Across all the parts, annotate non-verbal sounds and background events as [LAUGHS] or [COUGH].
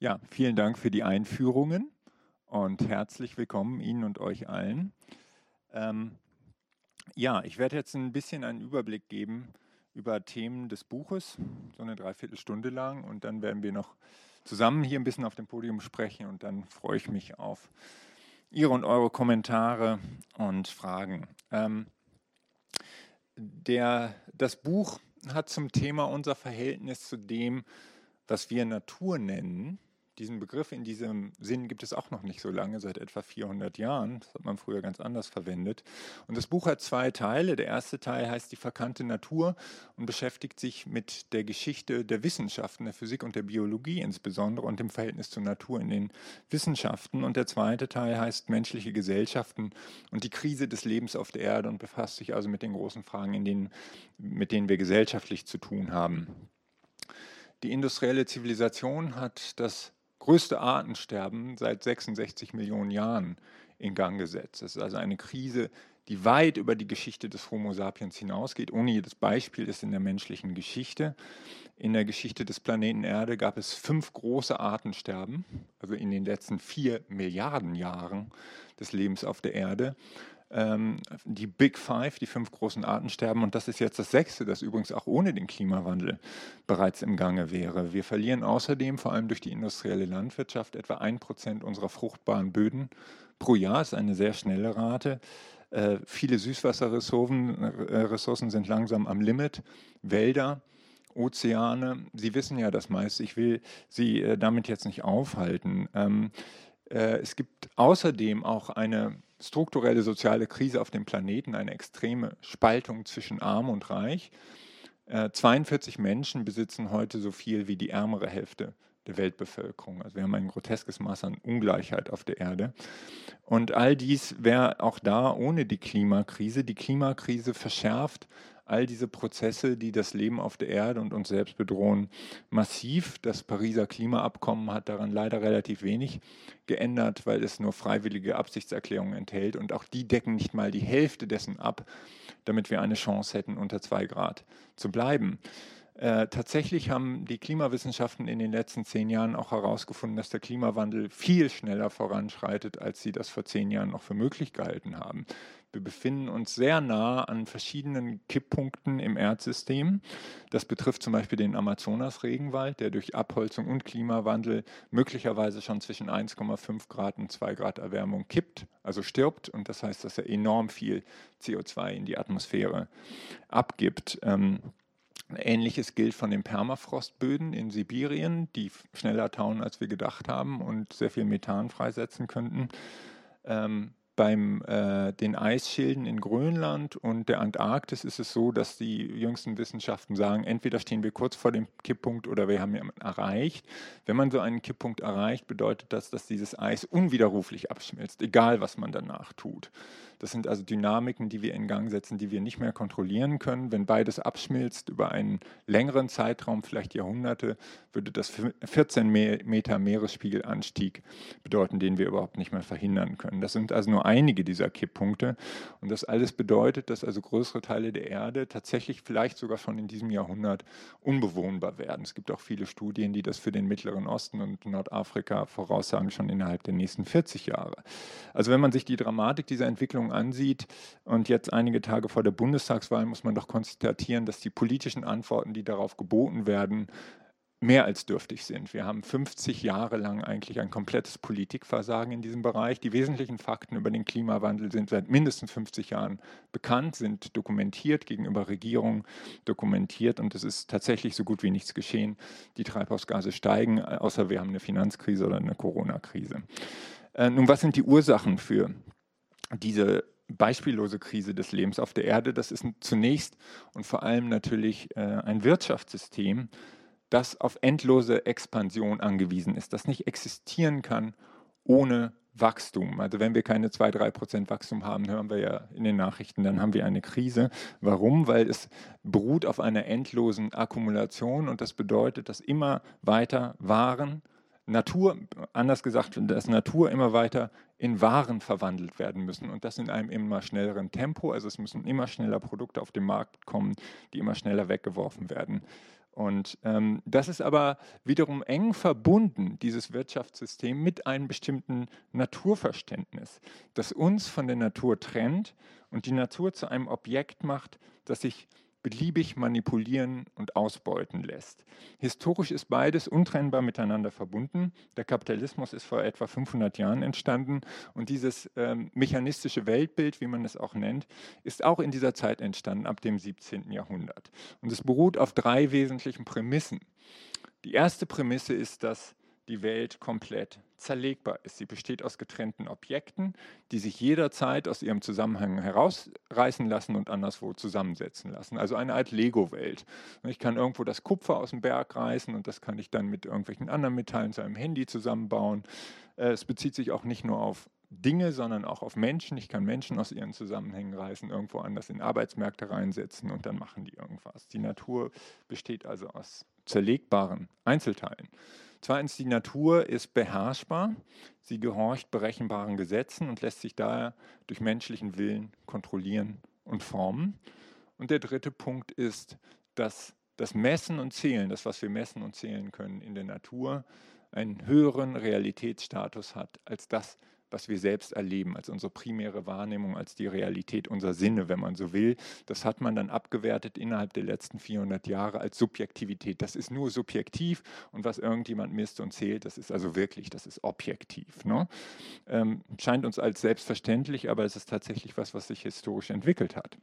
Ja, vielen Dank für die Einführungen und herzlich willkommen Ihnen und euch allen. Ähm, ja, ich werde jetzt ein bisschen einen Überblick geben über Themen des Buches, so eine Dreiviertelstunde lang. Und dann werden wir noch zusammen hier ein bisschen auf dem Podium sprechen und dann freue ich mich auf Ihre und eure Kommentare und Fragen. Ähm, der, das Buch hat zum Thema unser Verhältnis zu dem, was wir Natur nennen, diesen Begriff in diesem Sinn gibt es auch noch nicht so lange, seit etwa 400 Jahren. Das hat man früher ganz anders verwendet. Und das Buch hat zwei Teile. Der erste Teil heißt Die verkannte Natur und beschäftigt sich mit der Geschichte der Wissenschaften, der Physik und der Biologie insbesondere und dem Verhältnis zur Natur in den Wissenschaften. Und der zweite Teil heißt Menschliche Gesellschaften und die Krise des Lebens auf der Erde und befasst sich also mit den großen Fragen, in denen, mit denen wir gesellschaftlich zu tun haben. Die industrielle Zivilisation hat das größte Artensterben seit 66 Millionen Jahren in Gang gesetzt. Das ist also eine Krise, die weit über die Geschichte des Homo sapiens hinausgeht. Ohne jedes Beispiel ist in der menschlichen Geschichte. In der Geschichte des Planeten Erde gab es fünf große Artensterben, also in den letzten vier Milliarden Jahren des Lebens auf der Erde die Big Five, die fünf großen Artensterben. Und das ist jetzt das sechste, das übrigens auch ohne den Klimawandel bereits im Gange wäre. Wir verlieren außerdem, vor allem durch die industrielle Landwirtschaft, etwa ein Prozent unserer fruchtbaren Böden pro Jahr. Das ist eine sehr schnelle Rate. Äh, viele Süßwasserressourcen äh, sind langsam am Limit. Wälder, Ozeane, Sie wissen ja das meiste. Ich will Sie äh, damit jetzt nicht aufhalten. Ähm, äh, es gibt außerdem auch eine strukturelle soziale Krise auf dem Planeten, eine extreme Spaltung zwischen arm und reich. 42 äh, Menschen besitzen heute so viel wie die ärmere Hälfte der Weltbevölkerung. Also wir haben ein groteskes Maß an Ungleichheit auf der Erde. Und all dies wäre auch da ohne die Klimakrise. Die Klimakrise verschärft all diese Prozesse, die das Leben auf der Erde und uns selbst bedrohen, massiv. Das Pariser Klimaabkommen hat daran leider relativ wenig geändert, weil es nur freiwillige Absichtserklärungen enthält und auch die decken nicht mal die Hälfte dessen ab, damit wir eine Chance hätten, unter zwei Grad zu bleiben. Äh, tatsächlich haben die Klimawissenschaften in den letzten zehn Jahren auch herausgefunden, dass der Klimawandel viel schneller voranschreitet, als sie das vor zehn Jahren noch für möglich gehalten haben. Wir befinden uns sehr nah an verschiedenen Kipppunkten im Erdsystem. Das betrifft zum Beispiel den Amazonas-Regenwald, der durch Abholzung und Klimawandel möglicherweise schon zwischen 1,5 Grad und 2 Grad Erwärmung kippt, also stirbt. Und das heißt, dass er enorm viel CO2 in die Atmosphäre abgibt. Ähm, Ähnliches gilt von den Permafrostböden in Sibirien, die schneller tauen, als wir gedacht haben und sehr viel Methan freisetzen könnten. Ähm, beim äh, den Eisschilden in Grönland und der Antarktis ist es so, dass die jüngsten Wissenschaften sagen, entweder stehen wir kurz vor dem Kipppunkt oder wir haben ihn erreicht. Wenn man so einen Kipppunkt erreicht, bedeutet das, dass dieses Eis unwiderruflich abschmilzt, egal was man danach tut. Das sind also Dynamiken, die wir in Gang setzen, die wir nicht mehr kontrollieren können. Wenn beides abschmilzt über einen längeren Zeitraum, vielleicht Jahrhunderte, würde das 14 Meter Meeresspiegelanstieg bedeuten, den wir überhaupt nicht mehr verhindern können. Das sind also nur einige dieser Kipppunkte. Und das alles bedeutet, dass also größere Teile der Erde tatsächlich vielleicht sogar schon in diesem Jahrhundert unbewohnbar werden. Es gibt auch viele Studien, die das für den Mittleren Osten und Nordafrika voraussagen, schon innerhalb der nächsten 40 Jahre. Also wenn man sich die Dramatik dieser Entwicklung ansieht und jetzt einige Tage vor der Bundestagswahl muss man doch konstatieren, dass die politischen Antworten, die darauf geboten werden, mehr als dürftig sind. Wir haben 50 Jahre lang eigentlich ein komplettes Politikversagen in diesem Bereich. Die wesentlichen Fakten über den Klimawandel sind seit mindestens 50 Jahren bekannt, sind dokumentiert gegenüber Regierungen, dokumentiert und es ist tatsächlich so gut wie nichts geschehen. Die Treibhausgase steigen, außer wir haben eine Finanzkrise oder eine Corona-Krise. Äh, nun, was sind die Ursachen für diese beispiellose Krise des Lebens auf der Erde, das ist zunächst und vor allem natürlich äh, ein Wirtschaftssystem, das auf endlose Expansion angewiesen ist, das nicht existieren kann ohne Wachstum. Also wenn wir keine 2-3 Prozent Wachstum haben, hören wir ja in den Nachrichten, dann haben wir eine Krise. Warum? Weil es beruht auf einer endlosen Akkumulation und das bedeutet, dass immer weiter Waren, Natur, anders gesagt, dass Natur immer weiter in Waren verwandelt werden müssen und das in einem immer schnelleren Tempo. Also es müssen immer schneller Produkte auf den Markt kommen, die immer schneller weggeworfen werden. Und ähm, das ist aber wiederum eng verbunden, dieses Wirtschaftssystem, mit einem bestimmten Naturverständnis, das uns von der Natur trennt und die Natur zu einem Objekt macht, das sich beliebig manipulieren und ausbeuten lässt. Historisch ist beides untrennbar miteinander verbunden. Der Kapitalismus ist vor etwa 500 Jahren entstanden und dieses ähm, mechanistische Weltbild, wie man es auch nennt, ist auch in dieser Zeit entstanden, ab dem 17. Jahrhundert. Und es beruht auf drei wesentlichen Prämissen. Die erste Prämisse ist, dass die Welt komplett zerlegbar ist. Sie besteht aus getrennten Objekten, die sich jederzeit aus ihrem Zusammenhang herausreißen lassen und anderswo zusammensetzen lassen. Also eine Art Lego-Welt. Ich kann irgendwo das Kupfer aus dem Berg reißen und das kann ich dann mit irgendwelchen anderen Metallen zu einem Handy zusammenbauen. Äh, es bezieht sich auch nicht nur auf Dinge, sondern auch auf Menschen. Ich kann Menschen aus ihren Zusammenhängen reißen, irgendwo anders in Arbeitsmärkte reinsetzen und dann machen die irgendwas. Die Natur besteht also aus zerlegbaren Einzelteilen. Zweitens, die Natur ist beherrschbar. Sie gehorcht berechenbaren Gesetzen und lässt sich daher durch menschlichen Willen kontrollieren und formen. Und der dritte Punkt ist, dass das Messen und Zählen, das, was wir messen und zählen können in der Natur, einen höheren Realitätsstatus hat als das, was wir selbst erleben, als unsere primäre Wahrnehmung, als die Realität unserer Sinne, wenn man so will. Das hat man dann abgewertet innerhalb der letzten 400 Jahre als Subjektivität. Das ist nur subjektiv und was irgendjemand misst und zählt, das ist also wirklich, das ist objektiv. Ne? Ähm, scheint uns als selbstverständlich, aber es ist tatsächlich was, was sich historisch entwickelt hat.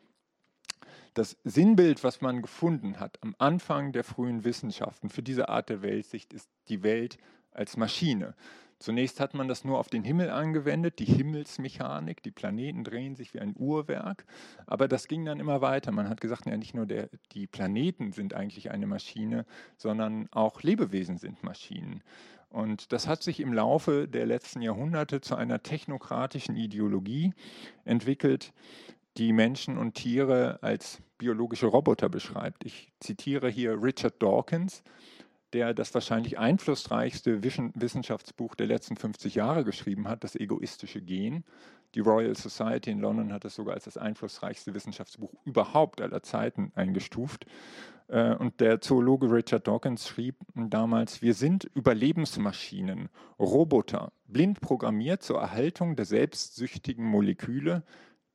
Das Sinnbild, was man gefunden hat am Anfang der frühen Wissenschaften für diese Art der Weltsicht, ist die Welt als Maschine. Zunächst hat man das nur auf den Himmel angewendet, die Himmelsmechanik, die Planeten drehen sich wie ein Uhrwerk, aber das ging dann immer weiter. Man hat gesagt, ja nicht nur der, die Planeten sind eigentlich eine Maschine, sondern auch Lebewesen sind Maschinen. Und das hat sich im Laufe der letzten Jahrhunderte zu einer technokratischen Ideologie entwickelt, die Menschen und Tiere als biologische Roboter beschreibt. Ich zitiere hier Richard Dawkins, der das wahrscheinlich einflussreichste Wissenschaftsbuch der letzten 50 Jahre geschrieben hat, das egoistische Gen. Die Royal Society in London hat es sogar als das einflussreichste Wissenschaftsbuch überhaupt aller Zeiten eingestuft. Äh, und der Zoologe Richard Dawkins schrieb damals, wir sind Überlebensmaschinen, Roboter, blind programmiert zur Erhaltung der selbstsüchtigen Moleküle,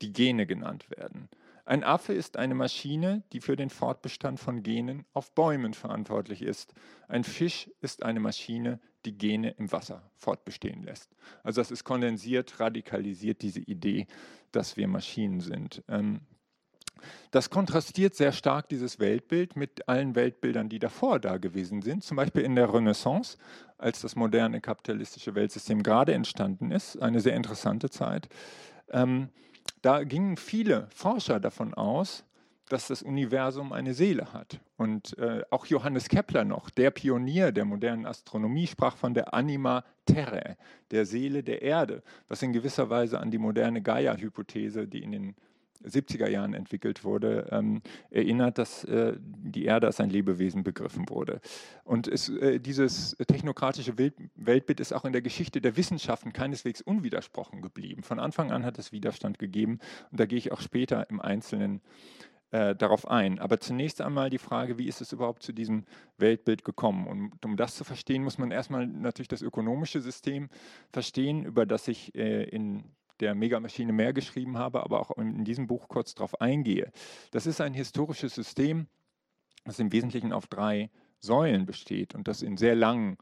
die Gene genannt werden. Ein Affe ist eine Maschine, die für den Fortbestand von Genen auf Bäumen verantwortlich ist. Ein Fisch ist eine Maschine, die Gene im Wasser fortbestehen lässt. Also das ist kondensiert, radikalisiert diese Idee, dass wir Maschinen sind. Ähm, das kontrastiert sehr stark dieses Weltbild mit allen Weltbildern, die davor da gewesen sind. Zum Beispiel in der Renaissance, als das moderne kapitalistische Weltsystem gerade entstanden ist. Eine sehr interessante Zeit. Da gingen viele Forscher davon aus, dass das Universum eine Seele hat. Und äh, auch Johannes Kepler noch, der Pionier der modernen Astronomie, sprach von der Anima Terrae, der Seele der Erde, was in gewisser Weise an die moderne Gaia-Hypothese, die in den 70er Jahren entwickelt wurde, ähm, erinnert, dass äh, die Erde als ein Lebewesen begriffen wurde. Und es, äh, dieses technokratische Welt Weltbild ist auch in der Geschichte der Wissenschaften keineswegs unwidersprochen geblieben. Von Anfang an hat es Widerstand gegeben und da gehe ich auch später im Einzelnen äh, darauf ein. Aber zunächst einmal die Frage, wie ist es überhaupt zu diesem Weltbild gekommen? Und um das zu verstehen, muss man erstmal natürlich das ökonomische System verstehen, über das sich äh, in der Megamaschine mehr geschrieben habe, aber auch in diesem Buch kurz darauf eingehe. Das ist ein historisches System, das im Wesentlichen auf drei Säulen besteht und das in sehr langen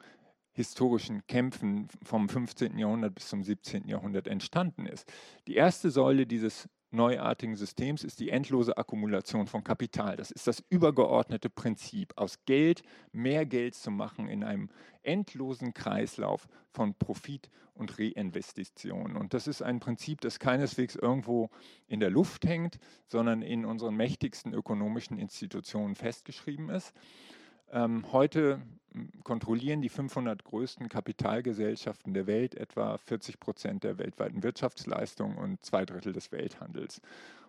historischen Kämpfen vom 15. Jahrhundert bis zum 17. Jahrhundert entstanden ist. Die erste Säule dieses neuartigen Systems ist die endlose Akkumulation von Kapital. Das ist das übergeordnete Prinzip, aus Geld mehr Geld zu machen in einem endlosen Kreislauf von Profit und Reinvestition. Und das ist ein Prinzip, das keineswegs irgendwo in der Luft hängt, sondern in unseren mächtigsten ökonomischen Institutionen festgeschrieben ist. Ähm, heute kontrollieren die 500 größten Kapitalgesellschaften der Welt etwa 40 Prozent der weltweiten Wirtschaftsleistung und zwei Drittel des Welthandels.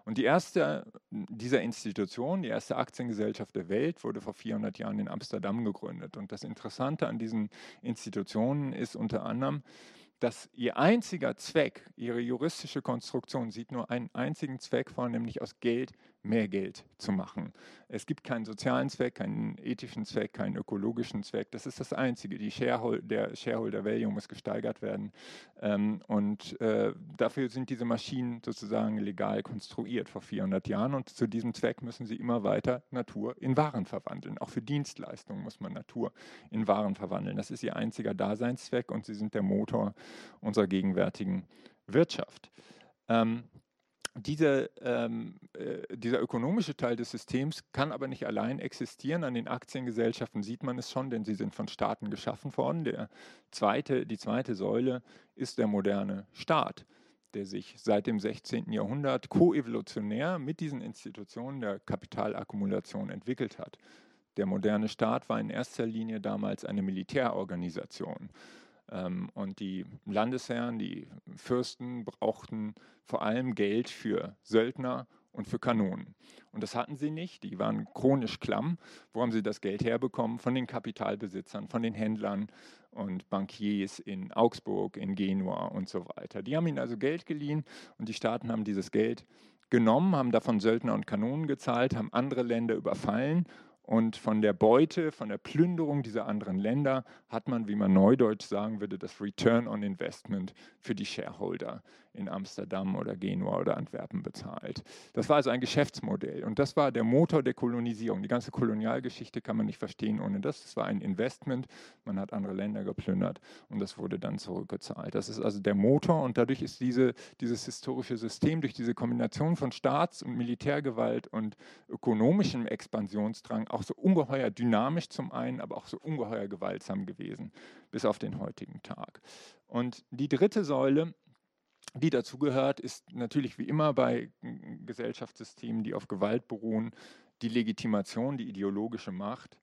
Und die erste dieser Institutionen, die erste Aktiengesellschaft der Welt, wurde vor 400 Jahren in Amsterdam gegründet. Und das Interessante an diesen Institutionen ist unter anderem, dass ihr einziger Zweck, ihre juristische Konstruktion sieht nur einen einzigen Zweck vor, nämlich aus Geld mehr Geld zu machen. Es gibt keinen sozialen Zweck, keinen ethischen Zweck, keinen ökologischen Zweck. Das ist das Einzige. Die Shareholder, der Shareholder Value muss gesteigert werden. Ähm, und äh, dafür sind diese Maschinen sozusagen legal konstruiert vor 400 Jahren. Und zu diesem Zweck müssen sie immer weiter Natur in Waren verwandeln. Auch für Dienstleistungen muss man Natur in Waren verwandeln. Das ist ihr einziger Daseinszweck und sie sind der Motor unserer gegenwärtigen Wirtschaft. Ähm, diese, ähm, äh, dieser ökonomische Teil des Systems kann aber nicht allein existieren. An den Aktiengesellschaften sieht man es schon, denn sie sind von Staaten geschaffen worden. Der zweite, die zweite Säule ist der moderne Staat, der sich seit dem 16. Jahrhundert koevolutionär mit diesen Institutionen der Kapitalakkumulation entwickelt hat. Der moderne Staat war in erster Linie damals eine Militärorganisation. Ähm, und die Landesherren, die Fürsten brauchten vor allem Geld für Söldner und für Kanonen. Und das hatten sie nicht, die waren chronisch klamm. Wo haben sie das Geld herbekommen? Von den Kapitalbesitzern, von den Händlern und Bankiers in Augsburg, in Genua und so weiter. Die haben ihnen also Geld geliehen und die Staaten haben dieses Geld genommen, haben davon Söldner und Kanonen gezahlt, haben andere Länder überfallen und von der Beute, von der Plünderung dieser anderen Länder hat man, wie man neudeutsch sagen würde, das Return on Investment für die Shareholder in Amsterdam oder Genua oder Antwerpen bezahlt. Das war also ein Geschäftsmodell und das war der Motor der Kolonisierung. Die ganze Kolonialgeschichte kann man nicht verstehen ohne das. Es war ein Investment, man hat andere Länder geplündert und das wurde dann zurückgezahlt. Das ist also der Motor und dadurch ist diese, dieses historische System durch diese Kombination von Staats- und Militärgewalt und ökonomischem Expansionsdrang auch so ungeheuer dynamisch zum einen, aber auch so ungeheuer gewaltsam gewesen bis auf den heutigen Tag. Und die dritte Säule die dazugehört, ist natürlich wie immer bei Gesellschaftssystemen, die auf Gewalt beruhen, die Legitimation, die ideologische Macht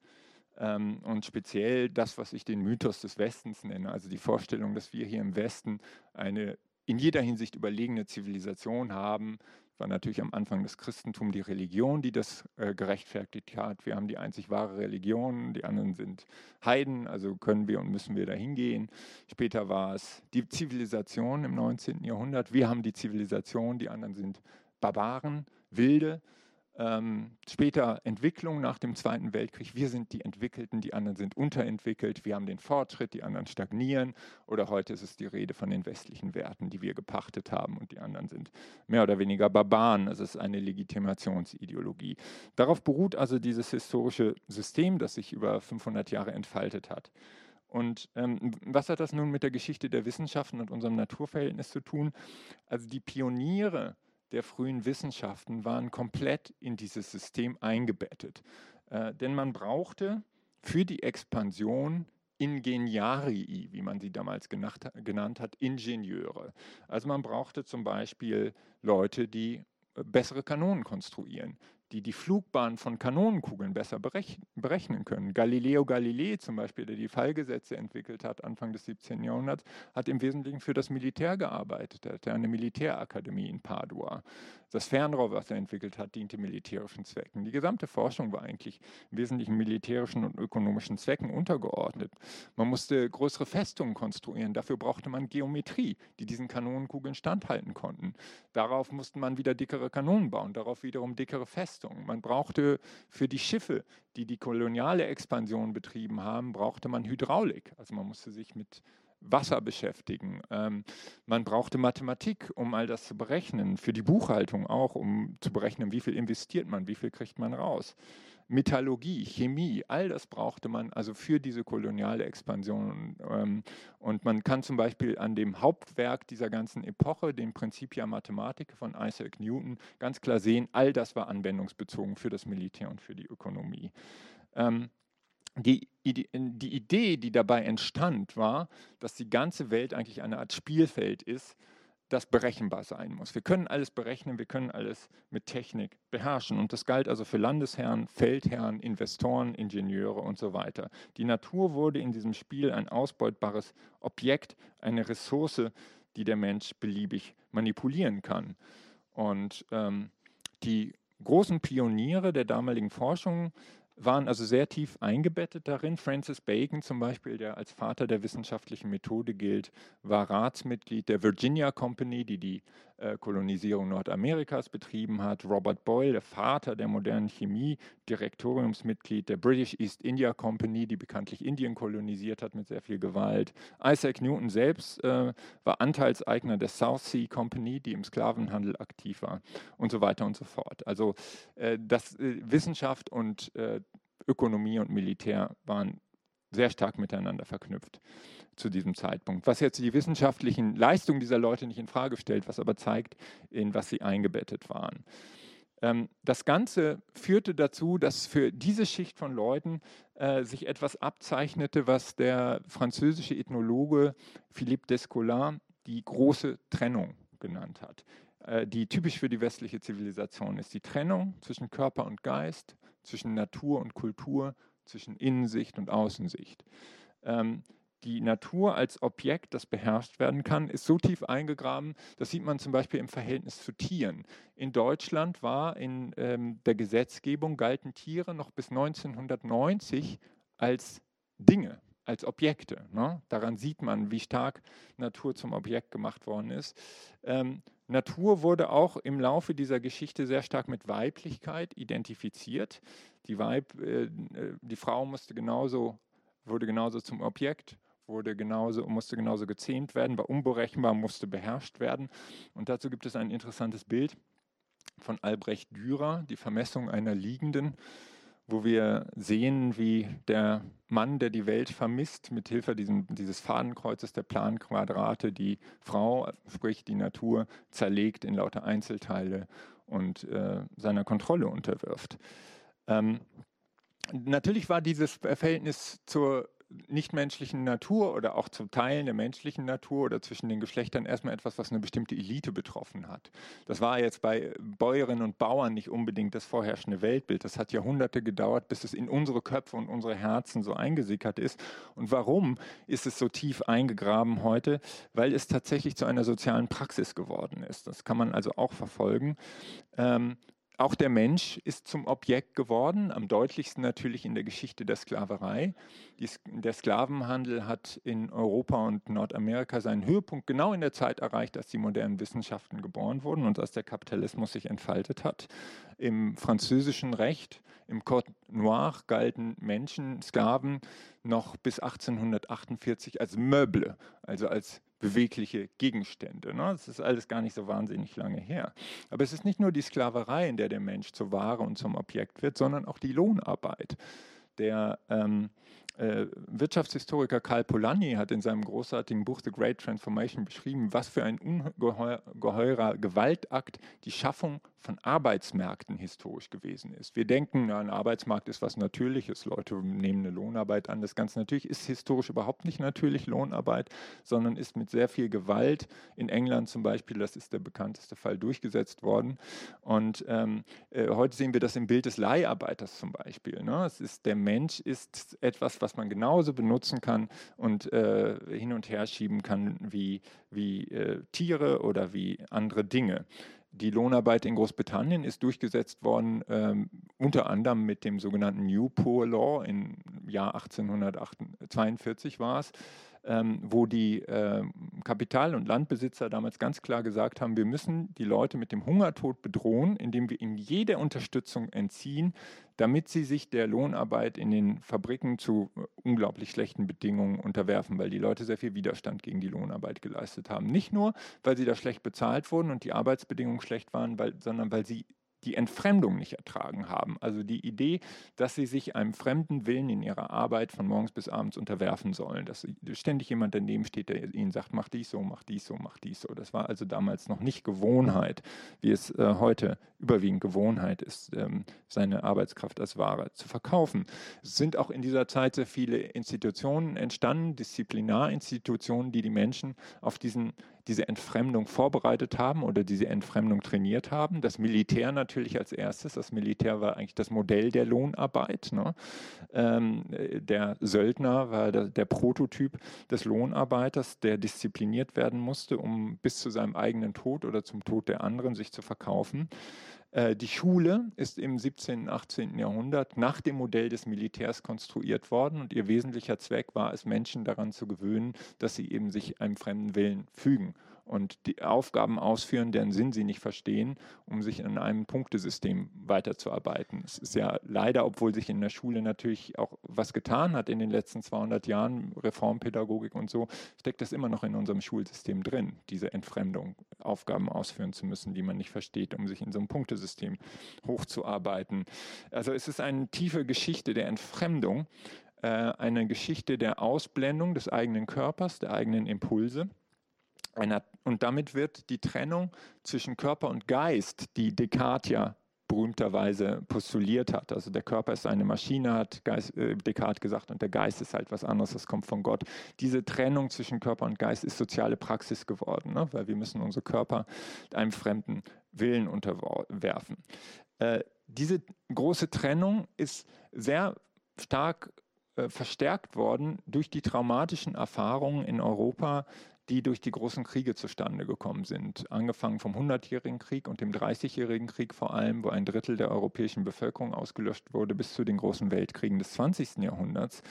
ähm, und speziell das, was ich den Mythos des Westens nenne, also die Vorstellung, dass wir hier im Westen eine in jeder Hinsicht überlegene Zivilisation haben, war natürlich am Anfang des Christentums die Religion, die das äh, gerechtfertigt hat. Wir haben die einzig wahre Religion, die anderen sind Heiden, also können wir und müssen wir dahin gehen. Später war es die Zivilisation im 19. Jahrhundert. Wir haben die Zivilisation, die anderen sind Barbaren, Wilde. Ähm, später Entwicklung nach dem Zweiten Weltkrieg. Wir sind die Entwickelten, die anderen sind unterentwickelt. Wir haben den Fortschritt, die anderen stagnieren. Oder heute ist es die Rede von den westlichen Werten, die wir gepachtet haben und die anderen sind mehr oder weniger Barbaren. Es ist eine Legitimationsideologie. Darauf beruht also dieses historische System, das sich über 500 Jahre entfaltet hat. Und ähm, was hat das nun mit der Geschichte der Wissenschaften und unserem Naturverhältnis zu tun? Also die Pioniere der frühen Wissenschaften waren komplett in dieses System eingebettet. Äh, denn man brauchte für die Expansion Ingeniarii, wie man sie damals genacht, genannt hat, Ingenieure. Also man brauchte zum Beispiel Leute, die äh, bessere Kanonen konstruieren, die die Flugbahn von Kanonenkugeln besser berechnen können. Galileo Galilei zum Beispiel, der die Fallgesetze entwickelt hat, Anfang des 17. Jahrhunderts, hat im Wesentlichen für das Militär gearbeitet. Er hatte eine Militärakademie in Padua. Das Fernrohr, was er entwickelt hat, diente militärischen Zwecken. Die gesamte Forschung war eigentlich im Wesentlichen militärischen und ökonomischen Zwecken untergeordnet. Man musste größere Festungen konstruieren. Dafür brauchte man Geometrie, die diesen Kanonenkugeln standhalten konnten. Darauf musste man wieder dickere Kanonen bauen, darauf wiederum dickere Festungen. Man brauchte für die Schiffe, die die koloniale Expansion betrieben haben, brauchte man Hydraulik. Also man musste sich mit Wasser beschäftigen. Ähm, man brauchte Mathematik, um all das zu berechnen, für die Buchhaltung auch, um zu berechnen, wie viel investiert man, wie viel kriegt man raus. Metallurgie, Chemie, all das brauchte man also für diese koloniale Expansion. Ähm, und man kann zum Beispiel an dem Hauptwerk dieser ganzen Epoche, dem Principia Mathematica von Isaac Newton, ganz klar sehen, all das war anwendungsbezogen für das Militär und für die Ökonomie. Ähm, die, die Idee, die dabei entstand, war, dass die ganze Welt eigentlich eine Art Spielfeld ist, das berechenbar sein muss. Wir können alles berechnen, wir können alles mit Technik beherrschen. Und das galt also für Landesherren, Feldherren, Investoren, Ingenieure und so weiter. Die Natur wurde in diesem Spiel ein ausbeutbares Objekt, eine Ressource, die der Mensch beliebig manipulieren kann. Und ähm, die großen Pioniere der damaligen Forschung waren also sehr tief eingebettet darin. Francis Bacon zum Beispiel, der als Vater der wissenschaftlichen Methode gilt, war Ratsmitglied der Virginia Company, die die äh, Kolonisierung Nordamerikas betrieben hat. Robert Boyle, der Vater der modernen Chemie, Direktoriumsmitglied der British East India Company, die bekanntlich Indien kolonisiert hat mit sehr viel Gewalt. Isaac Newton selbst äh, war Anteilseigner der South Sea Company, die im Sklavenhandel aktiv war und so weiter und so fort. Also äh, das äh, Wissenschaft und äh, Ökonomie und Militär waren sehr stark miteinander verknüpft zu diesem Zeitpunkt. Was jetzt die wissenschaftlichen Leistungen dieser Leute nicht in Frage stellt, was aber zeigt, in was sie eingebettet waren. Ähm, das Ganze führte dazu, dass für diese Schicht von Leuten äh, sich etwas abzeichnete, was der französische Ethnologe Philippe Descola die große Trennung genannt hat, äh, die typisch für die westliche Zivilisation ist. Die Trennung zwischen Körper und Geist, zwischen Natur und Kultur, zwischen Innensicht und Außensicht. Ähm, die Natur als Objekt, das beherrscht werden kann, ist so tief eingegraben, das sieht man zum Beispiel im Verhältnis zu Tieren. In Deutschland war in ähm, der Gesetzgebung galten Tiere noch bis 1990 als Dinge, als Objekte. Ne? Daran sieht man, wie stark Natur zum Objekt gemacht worden ist. Ähm, Natur wurde auch im Laufe dieser Geschichte sehr stark mit Weiblichkeit identifiziert. Die, Weib, äh, äh die Frau musste genauso, wurde genauso zum Objekt wurde genauso, musste genauso gezähmt werden, war unberechenbar, musste beherrscht werden. Und dazu gibt es ein interessantes Bild von Albrecht Dürer, die Vermessung einer Liegenden, wo wir sehen, wie der Mann, der die Welt vermisst, mit Hilfe dieses Fadenkreuzes der Planquadrate die Frau, sprich die Natur, zerlegt in lauter Einzelteile und äh, seiner Kontrolle unterwirft. Ähm, natürlich war dieses Verhältnis zur nichtmenschlichen Natur oder auch zu Teilen der menschlichen Natur oder zwischen den Geschlechtern erstmal etwas, was eine bestimmte Elite betroffen hat. Das war jetzt bei Bäuerinnen und Bauern nicht unbedingt das vorherrschende Weltbild. Das hat Jahrhunderte gedauert, bis es in unsere Köpfe und unsere Herzen so eingesickert ist. Und warum ist es so tief eingegraben heute? Weil es tatsächlich zu einer sozialen Praxis geworden ist. Das kann man also auch verfolgen. Auch der Mensch ist zum Objekt geworden, am deutlichsten natürlich in der Geschichte der Sklaverei. Der Sklavenhandel hat in Europa und Nordamerika seinen Höhepunkt genau in der Zeit erreicht, als die modernen Wissenschaften geboren wurden und als der Kapitalismus sich entfaltet hat. Im französischen Recht, im Code Noir, galten Menschen, Sklaven, noch bis 1848 als Möble, also als bewegliche Gegenstände. Ne? Das ist alles gar nicht so wahnsinnig lange her. Aber es ist nicht nur die Sklaverei, in der der Mensch zur Ware und zum Objekt wird, sondern auch die Lohnarbeit. Der ähm, äh, Wirtschaftshistoriker Karl Polanyi hat in seinem großartigen Buch The Great Transformation beschrieben, was für ein ungeheurer Gewaltakt die Schaffung von Arbeitsmärkten historisch gewesen ist. Wir denken, ein Arbeitsmarkt ist was Natürliches, Leute nehmen eine Lohnarbeit an. Das ganz natürlich ist historisch überhaupt nicht natürlich Lohnarbeit, sondern ist mit sehr viel Gewalt in England zum Beispiel, das ist der bekannteste Fall, durchgesetzt worden. Und ähm, äh, heute sehen wir das im Bild des Leiharbeiters zum Beispiel. Ne? Es ist, der Mensch ist etwas, was man genauso benutzen kann und äh, hin und her schieben kann wie, wie äh, Tiere oder wie andere Dinge. Die Lohnarbeit in Großbritannien ist durchgesetzt worden, ähm, unter anderem mit dem sogenannten New Poor Law. Im Jahr 1842 war es, ähm, wo die äh, Kapital- und Landbesitzer damals ganz klar gesagt haben, wir müssen die Leute mit dem Hungertod bedrohen, indem wir ihnen jede Unterstützung entziehen, damit sie sich der Lohnarbeit in den Fabriken zu äh, unglaublich schlechten Bedingungen unterwerfen, weil die Leute sehr viel Widerstand gegen die Lohnarbeit geleistet haben. Nicht nur, weil sie da schlecht bezahlt wurden und die Arbeitsbedingungen schlecht waren, weil, sondern weil sie die Entfremdung nicht ertragen haben. Also die Idee, dass sie sich einem fremden Willen in ihrer Arbeit von morgens bis abends unterwerfen sollen. Dass ständig jemand daneben steht, der ihnen sagt, mach dies so, mach dies so, mach dies so. Das war also damals noch nicht Gewohnheit, wie es äh, heute überwiegend Gewohnheit ist, ähm, seine Arbeitskraft als Ware zu verkaufen. Es sind auch in dieser Zeit sehr viele Institutionen entstanden, Disziplinarinstitutionen, die die Menschen auf diesen diese Entfremdung vorbereitet haben oder diese Entfremdung trainiert haben. Das Militär natürlich als erstes. Das Militär war eigentlich das Modell der Lohnarbeit. Ne? Ähm, der Söldner war der, der, Prototyp des Lohnarbeiters, der diszipliniert werden musste, um bis zu seinem eigenen Tod oder zum Tod der anderen sich zu verkaufen. Äh, die Schule ist im 17. und 18. Jahrhundert nach dem Modell des Militärs konstruiert worden und ihr wesentlicher Zweck war es, Menschen daran zu gewöhnen, dass sie eben sich einem fremden Willen fügen und die Aufgaben ausführen, deren Sinn sie nicht verstehen, um sich in einem Punktesystem weiterzuarbeiten. Es ist ja leider, obwohl sich in der Schule natürlich auch was getan hat in den letzten 200 Jahren, Reformpädagogik und so, steckt das immer noch in unserem Schulsystem drin, diese Entfremdung, Aufgaben ausführen zu müssen, die man nicht versteht, um sich in so einem Punktesystem hochzuarbeiten. Also es ist eine tiefe Geschichte der Entfremdung, äh, eine Geschichte der Ausblendung des eigenen Körpers, der eigenen Impulse einer, und damit wird die Trennung zwischen Körper und Geist, die Descartes ja berühmterweise postuliert hat. Also der Körper ist eine Maschine, hat Geist, äh, Descartes gesagt, und der Geist ist halt was anderes, das kommt von Gott. Diese Trennung zwischen Körper und Geist ist soziale Praxis geworden, ne? weil wir müssen unsere Körper einem fremden Willen unterwerfen. Äh, diese große Trennung ist sehr stark äh, verstärkt worden durch die traumatischen Erfahrungen in Europa die durch die großen Kriege zustande gekommen sind. Angefangen vom Hundertjährigen Krieg und dem Dreißigjährigen Krieg vor allem, wo ein Drittel der europäischen Bevölkerung ausgelöscht wurde, bis zu den großen Weltkriegen des 20. Jahrhunderts.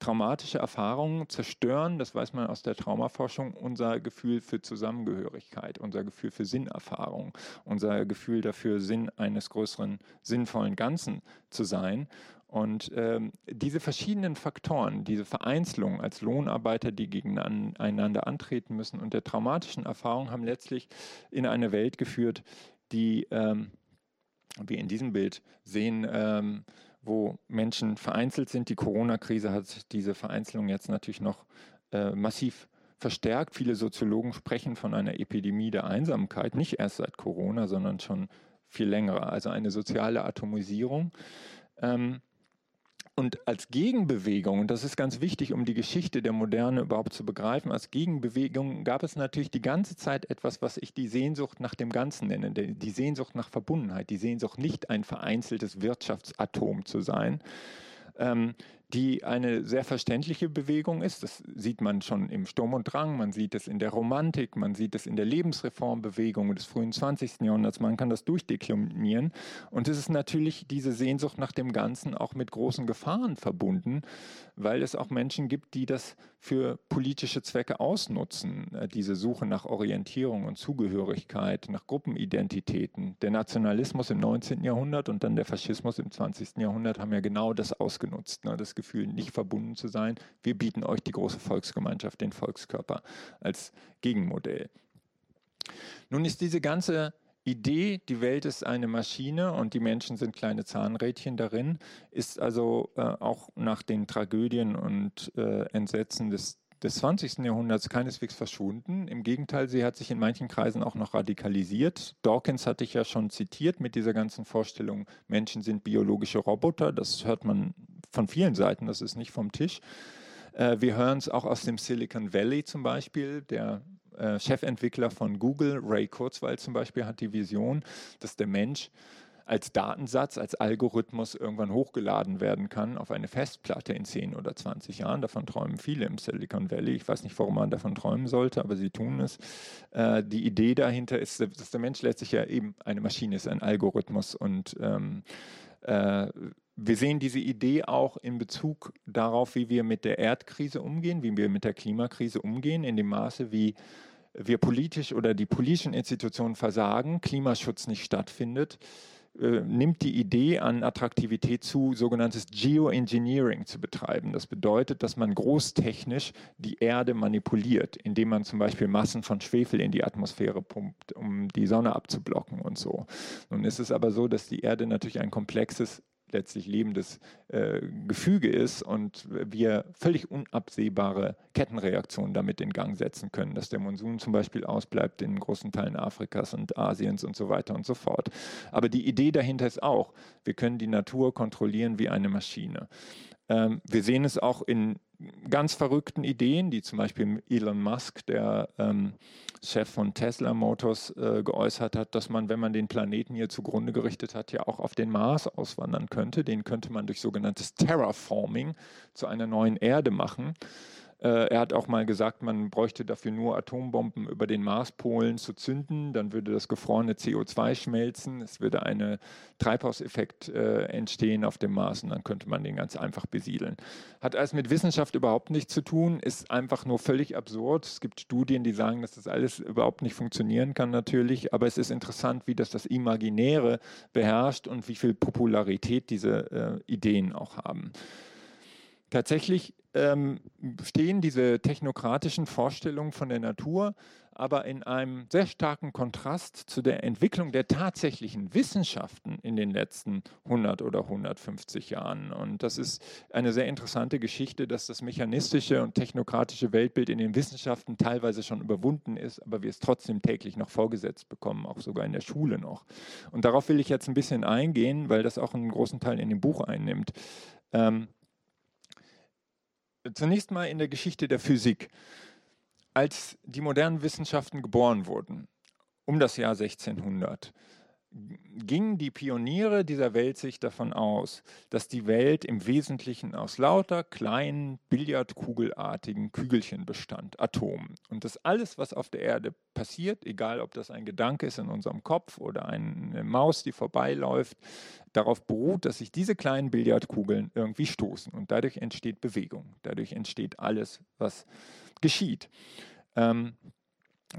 Traumatische Erfahrungen zerstören, das weiß man aus der Traumaforschung, unser Gefühl für Zusammengehörigkeit, unser Gefühl für Sinnerfahrung, unser Gefühl dafür, Sinn eines größeren, sinnvollen Ganzen zu sein. Und ähm, diese verschiedenen Faktoren, diese Vereinzelung als Lohnarbeiter, die gegeneinander antreten müssen und der traumatischen Erfahrung haben letztlich in eine Welt geführt, die ähm, wir in diesem Bild sehen, ähm, wo Menschen vereinzelt sind. Die Corona-Krise hat diese Vereinzelung jetzt natürlich noch äh, massiv verstärkt. Viele Soziologen sprechen von einer Epidemie der Einsamkeit, nicht erst seit Corona, sondern schon viel länger. Also eine soziale Atomisierung. Ähm, und als Gegenbewegung, und das ist ganz wichtig, um die Geschichte der Moderne überhaupt zu begreifen, als Gegenbewegung gab es natürlich die ganze Zeit etwas, was ich die Sehnsucht nach dem Ganzen nenne, die Sehnsucht nach Verbundenheit, die Sehnsucht nicht ein vereinzeltes Wirtschaftsatom zu sein, ähm, die eine sehr verständliche Bewegung ist. Das sieht man schon im Sturm und Drang, man sieht es in der Romantik, man sieht es in der Lebensreformbewegung des frühen 20. Jahrhunderts, man kann das durchdeklinieren. Und es ist natürlich diese Sehnsucht nach dem Ganzen auch mit großen Gefahren verbunden, weil es auch Menschen gibt, die das für politische Zwecke ausnutzen, äh, diese Suche nach Orientierung und Zugehörigkeit, nach Gruppenidentitäten. Der Nationalismus im 19. Jahrhundert und dann der Faschismus im 20. Jahrhundert haben ja genau das ausgenutzt, ne? das Gefühl, nicht verbunden zu sein. Wir bieten euch die große Volksgemeinschaft, den Volkskörper als Gegenmodell. Nun ist diese ganze Idee, die Welt ist eine Maschine und die Menschen sind kleine Zahnrädchen darin, ist also äh, auch nach den Tragödien und äh, Entsetzen des, des 20. Jahrhunderts keineswegs verschwunden. Im Gegenteil, sie hat sich in manchen Kreisen auch noch radikalisiert. Dawkins hatte ich ja schon zitiert mit dieser ganzen Vorstellung, Menschen sind biologische Roboter. Das hört man von vielen Seiten, das ist nicht vom Tisch. Äh, wir hören es auch aus dem Silicon Valley zum Beispiel. Der äh, Chefentwickler von Google, Ray Kurzweil zum Beispiel, hat die Vision, dass der Mensch als Datensatz, als Algorithmus irgendwann hochgeladen werden kann auf eine Festplatte in 10 oder 20 Jahren. Davon träumen viele im Silicon Valley. Ich weiß nicht, warum man davon träumen sollte, aber sie tun es. Äh, die Idee dahinter ist, dass der Mensch letztlich ja eben eine Maschine ist, ein Algorithmus und ähm, äh, wir sehen diese Idee auch in Bezug darauf, wie wir mit der Erdkrise umgehen, wie wir mit der Klimakrise umgehen, in dem Maße, wie wir politisch oder die politischen Institutionen versagen, Klimaschutz nicht stattfindet, äh, nimmt die Idee an Attraktivität zu, sogenanntes Geoengineering zu betreiben. Das bedeutet, dass man großtechnisch die Erde manipuliert, indem man zum Beispiel Massen von Schwefel in die Atmosphäre pumpt, um die Sonne abzublocken und so. Nun ist es aber so, dass die Erde natürlich ein komplexes letztlich lebendes äh, Gefüge ist und wir völlig unabsehbare Kettenreaktionen damit in Gang setzen können, dass der Monsun zum Beispiel ausbleibt in großen Teilen Afrikas und Asiens und so weiter und so fort. Aber die Idee dahinter ist auch, wir können die Natur kontrollieren wie eine Maschine. Ähm, wir sehen es auch in ganz verrückten Ideen, die zum Beispiel Elon Musk, der ähm, Chef von Tesla Motors, äh, geäußert hat, dass man, wenn man den Planeten hier zugrunde gerichtet hat, ja auch auf den Mars auswandern könnte. Den könnte man durch sogenanntes Terraforming zu einer neuen Erde machen. Äh, er hat auch mal gesagt, man bräuchte dafür nur Atombomben über den Marspolen zu zünden, dann würde das gefrorene CO2 schmelzen, es würde ein Treibhauseffekt äh, entstehen auf dem Mars und dann könnte man den ganz einfach besiedeln. Hat alles mit Wissenschaft überhaupt nichts zu tun, ist einfach nur völlig absurd. Es gibt Studien, die sagen, dass das alles überhaupt nicht funktionieren kann natürlich, aber es ist interessant, wie das das Imaginäre beherrscht und wie viel Popularität diese äh, Ideen auch haben. Tatsächlich ähm, stehen diese technokratischen Vorstellungen von der Natur aber in einem sehr starken Kontrast zu der Entwicklung der tatsächlichen Wissenschaften in den letzten 100 oder 150 Jahren. Und das ist eine sehr interessante Geschichte, dass das mechanistische und technokratische Weltbild in den Wissenschaften teilweise schon überwunden ist, aber wir es trotzdem täglich noch vorgesetzt bekommen, auch sogar in der Schule noch. Und darauf will ich jetzt ein bisschen eingehen, weil das auch einen großen Teil in dem Buch einnimmt. Ähm, Zunächst mal in der Geschichte der Physik. Als die modernen Wissenschaften geboren wurden, um das Jahr 1600, gingen die Pioniere dieser Weltsicht davon aus, dass die Welt im Wesentlichen aus lauter kleinen, billardkugelartigen Kügelchen bestand, Atomen. Und dass alles, was auf der Erde passiert, egal ob das ein Gedanke ist in unserem Kopf oder eine Maus, die vorbeiläuft, darauf beruht, dass sich diese kleinen Billardkugeln irgendwie stoßen. Und dadurch entsteht Bewegung. Dadurch entsteht alles, was geschieht. Ähm,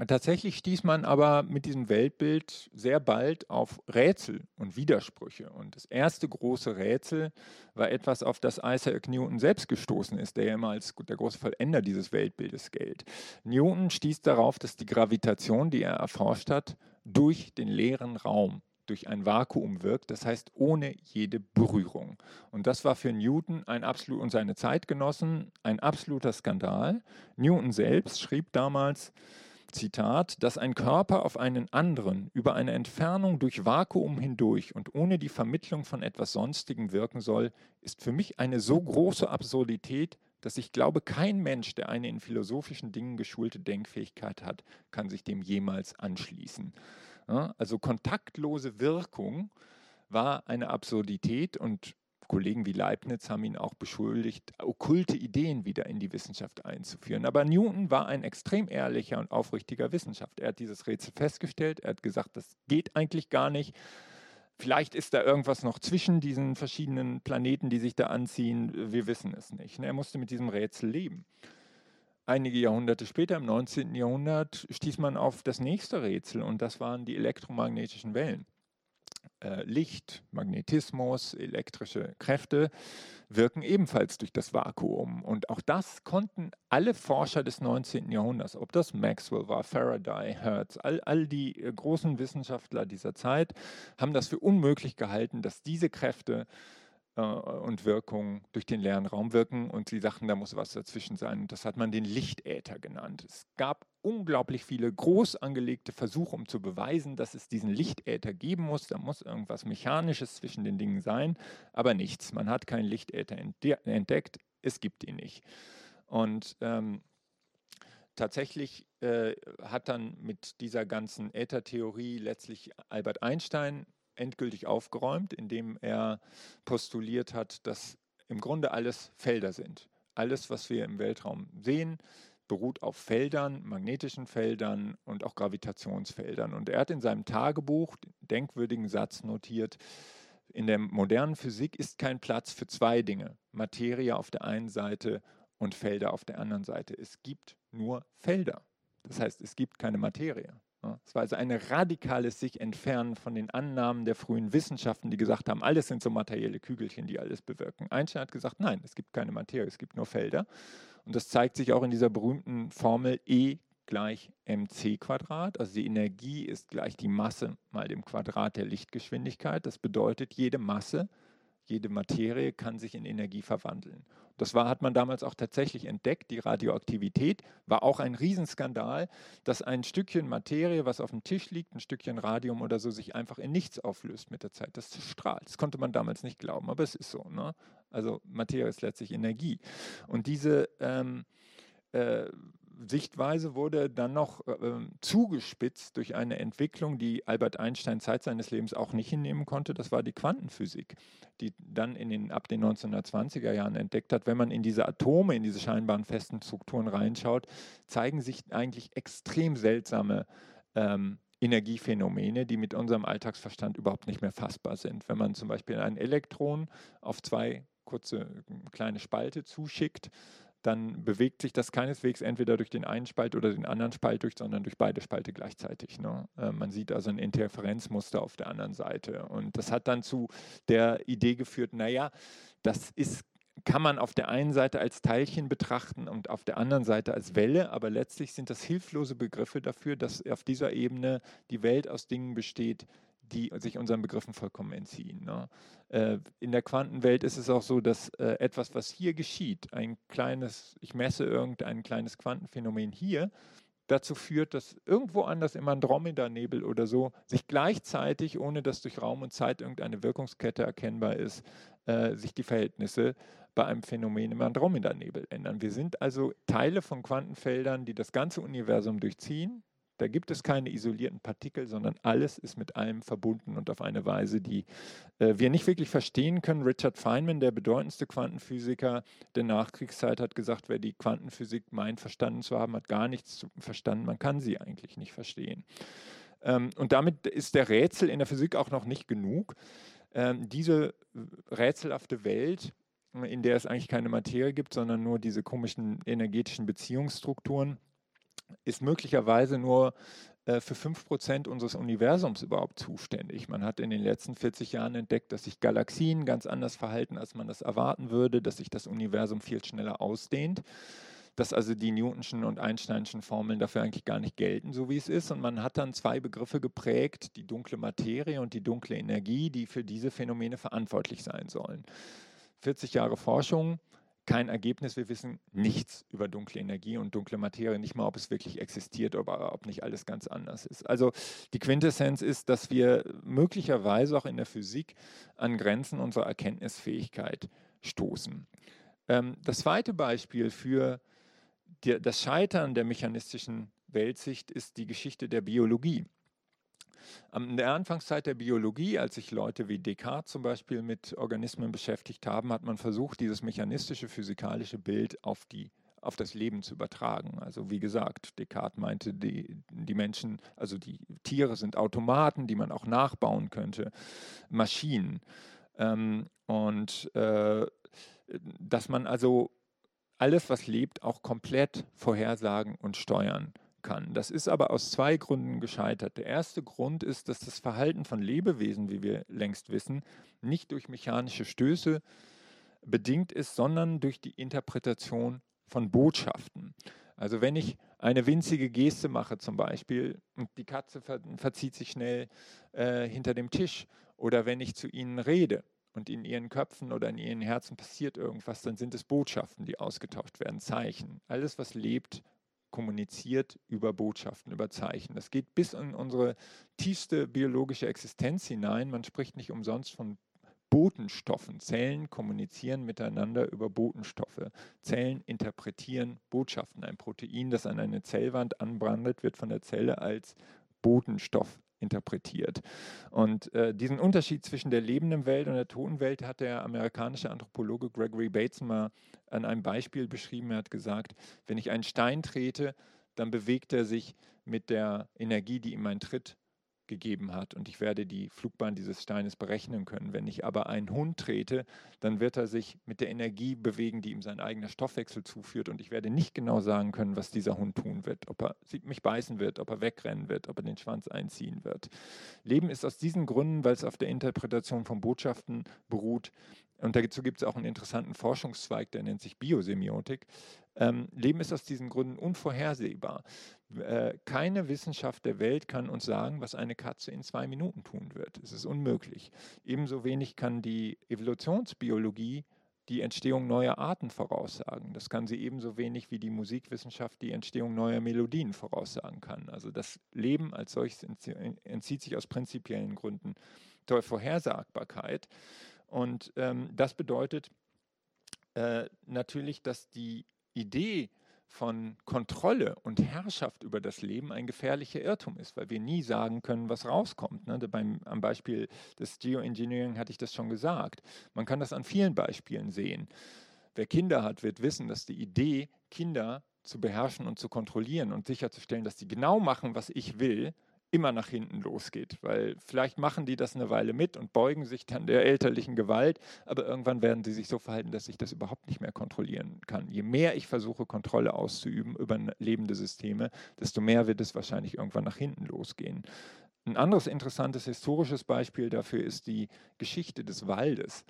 Tatsächlich stieß man aber mit diesem Weltbild sehr bald auf Rätsel und Widersprüche. Und das erste große Rätsel war etwas, auf das Isaac Newton selbst gestoßen ist, der ja immer als der große Vollender dieses Weltbildes gilt. Newton stieß darauf, dass die Gravitation, die er erforscht hat, durch den leeren Raum durch ein Vakuum wirkt, das heißt ohne jede Berührung. Und das war für Newton ein absolut und seine Zeitgenossen ein absoluter Skandal. Newton selbst schrieb damals, Zitat, dass ein Körper auf einen anderen über eine Entfernung durch Vakuum hindurch und ohne die Vermittlung von etwas Sonstigem wirken soll, ist für mich eine so große Absurdität, dass ich glaube, kein Mensch, der eine in philosophischen Dingen geschulte Denkfähigkeit hat, kann sich dem jemals anschließen. Ja, also kontaktlose Wirkung war eine Absurdität und Kollegen wie Leibniz haben ihn auch beschuldigt, okkulte Ideen wieder in die Wissenschaft einzuführen. Aber Newton war ein extrem ehrlicher und aufrichtiger Wissenschaftler. Er hat dieses Rätsel festgestellt, er hat gesagt, das geht eigentlich gar nicht. Vielleicht ist da irgendwas noch zwischen diesen verschiedenen Planeten, die sich da anziehen. Wir wissen es nicht. Er musste mit diesem Rätsel leben. Einige Jahrhunderte später, im 19. Jahrhundert, stieß man auf das nächste Rätsel und das waren die elektromagnetischen Wellen. Äh, Licht, Magnetismus, elektrische Kräfte wirken ebenfalls durch das Vakuum. Und auch das konnten alle Forscher des 19. Jahrhunderts, ob das Maxwell war, Faraday, Hertz, all, all die äh, großen Wissenschaftler dieser Zeit, haben das für unmöglich gehalten, dass diese Kräfte äh, und Wirkung durch den leeren Raum wirken und sie sagten, da muss was dazwischen sein. Das hat man den Lichtäther genannt. Es gab unglaublich viele groß angelegte Versuche, um zu beweisen, dass es diesen Lichtäther geben muss. Da muss irgendwas Mechanisches zwischen den Dingen sein, aber nichts. Man hat keinen Lichtäther entdeckt, es gibt ihn nicht. Und ähm, tatsächlich äh, hat dann mit dieser ganzen Äthertheorie letztlich Albert Einstein endgültig aufgeräumt, indem er postuliert hat, dass im Grunde alles Felder sind. Alles, was wir im Weltraum sehen, beruht auf Feldern, magnetischen Feldern und auch Gravitationsfeldern. Und er hat in seinem Tagebuch den denkwürdigen Satz notiert, in der modernen Physik ist kein Platz für zwei Dinge, Materie auf der einen Seite und Felder auf der anderen Seite. Es gibt nur Felder. Das heißt, es gibt keine Materie. Es war also ein radikales sich entfernen von den Annahmen der frühen Wissenschaften, die gesagt haben, alles sind so materielle Kügelchen, die alles bewirken. Einstein hat gesagt, nein, es gibt keine Materie, es gibt nur Felder. Und das zeigt sich auch in dieser berühmten Formel E gleich mc Quadrat. Also die Energie ist gleich die Masse mal dem Quadrat der Lichtgeschwindigkeit. Das bedeutet, jede Masse jede Materie kann sich in Energie verwandeln. Das war, hat man damals auch tatsächlich entdeckt. Die Radioaktivität war auch ein Riesenskandal, dass ein Stückchen Materie, was auf dem Tisch liegt, ein Stückchen Radium oder so, sich einfach in nichts auflöst mit der Zeit. Das strahlt. Das konnte man damals nicht glauben, aber es ist so. Ne? Also Materie ist letztlich Energie. Und diese ähm, äh, Sichtweise wurde dann noch äh, zugespitzt durch eine Entwicklung, die Albert Einstein Zeit seines Lebens auch nicht hinnehmen konnte. Das war die Quantenphysik, die dann in den, ab den 1920er Jahren entdeckt hat, wenn man in diese Atome, in diese scheinbaren festen Strukturen reinschaut, zeigen sich eigentlich extrem seltsame ähm, Energiephänomene, die mit unserem Alltagsverstand überhaupt nicht mehr fassbar sind. Wenn man zum Beispiel ein Elektron auf zwei kurze kleine Spalte zuschickt, dann bewegt sich das keineswegs entweder durch den einen Spalt oder den anderen Spalt durch, sondern durch beide Spalte gleichzeitig. Ne? Äh, man sieht also ein Interferenzmuster auf der anderen Seite. Und das hat dann zu der Idee geführt, naja, das ist kann man auf der einen Seite als Teilchen betrachten und auf der anderen Seite als Welle, aber letztlich sind das hilflose Begriffe dafür, dass auf dieser Ebene die Welt aus Dingen besteht, die sich unseren Begriffen vollkommen entziehen. Ne? Äh, in der Quantenwelt ist es auch so, dass äh, etwas, was hier geschieht, ein kleines, ich messe irgendein kleines Quantenphänomen hier, dazu führt, dass irgendwo anders im Andromeda-Nebel oder so sich gleichzeitig, ohne dass durch Raum und Zeit irgendeine Wirkungskette erkennbar ist, äh, sich die Verhältnisse bei einem Phänomen im Andromeda-Nebel ändern. Wir sind also Teile von Quantenfeldern, die das ganze Universum durchziehen, da gibt es keine isolierten Partikel, sondern alles ist mit allem verbunden und auf eine Weise, die äh, wir nicht wirklich verstehen können. Richard Feynman, der bedeutendste Quantenphysiker der Nachkriegszeit, hat gesagt, wer die Quantenphysik meint, verstanden zu haben, hat gar nichts verstanden. Man kann sie eigentlich nicht verstehen. Ähm, und damit ist der Rätsel in der Physik auch noch nicht genug. Ähm, diese rätselhafte Welt, in der es eigentlich keine Materie gibt, sondern nur diese komischen energetischen Beziehungsstrukturen, ist möglicherweise nur äh, für 5% unseres Universums überhaupt zuständig. Man hat in den letzten 40 Jahren entdeckt, dass sich Galaxien ganz anders verhalten, als man das erwarten würde, dass sich das Universum viel schneller ausdehnt, dass also die Newtonschen und Einsteinschen Formeln dafür eigentlich gar nicht gelten, so wie es ist. Und man hat dann zwei Begriffe geprägt, die dunkle Materie und die dunkle Energie, die für diese Phänomene verantwortlich sein sollen. 40 Jahre Forschung kein Ergebnis. Wir wissen nichts über dunkle Energie und dunkle Materie, nicht mal, ob es wirklich existiert oder ob nicht alles ganz anders ist. Also die Quintessenz ist, dass wir möglicherweise auch in der Physik an Grenzen unserer Erkenntnisfähigkeit stoßen. Ähm, das zweite Beispiel für das Scheitern der mechanistischen Weltsicht ist die Geschichte der Biologie. In der Anfangszeit der Biologie, als sich Leute wie Descartes zum Beispiel mit Organismen beschäftigt haben, hat man versucht, dieses mechanistische, physikalische Bild auf die auf das Leben zu übertragen. Also wie gesagt, Descartes meinte, die, die Menschen, also die Tiere sind Automaten, die man auch nachbauen könnte, Maschinen. Ähm, und äh, dass man also alles, was lebt, auch komplett vorhersagen und steuern kann. Das ist aber aus zwei Gründen gescheitert. Der erste Grund ist, dass das Verhalten von Lebewesen, wie wir längst wissen, nicht durch mechanische Stöße bedingt ist, sondern durch die Interpretation von Botschaften. Also wenn ich eine winzige Geste mache zum Beispiel und die Katze ver verzieht sich schnell äh, hinter dem Tisch oder wenn ich zu ihnen rede und in ihren Köpfen oder in ihren Herzen passiert irgendwas, dann sind es Botschaften, die ausgetauscht werden, Zeichen. Alles, was lebt, kommuniziert über Botschaften, über Zeichen. Das geht bis in unsere tiefste biologische Existenz hinein. Man spricht nicht umsonst von Botenstoffen. Zellen kommunizieren miteinander über Botenstoffe. Zellen interpretieren Botschaften. Ein Protein, das an eine Zellwand anbrandet, wird von der Zelle als Botenstoff interpretiert. Und äh, diesen Unterschied zwischen der lebenden Welt und der toten Welt hat der amerikanische Anthropologe Gregory Bates mal an einem Beispiel beschrieben. Er hat gesagt, wenn ich einen Stein trete, dann bewegt er sich mit der Energie, die ihm ein Tritt gegeben hat und ich werde die Flugbahn dieses Steines berechnen können. Wenn ich aber einen Hund trete, dann wird er sich mit der Energie bewegen, die ihm sein eigener Stoffwechsel zuführt und ich werde nicht genau sagen können, was dieser Hund tun wird, ob er mich beißen wird, ob er wegrennen wird, ob er den Schwanz einziehen wird. Leben ist aus diesen Gründen, weil es auf der Interpretation von Botschaften beruht, und dazu gibt es auch einen interessanten Forschungszweig, der nennt sich Biosemiotik, Ähm, Leben ist aus diesen Gründen unvorhersehbar. Äh, keine Wissenschaft der Welt kann uns sagen, was eine Katze in zwei Minuten tun wird. Es ist unmöglich. Ebenso wenig kann die Evolutionsbiologie die Entstehung neuer Arten voraussagen. Das kann sie ebenso wenig wie die Musikwissenschaft die Entstehung neuer Melodien voraussagen kann. Also das Leben als solches entzieht sich aus prinzipiellen Gründen der Vorhersagbarkeit. Und ähm, das bedeutet äh, natürlich, dass die Idee von Kontrolle und Herrschaft über das Leben ein gefährlicher Irrtum ist, weil wir nie sagen können, was rauskommt. Ne? Beim, am Beispiel des Geoengineering hatte ich das schon gesagt. Man kann das an vielen Beispielen sehen. Wer Kinder hat, wird wissen, dass die Idee, Kinder zu beherrschen und zu kontrollieren und sicherzustellen, dass sie genau machen, was ich will, immer nach hinten losgeht, weil vielleicht machen die das eine Weile mit und beugen sich dann der elterlichen Gewalt, aber irgendwann werden sie sich so verhalten, dass ich das überhaupt nicht mehr kontrollieren kann. Je mehr ich versuche, Kontrolle auszuüben über lebende Systeme, desto mehr wird es wahrscheinlich irgendwann nach hinten losgehen. Ein anderes interessantes historisches Beispiel dafür ist die Geschichte des Waldes.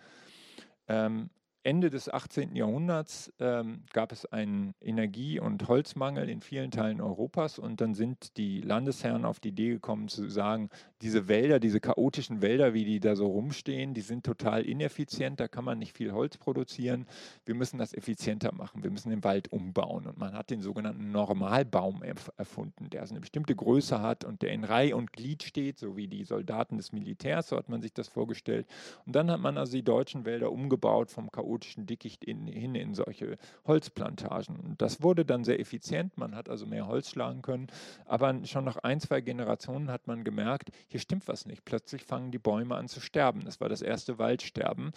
Ähm, Ende des 18. Jahrhunderts ähm, gab es einen Energie- und Holzmangel in vielen Teilen Europas und dann sind die Landesherren auf die Idee gekommen zu sagen, diese Wälder, diese chaotischen Wälder, wie die da so rumstehen, die sind total ineffizient, da kann man nicht viel Holz produzieren. Wir müssen das effizienter machen, wir müssen den Wald umbauen und man hat den sogenannten Normalbaum erf erfunden, der eine bestimmte Größe hat und der in Reihe und Glied steht, so wie die Soldaten des Militärs, so hat man sich das vorgestellt. Und dann hat man also die deutschen Wälder umgebaut vom chaotischen Dickicht in, hin in solche Holzplantagen. Das wurde dann sehr effizient, man hat also mehr Holz schlagen können, aber schon nach ein, zwei Generationen hat man gemerkt, hier stimmt was nicht. Plötzlich fangen die Bäume an zu sterben. Das war das erste Waldsterben.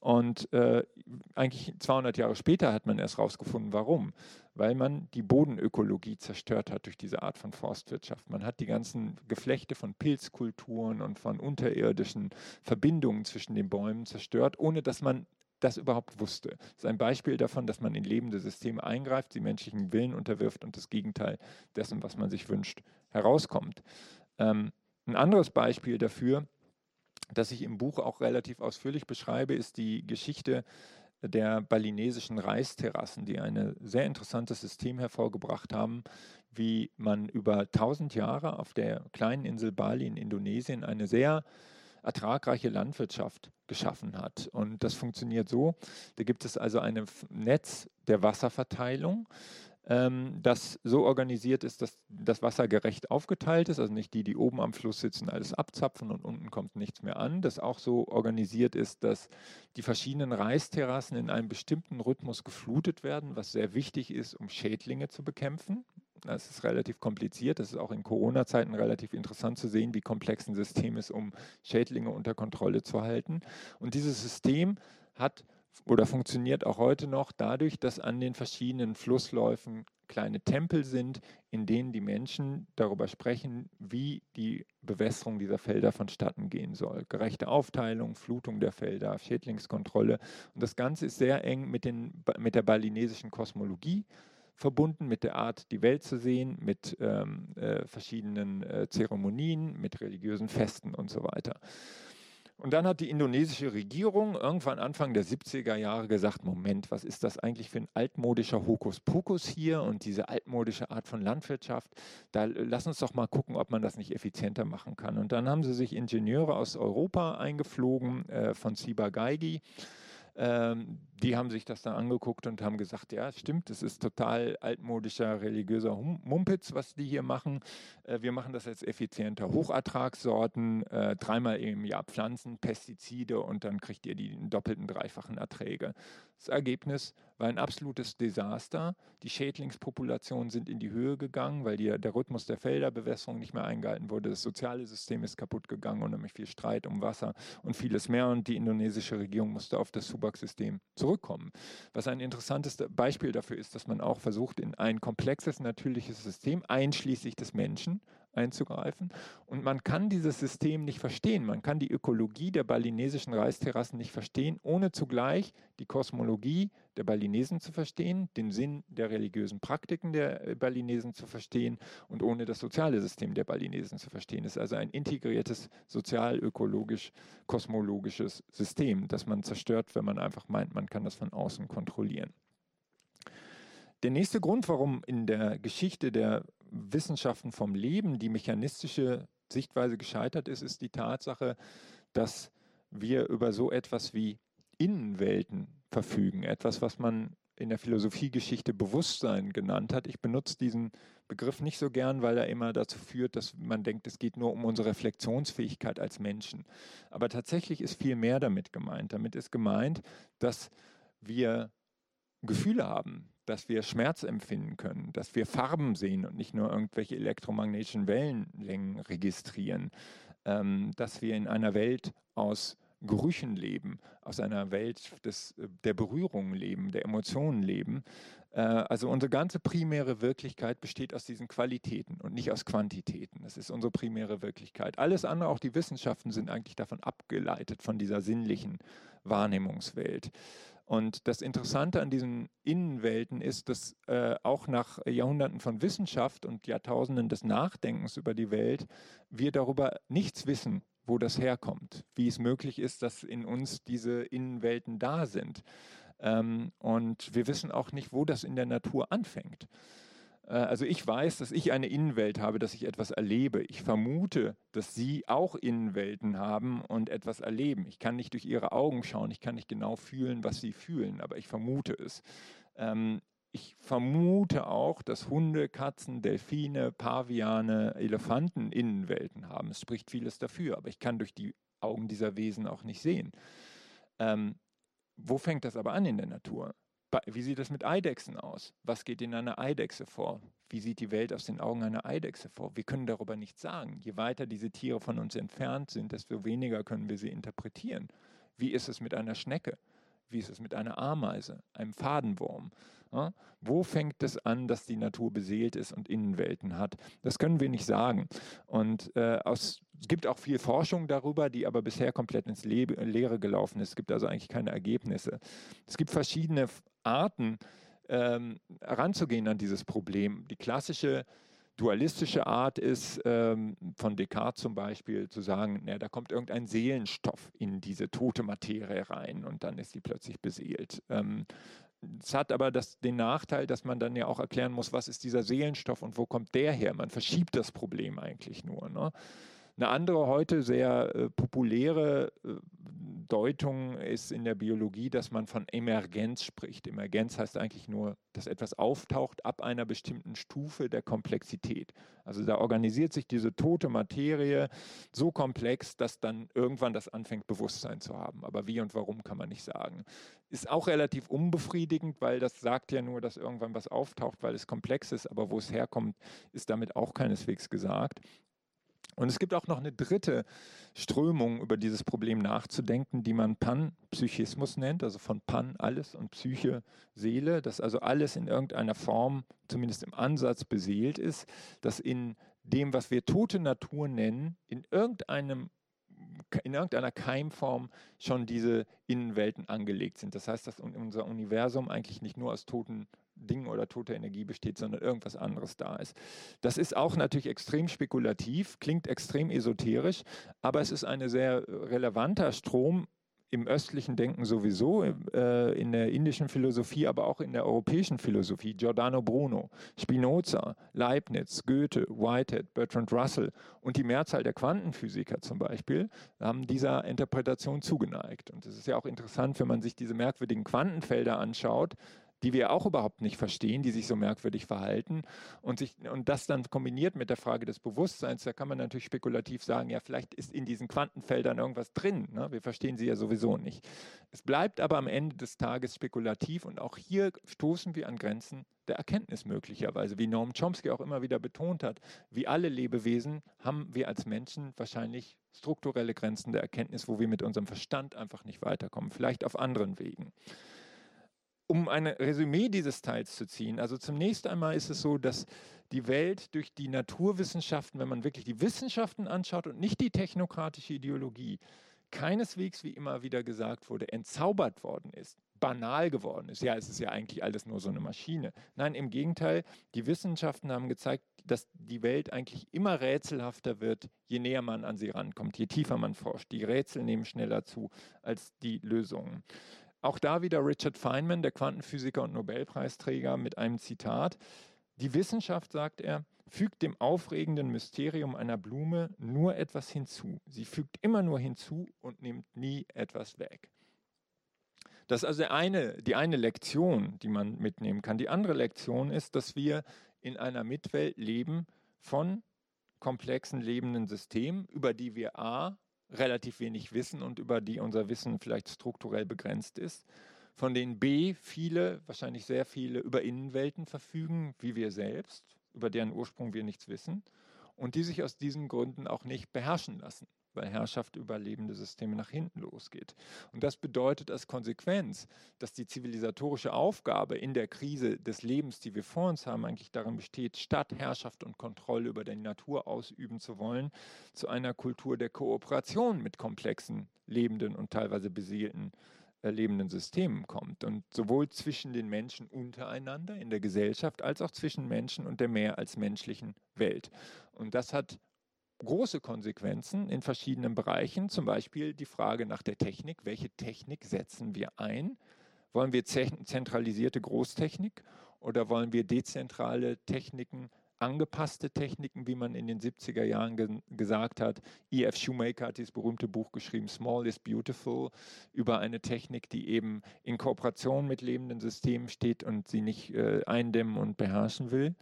Und äh, eigentlich 200 Jahre später hat man erst herausgefunden, warum. Weil man die Bodenökologie zerstört hat durch diese Art von Forstwirtschaft. Man hat die ganzen Geflechte von Pilzkulturen und von unterirdischen Verbindungen zwischen den Bäumen zerstört, ohne dass man das überhaupt wusste. Das ist ein Beispiel davon, dass man in lebende Systeme eingreift, sie menschlichen Willen unterwirft und das Gegenteil dessen, was man sich wünscht, herauskommt. Ähm, ein anderes Beispiel dafür, das ich im Buch auch relativ ausführlich beschreibe, ist die Geschichte der balinesischen Reisterrassen, die ein sehr interessantes System hervorgebracht haben, wie man über 1000 Jahre auf der kleinen Insel Bali in Indonesien eine sehr ertragreiche Landwirtschaft geschaffen hat. Und das funktioniert so, da gibt es also ein Netz der Wasserverteilung, ähm, das so organisiert ist, dass das Wasser gerecht aufgeteilt ist, also nicht die, die oben am Fluss sitzen, alles abzapfen und unten kommt nichts mehr an, das auch so organisiert ist, dass die verschiedenen Reisterrassen in einem bestimmten Rhythmus geflutet werden, was sehr wichtig ist, um Schädlinge zu bekämpfen. Das ist relativ kompliziert. Das ist auch in Corona-Zeiten relativ interessant zu sehen, wie komplex ein System ist, um Schädlinge unter Kontrolle zu halten. Und dieses System hat oder funktioniert auch heute noch dadurch, dass an den verschiedenen Flussläufen kleine Tempel sind, in denen die Menschen darüber sprechen, wie die Bewässerung dieser Felder vonstatten gehen soll. Gerechte Aufteilung, Flutung der Felder, Schädlingskontrolle. Und das Ganze ist sehr eng mit, den, mit der balinesischen Kosmologie verbunden mit der Art, die Welt zu sehen, mit ähm, äh, verschiedenen äh, Zeremonien, mit religiösen Festen und so weiter. Und dann hat die indonesische Regierung irgendwann Anfang der 70er Jahre gesagt, Moment, was ist das eigentlich für ein altmodischer Hokuspokus hier und diese altmodische Art von Landwirtschaft? Da lass uns doch mal gucken, ob man das nicht effizienter machen kann. Und dann haben sie sich Ingenieure aus Europa eingeflogen, äh, von Ciba Geigy, ähm, die haben sich das dann angeguckt und haben gesagt, ja, stimmt, das ist total altmodischer religiöser Mumpitz, was die hier machen. Äh, wir machen das jetzt effizienter. Hochertragssorten, äh, dreimal im Jahr Pflanzen, Pestizide und dann kriegt ihr die doppelten, dreifachen Erträge. Das Ergebnis war ein absolutes Desaster. Die Schädlingspopulationen sind in die Höhe gegangen, weil die, der Rhythmus der Felderbewässerung nicht mehr eingehalten wurde. Das soziale System ist kaputt gegangen und nämlich viel Streit um Wasser und vieles mehr. Und die indonesische Regierung musste auf das Subak-System zurückkommen. Was ein interessantes Beispiel dafür ist, dass man auch versucht, in ein komplexes natürliches System, einschließlich des Menschen, einzugreifen. Und man kann dieses System nicht verstehen. Man kann die Ökologie der balinesischen Reisterrassen nicht verstehen, ohne zugleich die Kosmologie der Balinesen zu verstehen, den Sinn der religiösen Praktiken der äh, Balinesen zu verstehen und ohne das soziale System der Balinesen zu verstehen. Es ist also ein integriertes sozial-ökologisch-kosmologisches System, das man zerstört, wenn man einfach meint, man kann das von außen kontrollieren. Der nächste Grund, warum in der Geschichte der Wissenschaften vom Leben die mechanistische Sichtweise gescheitert ist, ist die Tatsache, dass wir über so etwas wie Innenwelten verfügen. Etwas, was man in der Philosophiegeschichte Bewusstsein genannt hat. Ich benutze diesen Begriff nicht so gern, weil er immer dazu führt, dass man denkt, es geht nur um unsere Reflexionsfähigkeit als Menschen. Aber tatsächlich ist viel mehr damit gemeint. Damit ist gemeint, dass wir Gefühle haben, dass wir Schmerz empfinden können, dass wir Farben sehen und nicht nur irgendwelche elektromagnetischen Wellenlängen registrieren, ähm, dass wir in einer Welt aus Gerüchen leben, aus einer Welt des, der Berührung leben, der Emotionen leben. Äh, also unsere ganze primäre Wirklichkeit besteht aus diesen Qualitäten und nicht aus Quantitäten. Das ist unsere primäre Wirklichkeit. Alles andere, auch die Wissenschaften, sind eigentlich davon abgeleitet, von dieser sinnlichen Wahrnehmungswelt. Und das Interessante an diesen Innenwelten ist, dass äh, auch nach Jahrhunderten von Wissenschaft und Jahrtausenden des Nachdenkens über die Welt wir darüber nichts wissen, wo das herkommt, wie es möglich ist, dass in uns diese Innenwelten da sind. Ähm, und wir wissen auch nicht, wo das in der Natur anfängt. Äh, also ich weiß, dass ich eine Innenwelt habe, dass ich etwas erlebe. Ich vermute, dass Sie auch Innenwelten haben und etwas erleben. Ich kann nicht durch Ihre Augen schauen, ich kann nicht genau fühlen, was Sie fühlen, aber ich vermute es. Ähm, ich vermute auch, dass Hunde, Katzen, Delfine, Paviane, Elefanten Innenwelten haben. Es spricht vieles dafür, aber ich kann durch die Augen dieser Wesen auch nicht sehen. Ähm, wo fängt das aber an in der Natur? Wie sieht es mit Eidechsen aus? Was geht in einer Eidechse vor? Wie sieht die Welt aus den Augen einer Eidechse vor? Wir können darüber nichts sagen. Je weiter diese Tiere von uns entfernt sind, desto weniger können wir sie interpretieren. Wie ist es mit einer Schnecke? Wie ist es mit einer Ameise, einem Fadenwurm? Ja? Wo fängt es an, dass die Natur beseelt ist und Innenwelten hat? Das können wir nicht sagen. Und äh, aus, es gibt auch viel Forschung darüber, die aber bisher komplett ins Le Leere gelaufen ist. Es gibt also eigentlich keine Ergebnisse. Es gibt verschiedene Arten, ähm, heranzugehen an dieses Problem. Die klassische dualistische Art ist, ähm, von Descartes zum Beispiel, zu sagen, na, da kommt irgendein Seelenstoff in diese tote Materie rein und dann ist sie plötzlich beseelt. Ähm, es hat aber das, den Nachteil, dass man dann ja auch erklären muss, was ist dieser Seelenstoff und wo kommt der her? Man verschiebt das Problem eigentlich nur. Ne? Eine andere heute sehr äh, populäre äh, Deutung ist in der Biologie, dass man von Emergenz spricht. Emergenz heißt eigentlich nur, dass etwas auftaucht ab einer bestimmten Stufe der Komplexität. Also da organisiert sich diese tote Materie so komplex, dass dann irgendwann das anfängt, Bewusstsein zu haben. Aber wie und warum kann man nicht sagen. Ist auch relativ unbefriedigend, weil das sagt ja nur, dass irgendwann was auftaucht, weil es komplex ist. Aber wo es herkommt, ist damit auch keineswegs gesagt. Und es gibt auch noch eine dritte Strömung, über dieses Problem nachzudenken, die man Panpsychismus nennt, also von Pan alles und Psyche Seele, dass also alles in irgendeiner Form, zumindest im Ansatz, beseelt ist, dass in dem, was wir tote Natur nennen, in irgendeinem in irgendeiner Keimform schon diese Innenwelten angelegt sind. Das heißt, dass unser Universum eigentlich nicht nur aus toten Ding oder tote Energie besteht, sondern irgendwas anderes da ist. Das ist auch natürlich extrem spekulativ, klingt extrem esoterisch, aber es ist ein sehr relevanter Strom im östlichen Denken sowieso, äh, in der indischen Philosophie, aber auch in der europäischen Philosophie. Giordano Bruno, Spinoza, Leibniz, Goethe, Whitehead, Bertrand Russell und die Mehrzahl der Quantenphysiker zum Beispiel haben dieser Interpretation zugeneigt. Und es ist ja auch interessant, wenn man sich diese merkwürdigen Quantenfelder anschaut, die wir auch überhaupt nicht verstehen, die sich so merkwürdig verhalten. Und, sich, und das dann kombiniert mit der Frage des Bewusstseins, da kann man natürlich spekulativ sagen, ja, vielleicht ist in diesen Quantenfeldern irgendwas drin. Ne? Wir verstehen sie ja sowieso nicht. Es bleibt aber am Ende des Tages spekulativ und auch hier stoßen wir an Grenzen der Erkenntnis möglicherweise. Wie Noam Chomsky auch immer wieder betont hat, wie alle Lebewesen haben wir als Menschen wahrscheinlich strukturelle Grenzen der Erkenntnis, wo wir mit unserem Verstand einfach nicht weiterkommen, vielleicht auf anderen Wegen um ein Resümee dieses Teils zu ziehen, also zunächst einmal ist es so, dass die Welt durch die Naturwissenschaften, wenn man wirklich die Wissenschaften anschaut und nicht die technokratische Ideologie, keineswegs, wie immer wieder gesagt wurde, entzaubert worden ist, banal geworden ist. Ja, es ist ja eigentlich alles nur so eine Maschine. Nein, im Gegenteil, die Wissenschaften haben gezeigt, dass die Welt eigentlich immer rätselhafter wird, je näher man an sie rankommt, je tiefer man forscht. Die Rätsel nehmen schneller zu als die Lösungen. Auch da wieder Richard Feynman, der Quantenphysiker und Nobelpreisträger, mit einem Zitat. Die Wissenschaft, sagt er, fügt dem aufregenden Mysterium einer Blume nur etwas hinzu. Sie fügt immer nur hinzu und nimmt nie etwas weg. Das ist also eine, die eine Lektion, die man mitnehmen kann. Die andere Lektion ist, dass wir in einer Mitwelt leben von komplexen lebenden Systemen, über die wir a relativ wenig wissen und über die unser Wissen vielleicht strukturell begrenzt ist, von denen b viele, wahrscheinlich sehr viele über Innenwelten verfügen, wie wir selbst, über deren Ursprung wir nichts wissen und die sich aus diesen Gründen auch nicht beherrschen lassen weil Herrschaft über lebende Systeme nach hinten losgeht. Und das bedeutet als Konsequenz, dass die zivilisatorische Aufgabe in der Krise des Lebens, die wir vor uns haben, eigentlich darin besteht, statt Herrschaft und Kontrolle über die Natur ausüben zu wollen, zu einer Kultur der Kooperation mit komplexen, lebenden und teilweise beseelten äh, lebenden Systemen kommt. Und sowohl zwischen den Menschen untereinander in der Gesellschaft als auch zwischen Menschen und der mehr als menschlichen Welt. Und das hat große Konsequenzen in verschiedenen Bereichen, zum Beispiel die Frage nach der Technik. Welche Technik setzen wir ein? Wollen wir zentralisierte Großtechnik oder wollen wir dezentrale Techniken, angepasste Techniken, wie man in den 70er Jahren ge gesagt hat? E.F. Shoemaker hat dieses berühmte Buch geschrieben, Small is Beautiful, über eine Technik, die eben in Kooperation mit lebenden Systemen steht und sie nicht äh, eindämmen und beherrschen will.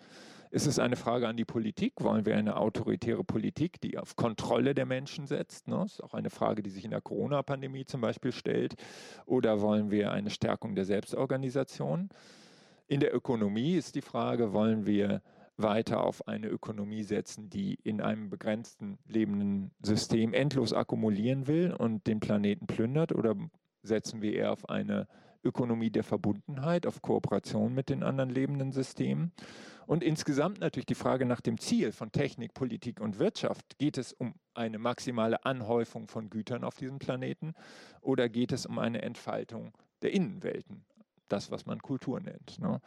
Ist es eine Frage an die Politik? Wollen wir eine autoritäre Politik, die auf Kontrolle der Menschen setzt? Das ist auch eine Frage, die sich in der Corona-Pandemie zum Beispiel stellt. Oder wollen wir eine Stärkung der Selbstorganisation? In der Ökonomie ist die Frage, wollen wir weiter auf eine Ökonomie setzen, die in einem begrenzten lebenden System endlos akkumulieren will und den Planeten plündert? Oder setzen wir eher auf eine Ökonomie der Verbundenheit, auf Kooperation mit den anderen lebenden Systemen? Und insgesamt natürlich die Frage nach dem Ziel von Technik, Politik und Wirtschaft. Geht es um eine maximale Anhäufung von Gütern auf diesem Planeten oder geht es um eine Entfaltung der Innenwelten? Das, was man Kultur nennt. Ne?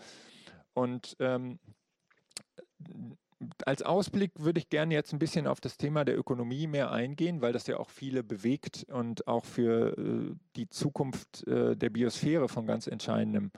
Und ähm, als Ausblick würde ich gerne jetzt ein bisschen auf das Thema der Ökonomie mehr eingehen, weil das ja auch viele bewegt und auch für äh, die Zukunft äh, der Biosphäre von ganz entscheidendem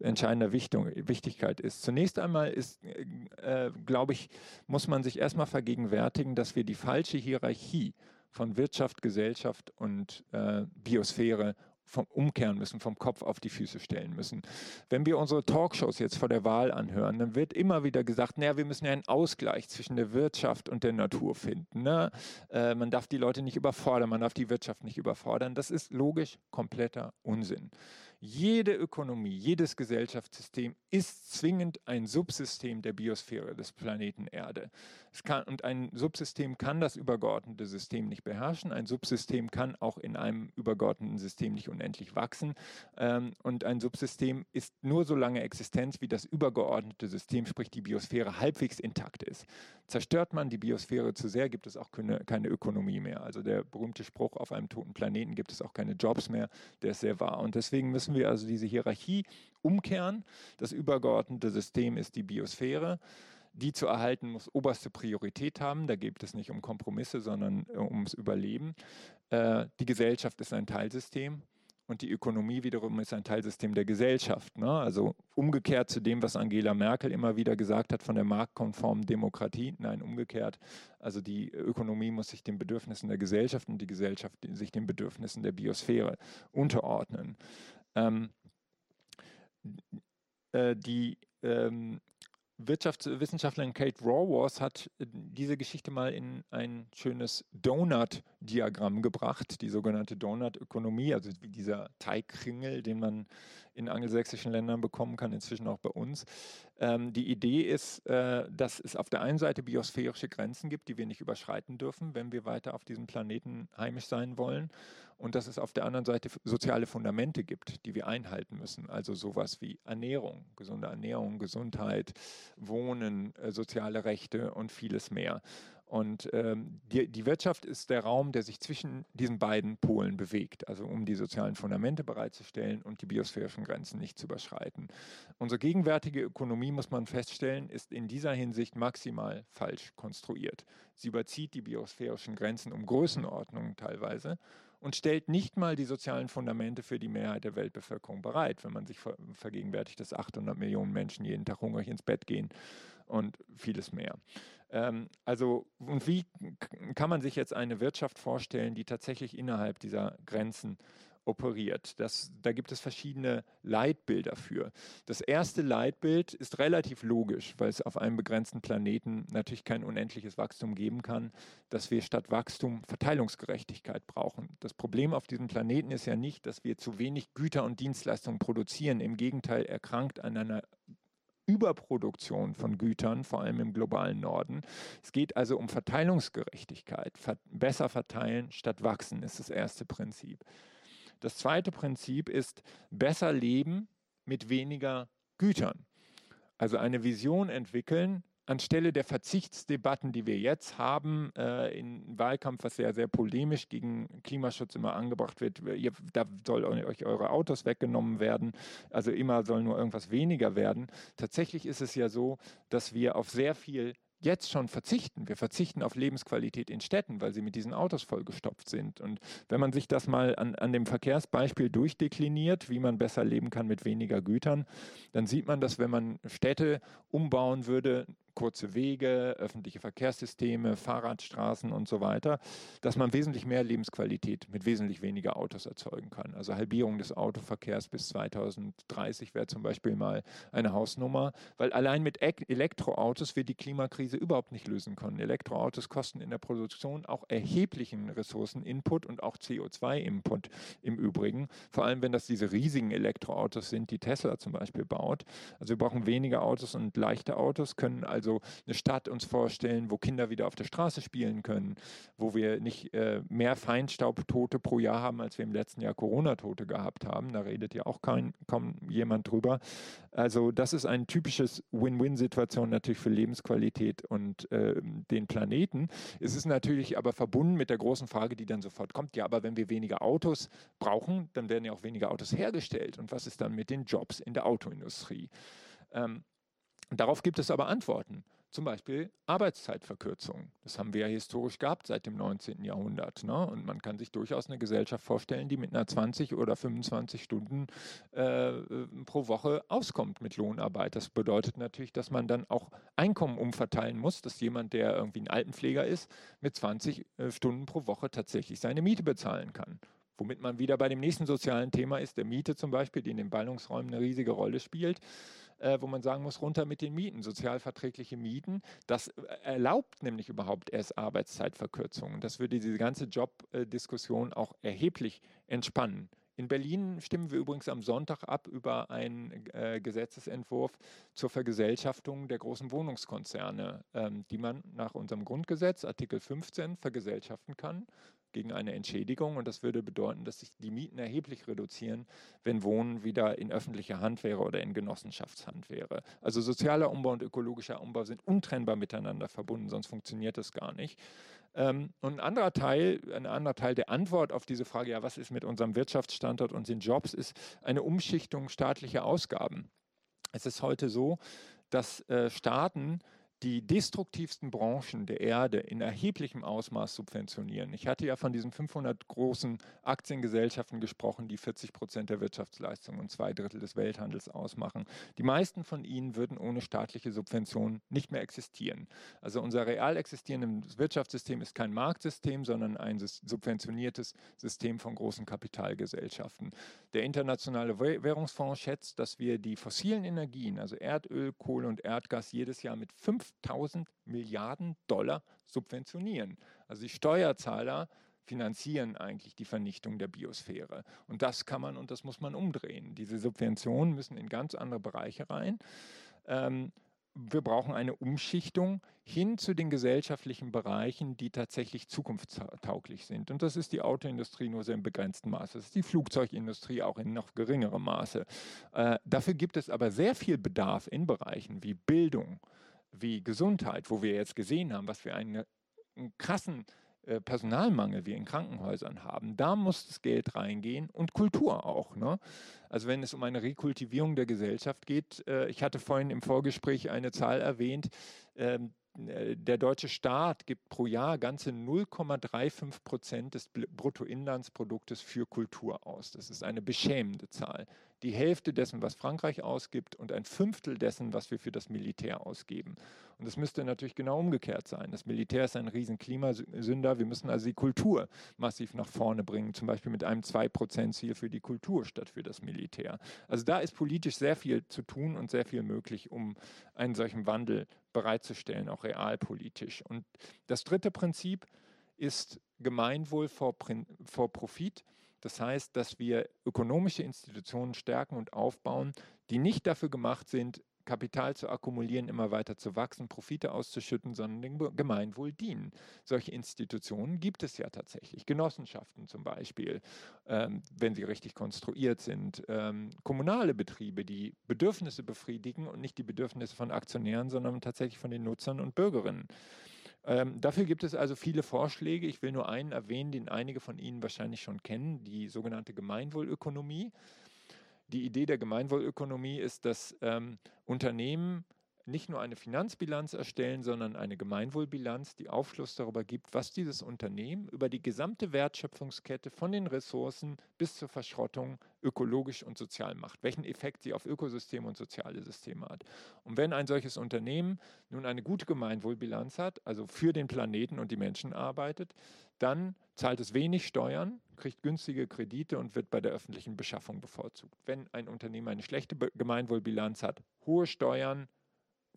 entscheidender Wichtung, Wichtigkeit ist. Zunächst einmal ist, äh, glaube ich, muss man sich erstmal vergegenwärtigen, dass wir die falsche Hierarchie von Wirtschaft, Gesellschaft und äh, Biosphäre vom umkehren müssen, vom Kopf auf die Füße stellen müssen. Wenn wir unsere Talkshows jetzt vor der Wahl anhören, dann wird immer wieder gesagt, naja, wir müssen ja einen Ausgleich zwischen der Wirtschaft und der Natur finden. Ne? Äh, man darf die Leute nicht überfordern, man darf die Wirtschaft nicht überfordern. Das ist logisch kompletter Unsinn. Jede Ökonomie, jedes Gesellschaftssystem ist zwingend ein Subsystem der Biosphäre des Planeten Erde. Kann, und ein Subsystem kann das übergeordnete System nicht beherrschen. Ein Subsystem kann auch in einem übergeordneten System nicht unendlich wachsen. Ähm, und ein Subsystem ist nur so lange Existenz, wie das übergeordnete System, sprich die Biosphäre, halbwegs intakt ist. Zerstört man die Biosphäre zu sehr, gibt es auch keine, keine Ökonomie mehr. Also der berühmte Spruch, auf einem toten Planeten gibt es auch keine Jobs mehr, der ist sehr wahr. Und deswegen müssen wir also diese Hierarchie umkehren. Das übergeordnete System ist die Biosphäre. Die zu erhalten muss oberste Priorität haben. Da geht es nicht um Kompromisse, sondern äh, ums Überleben. Äh, die Gesellschaft ist ein Teilsystem und die Ökonomie wiederum ist ein Teilsystem der Gesellschaft. Ne? Also umgekehrt zu dem, was Angela Merkel immer wieder gesagt hat von der marktkonformen Demokratie. Nein, umgekehrt. Also die Ökonomie muss sich den Bedürfnissen der Gesellschaft und die Gesellschaft sich den Bedürfnissen der Biosphäre unterordnen. Ähm, äh, die ähm, Wirtschaftswissenschaftlerin Kate Raworth hat äh, diese Geschichte mal in ein schönes Donut-Diagramm gebracht, die sogenannte Donut-Ökonomie, also wie dieser Teigkringel, den man in angelsächsischen Ländern bekommen kann, inzwischen auch bei uns. Ähm, die Idee ist, äh, dass es auf der einen Seite biosphärische Grenzen gibt, die wir nicht überschreiten dürfen, wenn wir weiter auf diesem Planeten heimisch sein wollen. Und dass es auf der anderen Seite soziale Fundamente gibt, die wir einhalten müssen. Also sowas wie Ernährung, gesunde Ernährung, Gesundheit, Wohnen, äh, soziale Rechte und vieles mehr. Und ähm, die, die, Wirtschaft ist der Raum, der sich zwischen diesen beiden Polen bewegt, also um die sozialen Fundamente bereitzustellen und die biosphärischen Grenzen nicht zu überschreiten. Unsere gegenwärtige Ökonomie, muss man feststellen, ist in dieser Hinsicht maximal falsch konstruiert. Sie überzieht die biosphärischen Grenzen um Größenordnungen teilweise und stellt nicht mal die sozialen Fundamente für die Mehrheit der Weltbevölkerung bereit, wenn man sich vergegenwärtigt, dass 800 Millionen Menschen jeden Tag hungrig ins Bett gehen und vieles mehr. Ähm, also, und wie kann man sich jetzt eine Wirtschaft vorstellen, die tatsächlich innerhalb dieser Grenzen operiert. Das, da gibt es verschiedene Leitbilder für. Das erste Leitbild ist relativ logisch, weil es auf einem begrenzten Planeten natürlich kein unendliches Wachstum geben kann, dass wir statt Wachstum Verteilungsgerechtigkeit brauchen. Das Problem auf diesem Planeten ist ja nicht, dass wir zu wenig Güter und Dienstleistungen produzieren. Im Gegenteil, erkrankt an einer Überproduktion von Gütern, vor allem im globalen Norden. Es geht also um Verteilungsgerechtigkeit. besser verteilen statt wachsen ist das erste Prinzip. Das zweite Prinzip ist besser leben mit weniger Gütern. Also eine Vision entwickeln, anstelle der Verzichtsdebatten, die wir jetzt haben, äh, im Wahlkampf, was ja sehr polemisch gegen Klimaschutz immer angebracht wird, ihr, da soll euch eure Autos weggenommen werden, also immer soll nur irgendwas weniger werden. Tatsächlich ist es ja so, dass wir auf sehr viel jetzt schon verzichten. Wir verzichten auf Lebensqualität in Städten, weil sie mit diesen Autos vollgestopft sind. Und wenn man sich das mal an, an dem Verkehrsbeispiel durchdekliniert, wie man besser leben kann mit weniger Gütern, dann sieht man, dass wenn man Städte umbauen würde, kurze Wege, öffentliche Verkehrssysteme, Fahrradstraßen und so weiter, dass man wesentlich mehr Lebensqualität mit wesentlich weniger Autos erzeugen kann. Also Halbierung des Autoverkehrs bis 2030 wäre zum Beispiel mal eine Hausnummer, weil allein mit Elektroautos wir die Klimakrise überhaupt nicht lösen können. Elektroautos kosten in der Produktion auch erheblichen Ressourceninput und auch CO2-Input im Übrigen. Vor allem, wenn das diese riesigen Elektroautos sind, die Tesla zum Beispiel baut. Also wir brauchen weniger Autos und leichte Autos, können also also eine Stadt uns vorstellen, wo Kinder wieder auf der Straße spielen können, wo wir nicht äh, mehr Feinstaubtote pro Jahr haben, als wir im letzten Jahr Corona-Tote gehabt haben. Da redet ja auch kein, kaum jemand drüber. Also das ist ein typisches Win-Win-Situation natürlich für Lebensqualität und äh, den Planeten. Es ist natürlich aber verbunden mit der großen Frage, die dann sofort kommt, ja, aber wenn wir weniger Autos brauchen, dann werden ja auch weniger Autos hergestellt. Und was ist dann mit den Jobs in der Autoindustrie? Ähm, Darauf gibt es aber Antworten. Zum Beispiel Arbeitszeitverkürzung. Das haben wir ja historisch gehabt seit dem 19. Jahrhundert. Ne? Und man kann sich durchaus eine Gesellschaft vorstellen, die mit einer 20 oder 25 Stunden äh, pro Woche auskommt mit Lohnarbeit. Das bedeutet natürlich, dass man dann auch Einkommen umverteilen muss, dass jemand, der irgendwie ein Altenpfleger ist, mit 20 äh, Stunden pro Woche tatsächlich seine Miete bezahlen kann. Womit man wieder bei dem nächsten sozialen Thema ist, der Miete zum Beispiel, die in den Ballungsräumen eine riesige Rolle spielt äh, wo man sagen muss, runter mit den Mieten, sozialverträgliche Mieten. Das äh, erlaubt nämlich überhaupt erst Arbeitszeitverkürzungen. Das würde diese ganze Jobdiskussion auch erheblich entspannen. In Berlin stimmen wir übrigens am Sonntag ab über einen äh, Gesetzesentwurf zur Vergesellschaftung der großen Wohnungskonzerne, ähm, die man nach unserem Grundgesetz, Artikel 15, vergesellschaften kann gegen eine Entschädigung. Und das würde bedeuten, dass sich die Mieten erheblich reduzieren, wenn Wohnen wieder in öffentlicher Hand wäre oder in Genossenschaftshand wäre. Also sozialer Umbau und ökologischer Umbau sind untrennbar miteinander verbunden, sonst funktioniert das gar nicht. Ähm, und ein anderer Teil, ein anderer Teil der Antwort auf diese Frage, ja, was ist mit unserem Wirtschaftsstandort und den Jobs, ist eine Umschichtung staatlicher Ausgaben. Es ist heute so, dass äh, Staaten die destruktivsten Branchen der Erde in erheblichem Ausmaß subventionieren. Ich hatte ja von diesen 500 großen Aktiengesellschaften gesprochen, die 40 Prozent der Wirtschaftsleistung und zwei Drittel des Welthandels ausmachen. Die meisten von ihnen würden ohne staatliche Subventionen nicht mehr existieren. Also unser real existierendes Wirtschaftssystem ist kein Marktsystem, sondern ein subventioniertes System von großen Kapitalgesellschaften. Der Internationale Währungsfonds schätzt, dass wir die fossilen Energien, also Erdöl, Kohle und Erdgas, jedes Jahr mit 5 5000 Milliarden Dollar subventionieren. Also die Steuerzahler finanzieren eigentlich die Vernichtung der Biosphäre. Und das kann man und das muss man umdrehen. Diese Subventionen müssen in ganz andere Bereiche rein. Ähm, wir brauchen eine Umschichtung hin zu den gesellschaftlichen Bereichen, die tatsächlich zukunftstauglich sind. Und das ist die Autoindustrie nur sehr im begrenzten Maße. Das ist die Flugzeugindustrie auch in noch geringerem Maße. Äh, dafür gibt es aber sehr viel Bedarf in Bereichen wie Bildung, wie Gesundheit, wo wir jetzt gesehen haben, was für einen, einen krassen äh, Personalmangel wir in Krankenhäusern haben, da muss das Geld reingehen und Kultur auch. Ne? Also wenn es um eine Rekultivierung der Gesellschaft geht, äh, ich hatte vorhin im Vorgespräch eine Zahl erwähnt, ähm, äh, der deutsche Staat gibt pro Jahr ganze 0,35 Prozent des Bruttoinlandsproduktes für Kultur aus. Das ist eine beschämende Zahl. Die Hälfte dessen, was Frankreich ausgibt und ein Fünftel dessen, was wir für das Militär ausgeben. Und das müsste natürlich genau umgekehrt sein. Das Militär ist ein riesen Klimasünder. Wir müssen also die Kultur massiv nach vorne bringen, zum Beispiel mit einem 2-Prozent-Ziel für die Kultur statt für das Militär. Also da ist politisch sehr viel zu tun und sehr viel möglich, um einen solchen Wandel bereitzustellen, auch realpolitisch. Und das dritte Prinzip ist Gemeinwohl vor, vor Profit. Das heißt, dass wir ökonomische Institutionen stärken und aufbauen, die nicht dafür gemacht sind, Kapital zu akkumulieren, immer weiter zu wachsen, Profite auszuschütten, sondern dem Gemeinwohl dienen. Solche Institutionen gibt es ja tatsächlich. Genossenschaften zum Beispiel, ähm, wenn sie richtig konstruiert sind. Ähm, kommunale Betriebe, die Bedürfnisse befriedigen und nicht die Bedürfnisse von Aktionären, sondern tatsächlich von den Nutzern und Bürgerinnen. Ähm, dafür gibt es also viele Vorschläge. Ich will nur einen erwähnen, den einige von Ihnen wahrscheinlich schon kennen, die sogenannte Gemeinwohlökonomie. Die Idee der Gemeinwohlökonomie ist, dass ähm, Unternehmen nicht nur eine Finanzbilanz erstellen, sondern eine Gemeinwohlbilanz, die Aufschluss darüber gibt, was dieses Unternehmen über die gesamte Wertschöpfungskette von den Ressourcen bis zur Verschrottung ökologisch und sozial macht, welchen Effekt sie auf Ökosysteme und soziale Systeme hat. Und wenn ein solches Unternehmen nun eine gute Gemeinwohlbilanz hat, also für den Planeten und die Menschen arbeitet, dann zahlt es wenig Steuern, kriegt günstige Kredite und wird bei der öffentlichen Beschaffung bevorzugt. Wenn ein Unternehmen eine schlechte Gemeinwohlbilanz hat, hohe Steuern,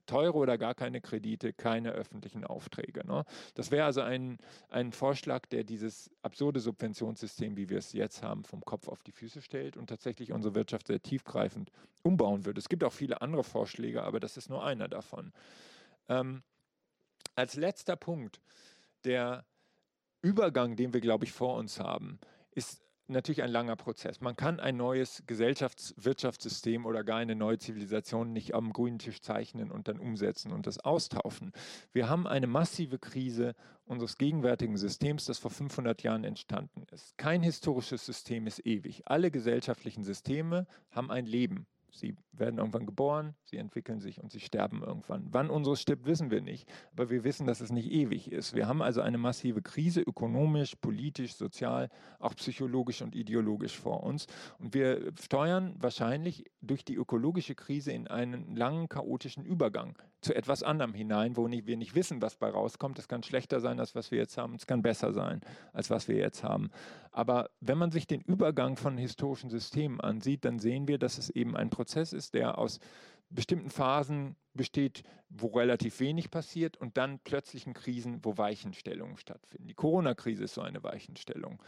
teure oder gar keine Kredite, keine öffentlichen Aufträge. Ne? Das wäre also ein, ein Vorschlag, der dieses absurde Subventionssystem, wie wir es jetzt haben, vom Kopf auf die Füße stellt und tatsächlich unsere Wirtschaft sehr tiefgreifend umbauen würde. Es gibt auch viele andere Vorschläge, aber das ist nur einer davon. Ähm, als letzter Punkt, der Übergang, den wir, glaube ich, vor uns haben, ist natürlich ein langer Prozess. Man kann ein neues Gesellschaftswirtschaftssystem oder gar eine neue Zivilisation nicht am grünen Tisch zeichnen und dann umsetzen und das austauschen. Wir haben eine massive Krise unseres gegenwärtigen Systems, das vor 500 Jahren entstanden ist. Kein historisches System ist ewig. Alle gesellschaftlichen Systeme haben ein Leben. Sie werden irgendwann geboren, sie entwickeln sich und sie sterben irgendwann. Wann unseres stirbt, wissen wir nicht. Aber wir wissen, dass es nicht ewig ist. Wir haben also eine massive Krise, ökonomisch, politisch, sozial, auch psychologisch und ideologisch vor uns. Und wir steuern wahrscheinlich durch die ökologische Krise in einen langen, chaotischen Übergang zu etwas anderem hinein, wo wir nicht wissen, was bei rauskommt. Es kann schlechter sein, als was wir jetzt haben. Es kann besser sein, als was wir jetzt haben. Aber wenn man sich den Übergang von historischen Systemen ansieht, dann sehen wir, dass es eben ein Prozess ist, der aus bestimmten Phasen besteht, wo relativ wenig passiert und dann plötzlichen Krisen, wo Weichenstellungen stattfinden. Die Corona-Krise ist so eine Weichenstellung.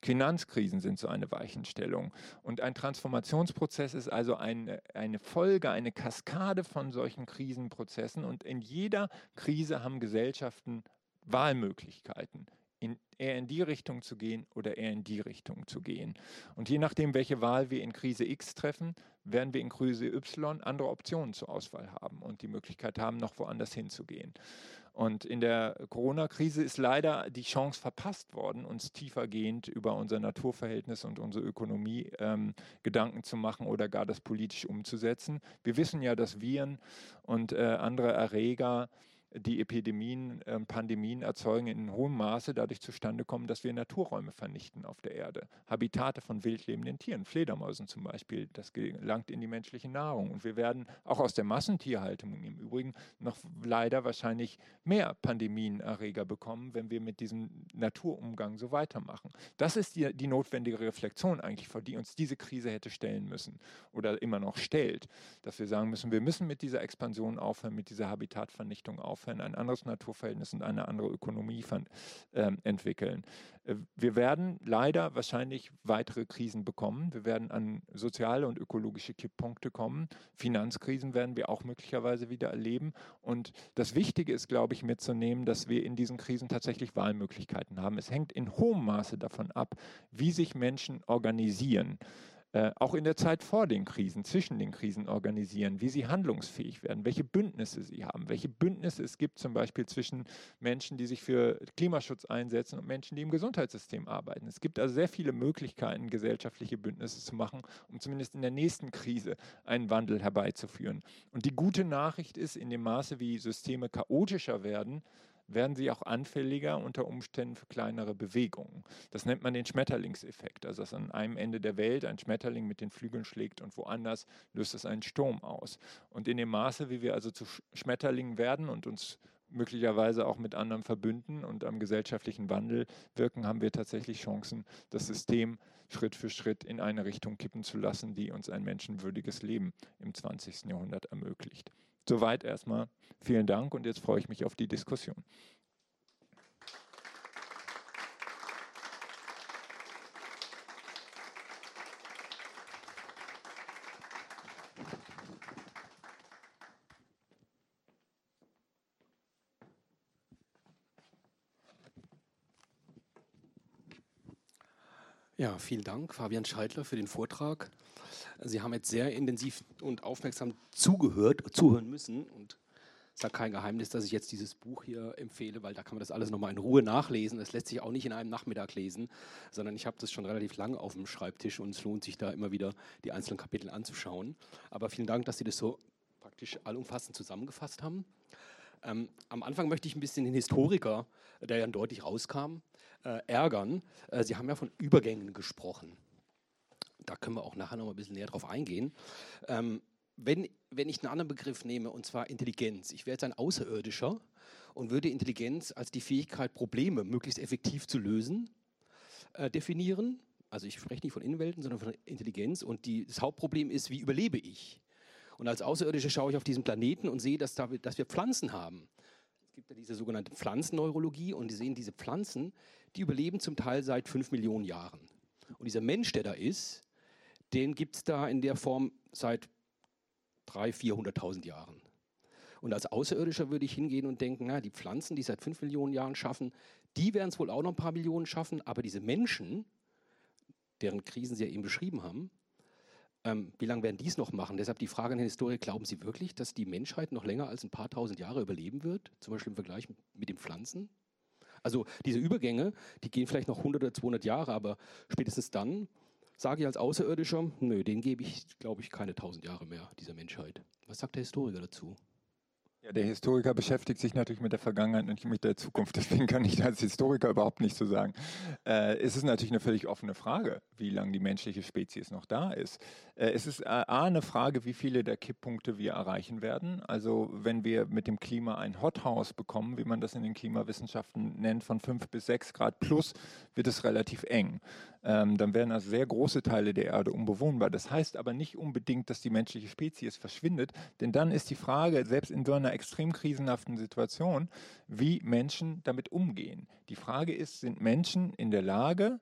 Finanzkrisen sind so eine Weichenstellung. Und ein Transformationsprozess ist also eine, eine Folge, eine Kaskade von solchen Krisenprozessen. Und in jeder Krise haben Gesellschaften Wahlmöglichkeiten in, eher in die Richtung zu gehen oder eher in die Richtung zu gehen. Und je nachdem, welche Wahl wir in Krise X treffen, werden wir in Krise Y andere Optionen zur Auswahl haben und die Möglichkeit haben, noch woanders hinzugehen. Und in der Corona-Krise ist leider die Chance verpasst worden, uns tiefergehend über unser Naturverhältnis und unsere Ökonomie ähm, Gedanken zu machen oder gar das politisch umzusetzen. Wir wissen ja, dass Viren und äh, andere Erreger die Epidemien, äh, Pandemien erzeugen in hohem Maße dadurch zustande kommen, dass wir Naturräume vernichten auf der Erde. Habitate von wildlebenden Tieren, Fledermäusen zum Beispiel, das gelangt in die menschliche Nahrung. Und wir werden auch aus der Massentierhaltung im Übrigen noch leider wahrscheinlich mehr Pandemienerreger bekommen, wenn wir mit diesem Naturumgang so weitermachen. Das ist die, die notwendige Reflexion eigentlich, vor die uns diese Krise hätte stellen müssen oder immer noch stellt, dass wir sagen müssen, wir müssen mit dieser Expansion aufhören, mit dieser Habitatvernichtung aufhören aufhören, ein anderes Naturverhältnis und eine andere Ökonomie von, äh, entwickeln. Äh, wir werden leider wahrscheinlich weitere Krisen bekommen. Wir werden an soziale und ökologische Kipppunkte kommen. Finanzkrisen werden wir auch möglicherweise wieder erleben. Und das Wichtige ist, glaube ich, mitzunehmen, dass wir in diesen Krisen tatsächlich Wahlmöglichkeiten haben. Es hängt in hohem Maße davon ab, wie sich Menschen organisieren äh, auch in der Zeit vor den Krisen, zwischen den Krisen organisieren, wie sie handlungsfähig werden, welche Bündnisse sie haben, welche Bündnisse es gibt zum Beispiel zwischen Menschen, die sich für Klimaschutz einsetzen und Menschen, die im Gesundheitssystem arbeiten. Es gibt also sehr viele Möglichkeiten, gesellschaftliche Bündnisse zu machen, um zumindest in der nächsten Krise einen Wandel herbeizuführen. Und die gute Nachricht ist, in dem Maße, wie Systeme chaotischer werden, werden sie auch anfälliger unter Umständen für kleinere Bewegungen. Das nennt man den Schmetterlingseffekt, also dass an einem Ende der Welt ein Schmetterling mit den Flügeln schlägt und woanders löst es einen Sturm aus. Und in dem Maße, wie wir also zu Schmetterlingen werden und uns möglicherweise auch mit anderen verbünden und am gesellschaftlichen Wandel wirken, haben wir tatsächlich Chancen, das System Schritt für Schritt in eine Richtung kippen zu lassen, die uns ein menschenwürdiges Leben im 20. Jahrhundert ermöglicht. Soweit erstmal. Vielen Dank und jetzt freue ich mich auf die Diskussion. Ja, vielen Dank, Fabian Scheidler, für den Vortrag. Sie haben jetzt sehr intensiv und aufmerksam zugehört, zuhören müssen. Und es ist ja kein Geheimnis, dass ich jetzt dieses Buch hier empfehle, weil da kann man das alles nochmal in Ruhe nachlesen. Das lässt sich auch nicht in einem Nachmittag lesen, sondern ich habe das schon relativ lange auf dem Schreibtisch und es lohnt sich da immer wieder die einzelnen Kapitel anzuschauen. Aber vielen Dank, dass Sie das so praktisch allumfassend zusammengefasst haben. Ähm, am Anfang möchte ich ein bisschen den Historiker, der ja deutlich rauskam, äh, ärgern. Äh, Sie haben ja von Übergängen gesprochen da können wir auch nachher noch mal ein bisschen näher drauf eingehen. Ähm, wenn, wenn ich einen anderen Begriff nehme, und zwar Intelligenz, ich wäre jetzt ein Außerirdischer und würde Intelligenz als die Fähigkeit, Probleme möglichst effektiv zu lösen, äh, definieren. Also ich spreche nicht von Innenwelten, sondern von Intelligenz. Und die, das Hauptproblem ist, wie überlebe ich? Und als Außerirdischer schaue ich auf diesen Planeten und sehe, dass, da, dass wir Pflanzen haben. Es gibt ja diese sogenannte Pflanzenneurologie und die sehen, diese Pflanzen, die überleben zum Teil seit fünf Millionen Jahren. Und dieser Mensch, der da ist, den gibt es da in der Form seit 300.000, 400.000 Jahren. Und als Außerirdischer würde ich hingehen und denken, na, die Pflanzen, die seit 5 Millionen Jahren schaffen, die werden es wohl auch noch ein paar Millionen schaffen, aber diese Menschen, deren Krisen Sie ja eben beschrieben haben, ähm, wie lange werden die es noch machen? Deshalb die Frage an den Historiker, glauben Sie wirklich, dass die Menschheit noch länger als ein paar tausend Jahre überleben wird? Zum Beispiel im Vergleich mit den Pflanzen? Also diese Übergänge, die gehen vielleicht noch 100 oder 200 Jahre, aber spätestens dann sage ich als Außerirdischer, nö, den gebe ich, glaube ich, keine tausend Jahre mehr, dieser Menschheit. Was sagt der Historiker dazu? Ja, der Historiker beschäftigt sich natürlich mit der Vergangenheit und nicht mit der Zukunft. [LAUGHS] Deswegen kann ich als Historiker überhaupt nicht so sagen. Äh, es ist natürlich eine völlig offene Frage, wie lange die menschliche Spezies noch da ist. Äh, es ist äh, A, eine Frage, wie viele der Kipppunkte wir erreichen werden. Also wenn wir mit dem Klima ein Hothouse bekommen, wie man das in den Klimawissenschaften nennt, von 5 bis 6 Grad plus, wird es relativ eng. Ähm, dann werden also sehr große Teile der Erde unbewohnbar. Das heißt aber nicht unbedingt, dass die menschliche Spezies verschwindet, denn dann ist die Frage, selbst in so einer extrem krisenhaften Situation, wie Menschen damit umgehen. Die Frage ist, sind Menschen in der Lage,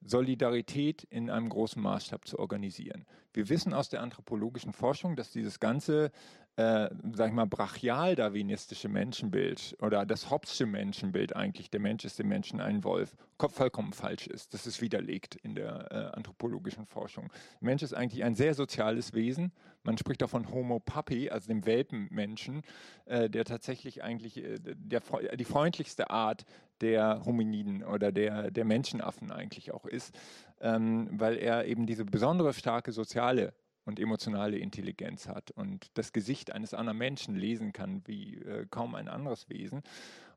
Solidarität in einem großen Maßstab zu organisieren. Wir wissen aus der anthropologischen Forschung, dass dieses ganze äh, sag ich mal, brachial-darwinistische Menschenbild oder das Hobbesche Menschenbild eigentlich, der Mensch ist dem Menschen ein Wolf, vollkommen falsch ist. Das ist widerlegt in der äh, anthropologischen Forschung. Der Mensch ist eigentlich ein sehr soziales Wesen. Man spricht auch von Homo Papi, also dem Welpenmenschen, äh, der tatsächlich eigentlich äh, der, die freundlichste Art der Hominiden oder der, der Menschenaffen eigentlich auch ist, ähm, weil er eben diese besondere starke soziale und emotionale Intelligenz hat und das Gesicht eines anderen Menschen lesen kann wie äh, kaum ein anderes Wesen.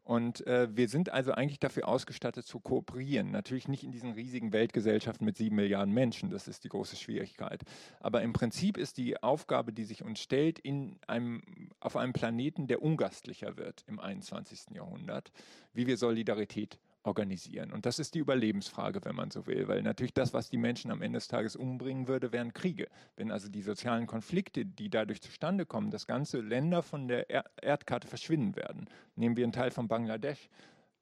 Und äh, wir sind also eigentlich dafür ausgestattet zu kooperieren. Natürlich nicht in diesen riesigen Weltgesellschaften mit sieben Milliarden Menschen, das ist die große Schwierigkeit. Aber im Prinzip ist die Aufgabe, die sich uns stellt, in einem, auf einem Planeten, der ungastlicher wird im 21. Jahrhundert, wie wir Solidarität organisieren. Und das ist die Überlebensfrage, wenn man so will, weil natürlich das, was die Menschen am Ende des Tages umbringen würde, wären Kriege. Wenn also die sozialen Konflikte, die dadurch zustande kommen, dass ganze Länder von der er Erdkarte verschwinden werden. Nehmen wir einen Teil von Bangladesch.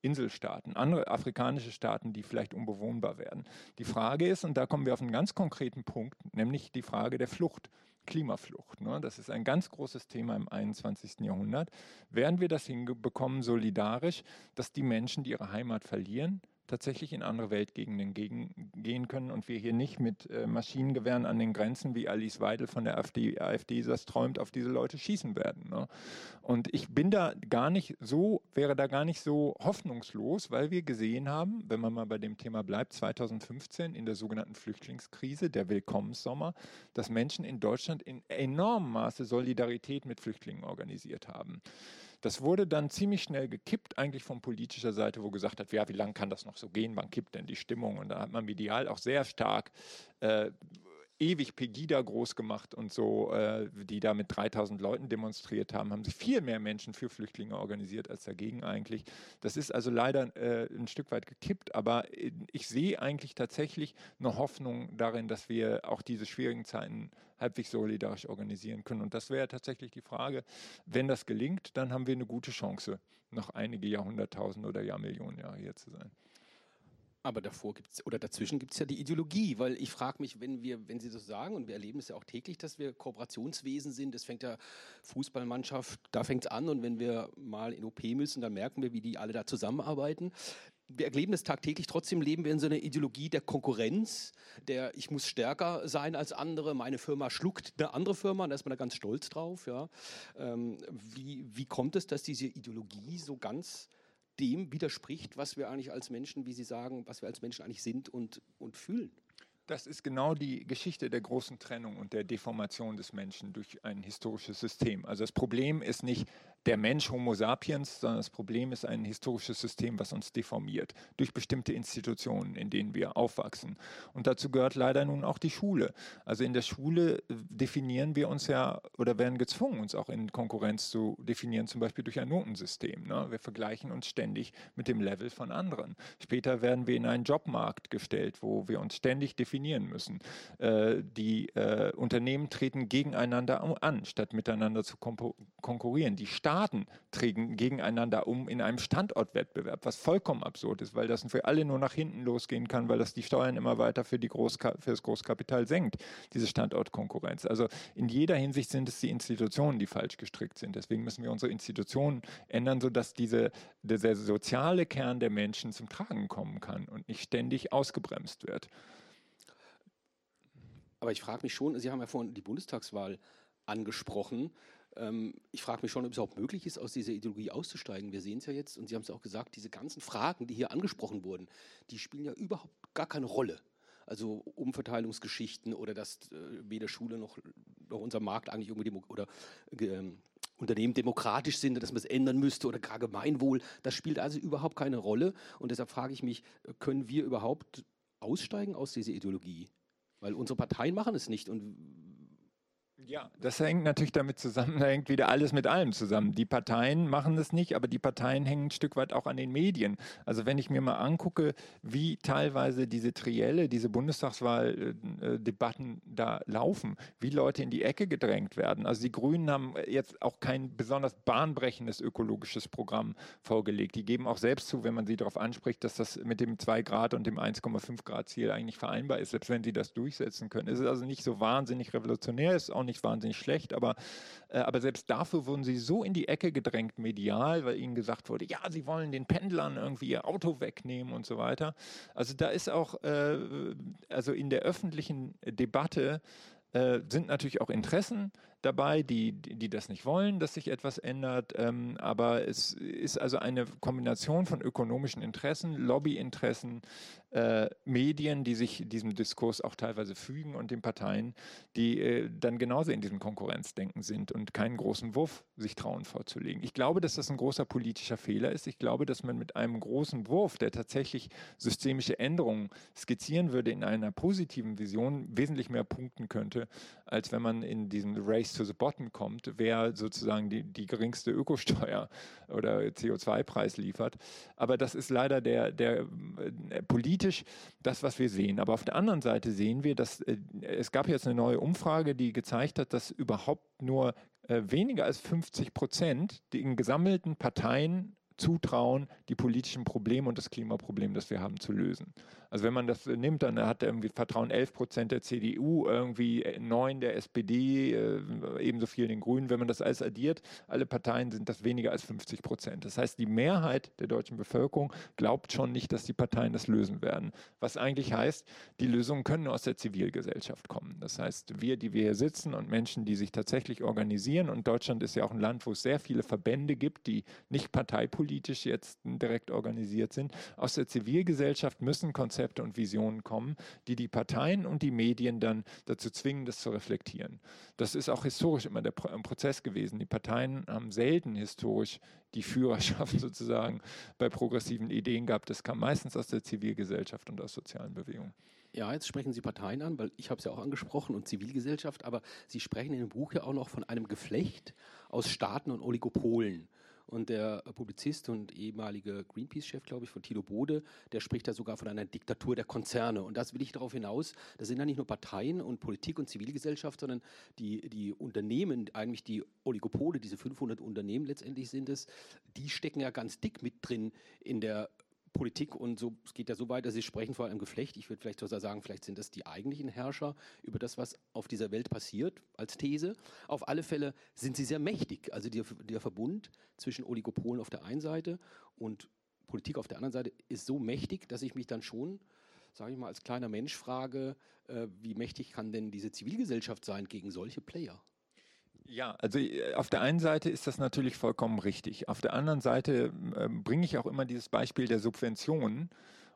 Inselstaaten, andere afrikanische Staaten, die vielleicht unbewohnbar werden. Die Frage ist, und da kommen wir auf einen ganz konkreten Punkt, nämlich die Frage der Flucht. Klimaflucht. Ne? Das ist ein ganz großes Thema im 21. Jahrhundert. Werden wir das hinbekommen, solidarisch, dass die Menschen, die ihre Heimat verlieren, tatsächlich in andere Weltgegenden gegen, gehen können und wir hier nicht mit äh, Maschinengewehren an den Grenzen, wie Alice Weidel von der AfD, AfD das träumt, auf diese Leute schießen werden. Ne? Und ich bin da gar nicht so, wäre da gar nicht so hoffnungslos, weil wir gesehen haben, wenn man mal bei dem Thema bleibt, 2015 in der sogenannten Flüchtlingskrise, der Willkommenssommer, dass Menschen in Deutschland in enormem Maße Solidarität mit Flüchtlingen organisiert haben. Das wurde dann ziemlich schnell gekippt, eigentlich von politischer Seite, wo gesagt hat, ja, wie lange kann das noch so gehen, wann kippt denn die Stimmung? Und da hat man medial auch sehr stark äh, ewig Pegida groß gemacht und so, äh, die da mit 3000 Leuten demonstriert haben, haben sich viel mehr Menschen für Flüchtlinge organisiert als dagegen eigentlich. Das ist also leider äh, ein Stück weit gekippt, aber ich sehe eigentlich tatsächlich eine Hoffnung darin, dass wir auch diese schwierigen Zeiten halbwegs solidarisch organisieren können. Und das wäre tatsächlich die Frage, wenn das gelingt, dann haben wir eine gute Chance, noch einige Jahrhunderttausend oder Jahrmillionen Jahre hier zu sein. Aber davor gibt's oder dazwischen gibt es ja die Ideologie, weil ich frage mich, wenn wir, wenn Sie das sagen, und wir erleben es ja auch täglich, dass wir Kooperationswesen sind, das fängt ja Fußballmannschaft, da fängt es an und wenn wir mal in OP müssen, dann merken wir, wie die alle da zusammenarbeiten. Wir erleben es tagtäglich, trotzdem leben wir in so einer Ideologie der Konkurrenz, der ich muss stärker sein als andere, meine Firma schluckt eine andere Firma, da ist man da ganz stolz drauf. Ja. Ähm, wie, wie kommt es, dass diese Ideologie so ganz dem widerspricht, was wir eigentlich als Menschen, wie Sie sagen, was wir als Menschen eigentlich sind und, und fühlen. Das ist genau die Geschichte der großen Trennung und der Deformation des Menschen durch ein historisches System. Also das Problem ist nicht der Mensch Homo sapiens, sondern das Problem ist ein historisches System, was uns deformiert durch bestimmte Institutionen, in denen wir aufwachsen. Und dazu gehört leider nun auch die Schule. Also in der Schule äh, definieren wir uns ja oder werden gezwungen, uns auch in Konkurrenz zu definieren, zum Beispiel durch ein Notensystem. Ne? Wir vergleichen uns ständig mit dem Level von anderen. Später werden wir in einen Jobmarkt gestellt, wo wir uns ständig definieren müssen. Äh, die äh, Unternehmen treten gegeneinander an, statt miteinander zu konkurrieren. Die Stadt Staaten treten gegeneinander um in einem Standortwettbewerb, was vollkommen absurd ist, weil das für alle nur nach hinten losgehen kann, weil das die Steuern immer weiter für, die Großka für das Großkapital senkt, diese Standortkonkurrenz. Also in jeder Hinsicht sind es die Institutionen, die falsch gestrickt sind. Deswegen müssen wir unsere Institutionen ändern, sodass diese, dieser soziale Kern der Menschen zum Tragen kommen kann und nicht ständig ausgebremst wird. Aber ich frage mich schon, Sie haben ja vorhin die Bundestagswahl angesprochen. Ähm, ich frage mich schon, ob es auch möglich ist, aus dieser Ideologie auszusteigen. Wir sehen es ja jetzt und Sie haben es auch gesagt, diese ganzen Fragen, die hier angesprochen wurden, die spielen ja überhaupt gar keine Rolle. Also Umverteilungsgeschichten oder dass äh, weder Schule noch, noch unser Markt eigentlich irgendwie demo oder äh, Unternehmen demokratisch sind, dass man es ändern müsste oder gar Gemeinwohl, das spielt also überhaupt keine Rolle. Und deshalb frage ich mich, können wir überhaupt aussteigen aus dieser Ideologie? Weil unsere Parteien machen es nicht und ja, das hängt natürlich damit zusammen, [LAUGHS] da hängt wieder alles mit allem zusammen. Die Parteien machen das nicht, aber die Parteien hängen ein Stück weit auch an den Medien. Also wenn ich mir mal angucke, wie teilweise diese Trielle, diese Bundestagswahldebatten da laufen, wie Leute in die Ecke gedrängt werden. Also die Grünen haben jetzt auch kein besonders bahnbrechendes ökologisches Programm vorgelegt. Die geben auch selbst zu, wenn man sie darauf anspricht, dass das mit dem 2 Grad und dem 1,5 Grad Ziel eigentlich vereinbar ist, selbst wenn sie das durchsetzen können. Es ist also nicht so wahnsinnig revolutionär, ist auch nicht nicht wahnsinnig schlecht, aber, äh, aber selbst dafür wurden sie so in die Ecke gedrängt medial, weil ihnen gesagt wurde, ja, sie wollen den Pendlern irgendwie ihr Auto wegnehmen und so weiter. Also da ist auch, äh, also in der öffentlichen Debatte äh, sind natürlich auch Interessen dabei, die, die das nicht wollen, dass sich etwas ändert. Ähm, aber es ist also eine Kombination von ökonomischen Interessen, Lobbyinteressen, äh, Medien, die sich diesem Diskurs auch teilweise fügen und den Parteien, die äh, dann genauso in diesem Konkurrenzdenken sind und keinen großen Wurf sich trauen vorzulegen. Ich glaube, dass das ein großer politischer Fehler ist. Ich glaube, dass man mit einem großen Wurf, der tatsächlich systemische Änderungen skizzieren würde, in einer positiven Vision wesentlich mehr punkten könnte, als wenn man in diesem Race to the kommt, wer sozusagen die, die geringste Ökosteuer [LAUGHS] oder CO2-Preis liefert. Aber das ist leider der, der äh, politisch das, was wir sehen. Aber auf der anderen Seite sehen wir, dass äh, es gab jetzt eine neue Umfrage, die gezeigt hat, dass überhaupt nur äh, weniger als 50 Prozent den gesammelten Parteien zutrauen, die politischen Probleme und das Klimaproblem, das wir haben, zu lösen. Also wenn man das nimmt, dann hat irgendwie Vertrauen 11 Prozent der CDU, irgendwie 9 der SPD, äh, ebenso viel den Grünen. Wenn man das alles addiert, alle Parteien sind das weniger als 50 Prozent. Das heißt, die Mehrheit der deutschen Bevölkerung glaubt schon nicht, dass die Parteien das lösen werden. Was eigentlich heißt, die Lösungen können aus der Zivilgesellschaft kommen. Das heißt, wir, die wir hier sitzen und Menschen, die sich tatsächlich organisieren, und Deutschland ist ja auch ein Land, wo es sehr viele Verbände gibt, die nicht parteipolitisch jetzt direkt organisiert sind, aus der Zivilgesellschaft müssen Konzepte und Visionen kommen, die die Parteien und die Medien dann dazu zwingen, das zu reflektieren. Das ist auch historisch immer der Prozess gewesen. Die Parteien haben selten historisch die Führerschaft [LAUGHS] sozusagen bei progressiven Ideen gehabt. Das kam meistens aus der Zivilgesellschaft und aus sozialen Bewegungen. Ja, jetzt sprechen Sie Parteien an, weil ich habe es ja auch angesprochen und Zivilgesellschaft, aber Sie sprechen in dem Buch ja auch noch von einem Geflecht aus Staaten und Oligopolen. Und der Publizist und ehemalige Greenpeace-Chef, glaube ich, von Tilo Bode, der spricht da sogar von einer Diktatur der Konzerne. Und das will ich darauf hinaus. Das sind ja nicht nur Parteien und Politik und Zivilgesellschaft, sondern die, die Unternehmen, eigentlich die Oligopole, diese 500 Unternehmen letztendlich sind es, die stecken ja ganz dick mit drin in der Politik und so, es geht ja so weit, dass Sie sprechen vor einem Geflecht. Ich würde vielleicht sogar sagen, vielleicht sind das die eigentlichen Herrscher über das, was auf dieser Welt passiert, als These. Auf alle Fälle sind sie sehr mächtig. Also der, der Verbund zwischen Oligopolen auf der einen Seite und Politik auf der anderen Seite ist so mächtig, dass ich mich dann schon, sage ich mal, als kleiner Mensch frage, äh, wie mächtig kann denn diese Zivilgesellschaft sein gegen solche Player? Ja, also äh, auf der einen Seite ist das natürlich vollkommen richtig. Auf der anderen Seite äh, bringe ich auch immer dieses Beispiel der Subventionen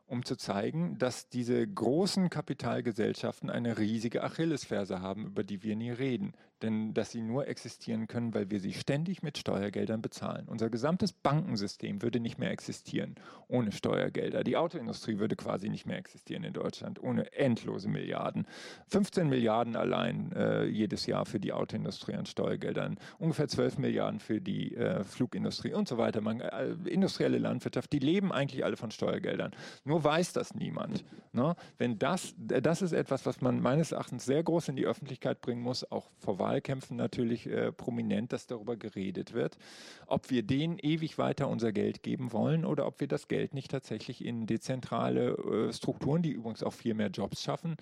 um zu zeigen, dass diese großen Kapitalgesellschaften eine riesige Achillesferse haben, über die wir nie reden. Denn dass sie nur existieren können, weil wir sie ständig mit Steuergeldern bezahlen. Unser gesamtes Bankensystem würde nicht mehr existieren ohne Steuergelder. Die Autoindustrie würde quasi nicht mehr existieren in Deutschland ohne endlose Milliarden. 15 Milliarden allein äh, jedes Jahr für die Autoindustrie an Steuergeldern, ungefähr 12 Milliarden für die äh, Flugindustrie und so weiter. Man, äh, industrielle Landwirtschaft, die leben eigentlich alle von Steuergeldern. Nur weiß das niemand. Ne? Wenn das, das ist etwas, was man meines Erachtens sehr groß in die Öffentlichkeit bringen muss, auch vor Wahlkämpfen natürlich äh, prominent, dass darüber geredet wird, ob wir denen ewig weiter unser Geld geben wollen oder ob wir das Geld nicht tatsächlich in dezentrale äh, Strukturen, die übrigens auch viel mehr Jobs schaffen,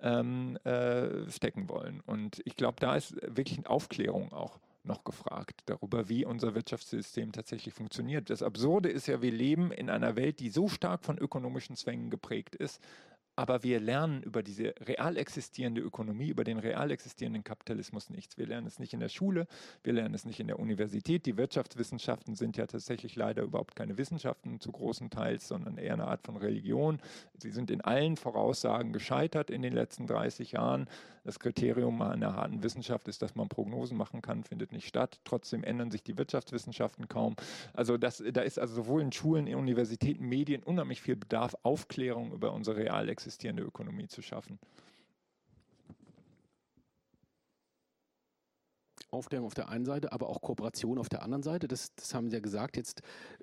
ähm, äh, stecken wollen. Und ich glaube, da ist wirklich Aufklärung auch noch gefragt darüber, wie unser Wirtschaftssystem tatsächlich funktioniert. Das Absurde ist ja, wir leben in einer Welt, die so stark von ökonomischen Zwängen geprägt ist, aber wir lernen über diese real existierende Ökonomie, über den real existierenden Kapitalismus nichts. Wir lernen es nicht in der Schule, wir lernen es nicht in der Universität. Die Wirtschaftswissenschaften sind ja tatsächlich leider überhaupt keine Wissenschaften zu großen Teils, sondern eher eine Art von Religion. Sie sind in allen Voraussagen gescheitert in den letzten 30 Jahren. Das Kriterium einer harten Wissenschaft ist, dass man Prognosen machen kann, findet nicht statt. Trotzdem ändern sich die Wirtschaftswissenschaften kaum. Also das, da ist also sowohl in Schulen, in Universitäten, Medien unheimlich viel Bedarf, Aufklärung über unsere real existierende Ökonomie zu schaffen. Aufklärung auf der einen Seite, aber auch Kooperation auf der anderen Seite. Das, das haben Sie ja gesagt. Jetzt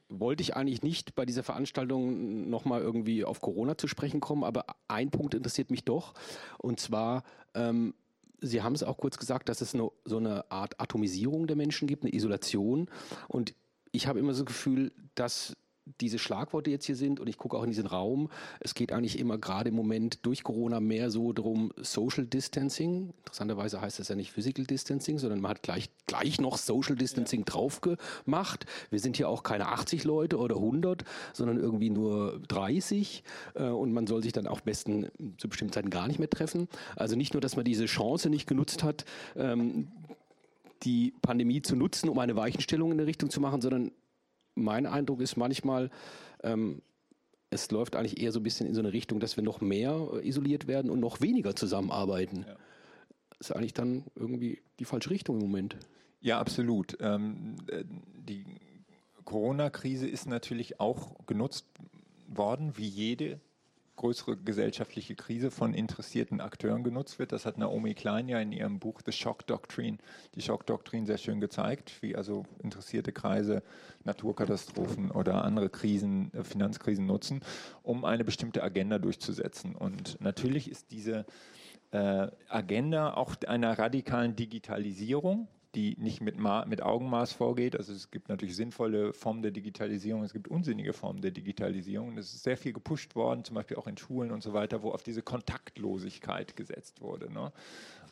wollte ich eigentlich nicht bei dieser Veranstaltung nochmal irgendwie auf Corona zu sprechen kommen, aber ein Punkt interessiert mich doch. Und zwar, ähm, Sie haben es auch kurz gesagt, dass es eine, so eine Art Atomisierung der Menschen gibt, eine Isolation. Und ich habe immer so das Gefühl, dass diese Schlagworte jetzt hier sind und ich gucke auch in diesen Raum, es geht eigentlich immer gerade im Moment durch Corona mehr so darum Social Distancing. Interessanterweise heißt das ja nicht Physical Distancing, sondern man hat gleich, gleich noch Social Distancing ja. drauf gemacht. Wir sind hier auch keine 80 Leute oder 100, sondern irgendwie nur 30 äh, und man soll sich dann auch besten zu bestimmten Zeiten gar nicht mehr treffen. Also nicht nur, dass man diese Chance nicht genutzt hat, ähm, die Pandemie zu nutzen, um eine Weichenstellung in der Richtung zu machen, sondern mein Eindruck ist manchmal, ähm, es läuft eigentlich eher so ein bisschen in so eine Richtung, dass wir noch mehr äh, isoliert werden und noch weniger zusammenarbeiten. Ja. Das ist eigentlich dann irgendwie die falsche Richtung im Moment. Ja, absolut. Ähm, äh, die Corona-Krise ist natürlich auch genutzt worden, wie jede größere gesellschaftliche Krise von interessierten Akteuren genutzt wird. Das hat Naomi Klein ja in ihrem Buch The Shock Doctrine, die Shock Doctrine sehr schön gezeigt, wie also interessierte Kreise Naturkatastrophen oder andere Krisen, äh, Finanzkrisen nutzen, um eine bestimmte Agenda durchzusetzen. Und natürlich ist diese äh, Agenda auch einer radikalen Digitalisierung die nicht mit, Ma mit Augenmaß vorgeht. Also es gibt natürlich sinnvolle Formen der Digitalisierung, es gibt unsinnige Formen der Digitalisierung. Es ist sehr viel gepusht worden, zum Beispiel auch in Schulen und so weiter, wo auf diese Kontaktlosigkeit gesetzt wurde. Ne?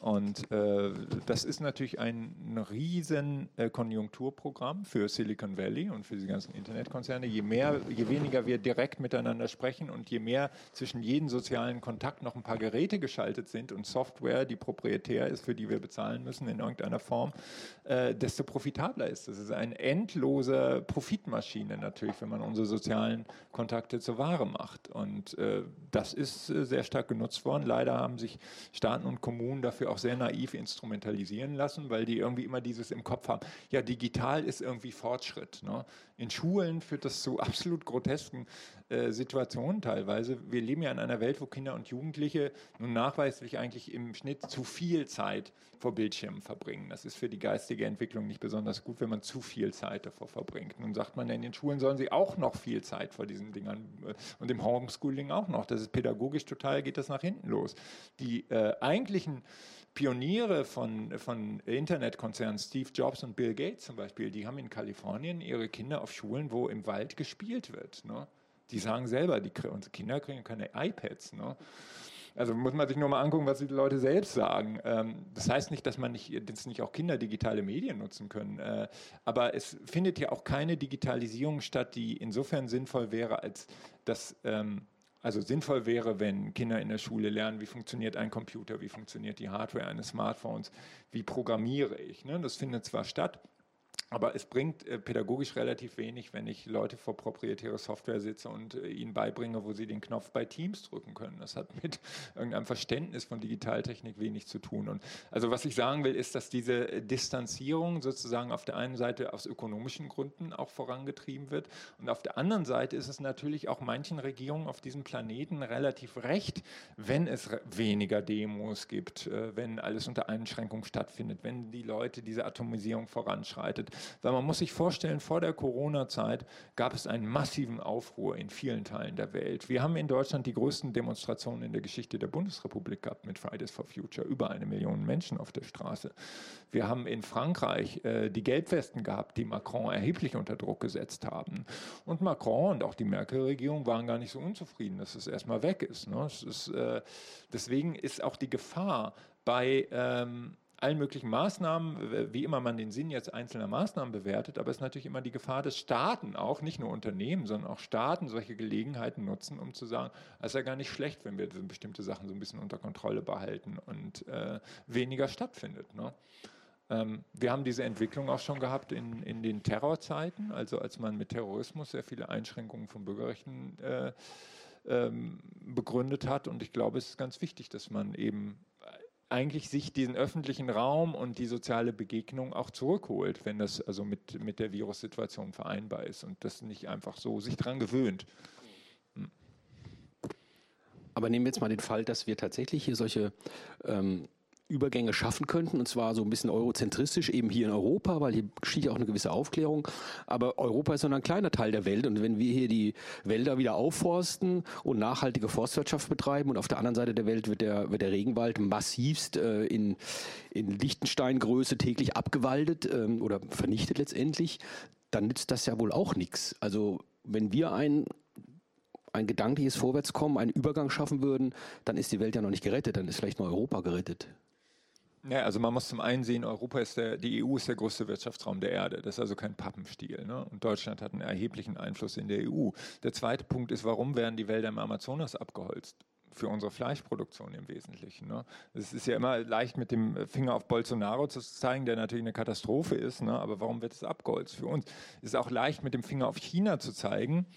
Und äh, das ist natürlich ein, ein riesen äh, Konjunkturprogramm für Silicon Valley und für die ganzen Internetkonzerne. Je mehr, je weniger wir direkt miteinander sprechen und je mehr zwischen jedem sozialen Kontakt noch ein paar Geräte geschaltet sind und Software, die proprietär ist, für die wir bezahlen müssen in irgendeiner Form, äh, desto profitabler ist. Das ist eine endlose Profitmaschine natürlich, wenn man unsere sozialen Kontakte zur Ware macht. Und äh, das ist äh, sehr stark genutzt worden. Leider haben sich Staaten und Kommunen dafür auch auch sehr naiv instrumentalisieren lassen, weil die irgendwie immer dieses im Kopf haben, ja, digital ist irgendwie Fortschritt. Ne? In Schulen führt das zu absolut grotesken äh, Situationen teilweise. Wir leben ja in einer Welt, wo Kinder und Jugendliche nun nachweislich eigentlich im Schnitt zu viel Zeit vor Bildschirmen verbringen. Das ist für die geistige Entwicklung nicht besonders gut, wenn man zu viel Zeit davor verbringt. Nun sagt man, in den Schulen sollen sie auch noch viel Zeit vor diesen Dingern äh, und im Homeschooling auch noch. Das ist pädagogisch total, geht das nach hinten los. Die äh, eigentlichen Pioniere von, von Internetkonzernen, Steve Jobs und Bill Gates zum Beispiel, die haben in Kalifornien ihre Kinder auf Schulen, wo im Wald gespielt wird. Ne? Die sagen selber, die, unsere Kinder kriegen keine iPads. Ne? Also muss man sich nur mal angucken, was die Leute selbst sagen. Ähm, das heißt nicht, dass man nicht, dass nicht auch Kinder digitale Medien nutzen können. Äh, aber es findet ja auch keine Digitalisierung statt, die insofern sinnvoll wäre, als dass ähm, also sinnvoll wäre, wenn Kinder in der Schule lernen, wie funktioniert ein Computer, wie funktioniert die Hardware eines Smartphones, wie programmiere ich. Ne? Das findet zwar statt, aber es bringt äh, pädagogisch relativ wenig, wenn ich Leute vor proprietäre Software sitze und äh, ihnen beibringe, wo sie den Knopf bei Teams drücken können. Das hat mit [LAUGHS] irgendeinem Verständnis von Digitaltechnik wenig zu tun. Und also was ich sagen will, ist, dass diese äh, Distanzierung sozusagen auf der einen Seite aus ökonomischen Gründen auch vorangetrieben wird und auf der anderen Seite ist es natürlich auch manchen Regierungen auf diesem Planeten relativ recht, wenn es weniger Demos gibt, wenn alles unter Einschränkung stattfindet, wenn die Leute diese Atomisierung voranschreitet. Weil man muss sich vorstellen, vor der Corona-Zeit gab es einen massiven Aufruhr in vielen Teilen der Welt. Wir haben in Deutschland die größten Demonstrationen in der Geschichte der Bundesrepublik gehabt mit Fridays for Future. Über eine Million Menschen auf der Straße. Wir haben in Frankreich äh, die Gelbwesten gehabt, die Macron erheblich unter Druck gesetzt haben. Und Macron und auch die Merkel-Regierung waren gar nicht so unzufrieden, dass es erstmal weg ist. Ne? ist äh, deswegen ist auch die Gefahr bei ähm, allen möglichen Maßnahmen, wie immer man den Sinn jetzt einzelner Maßnahmen bewertet, aber es ist natürlich immer die Gefahr, dass Staaten auch, nicht nur Unternehmen, sondern auch Staaten solche Gelegenheiten nutzen, um zu sagen, es ist ja gar nicht schlecht, wenn wir bestimmte Sachen so ein bisschen unter Kontrolle behalten und äh, weniger stattfindet. Ne? Ähm, wir haben diese Entwicklung auch schon gehabt in, in den Terrorzeiten, also als man mit Terrorismus sehr viele Einschränkungen von Bürgerrechten äh, ähm, begründet hat. Und ich glaube, es ist ganz wichtig, dass man eben eigentlich sich diesen öffentlichen Raum und die soziale Begegnung auch zurückholt, wenn das also mit, mit der Virussituation vereinbar ist und das nicht einfach so sich daran gewöhnt. Hm. Aber nehmen wir jetzt mal den Fall, dass wir tatsächlich hier solche ähm, Übergänge schaffen könnten, und zwar so ein bisschen eurozentristisch, eben hier in Europa, weil hier geschieht ja auch eine gewisse Aufklärung. Aber Europa ist nur ein kleiner Teil der Welt und wenn wir hier die Wälder wieder aufforsten und nachhaltige Forstwirtschaft betreiben und auf der anderen Seite der Welt wird der, wird der Regenwald massivst äh, in, in Lichtensteingröße täglich abgewaldet ähm, oder vernichtet letztendlich, dann nützt das ja wohl auch nichts. Also wenn wir ein ein gedankliches Vorwärtskommen, einen Übergang schaffen würden, dann ist die Welt ja noch nicht gerettet, dann ist vielleicht nur Europa gerettet. Ja, also man muss zum einen sehen, Europa ist der, die EU ist der größte Wirtschaftsraum der Erde. Das ist also kein Pappenstiel. Ne? Und Deutschland hat einen erheblichen Einfluss in der EU. Der zweite Punkt ist, warum werden die Wälder im Amazonas abgeholzt? Für unsere Fleischproduktion im Wesentlichen. Ne? Es ist ja immer leicht mit dem Finger auf Bolsonaro zu zeigen, der natürlich eine Katastrophe ist. Ne? Aber warum wird es abgeholzt? Für uns ist es auch leicht mit dem Finger auf China zu zeigen,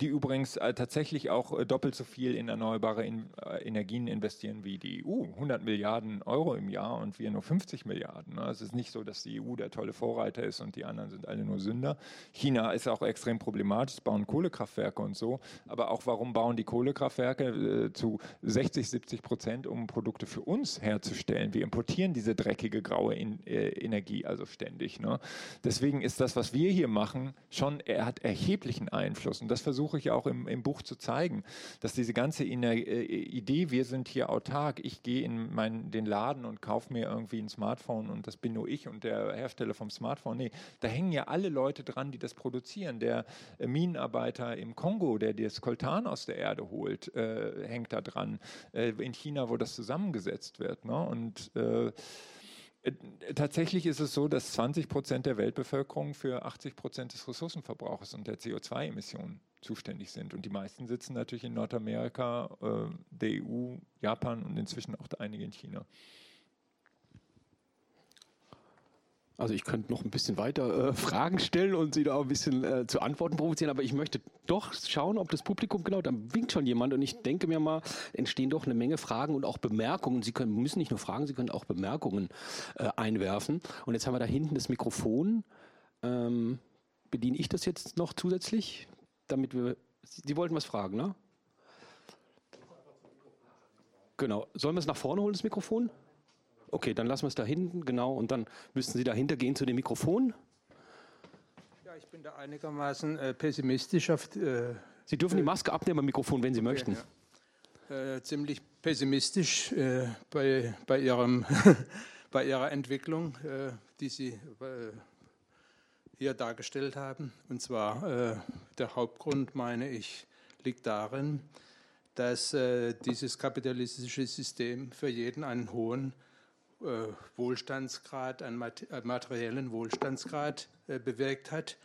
die übrigens äh, tatsächlich auch äh, doppelt so viel in erneuerbare in, äh, Energien investieren wie die EU. 100 Milliarden Euro im Jahr und wir nur 50 Milliarden. Ne? Es ist nicht so, dass die EU der tolle Vorreiter ist und die anderen sind alle nur Sünder. China ist auch extrem problematisch, bauen Kohlekraftwerke und so. Aber auch warum bauen die Kohlekraftwerke äh, zu 60, 70 Prozent, um Produkte für uns herzustellen? Wir importieren diese dreckige graue in, äh, Energie also ständig. Ne? Deswegen ist das, was wir hier machen, schon, er hat erheblichen Einfluss. Und das versuchen versuche ich auch im, im, Buch zu zeigen, dass diese ganze äh, Idee, wir sind hier autark, ich gehe in mein, den Laden und kaufe mir irgendwie ein Smartphone und das bin nur ich und der Hersteller vom Smartphone. Nee, da hängen ja alle Leute dran, die das produzieren. Der äh, Minenarbeiter im Kongo, der das Koltan aus der Erde holt, äh, hängt da dran. Äh, in China, wo das zusammengesetzt wird. Ne? Und äh, äh, tatsächlich ist es so, dass 20 Prozent der Weltbevölkerung für 80 Prozent des Ressourcenverbrauchs und der CO2-Emissionen zuständig sind. Und die meisten sitzen natürlich in Nordamerika, äh, der EU, Japan und inzwischen auch einige in China. Also ich könnte noch ein bisschen weiter äh, [LAUGHS] Fragen stellen und Sie da ein bisschen äh, zu Antworten provozieren, aber ich möchte doch schauen, ob das Publikum, genau, da winkt schon jemand und ich denke mir mal, entstehen doch eine Menge Fragen und auch Bemerkungen. Sie können, müssen nicht nur Fragen, Sie können auch Bemerkungen äh, einwerfen. Und jetzt haben wir da hinten das Mikrofon. Ähm, bediene ich das jetzt noch zusätzlich, damit wir, Sie wollten was fragen, ne? Genau. Sollen wir es nach vorne holen, das Mikrofon? Okay, dann lassen wir es da hinten, genau. Und dann müssten Sie dahinter gehen zu dem Mikrofon. Ja, ich bin da einigermaßen äh, pessimistisch. Auf, äh, Sie dürfen die Maske abnehmen am Mikrofon, wenn Sie okay, möchten. Ja. Äh, ziemlich pessimistisch äh, bei, bei, ihrem [LAUGHS] bei Ihrer Entwicklung, äh, die Sie äh, hier dargestellt haben. Und zwar der Hauptgrund, meine ich, liegt darin, dass dieses kapitalistische System für jeden einen hohen äh, Wohlstandsgrad, einen materiellen Wohlstandsgrad äh, bewirkt hat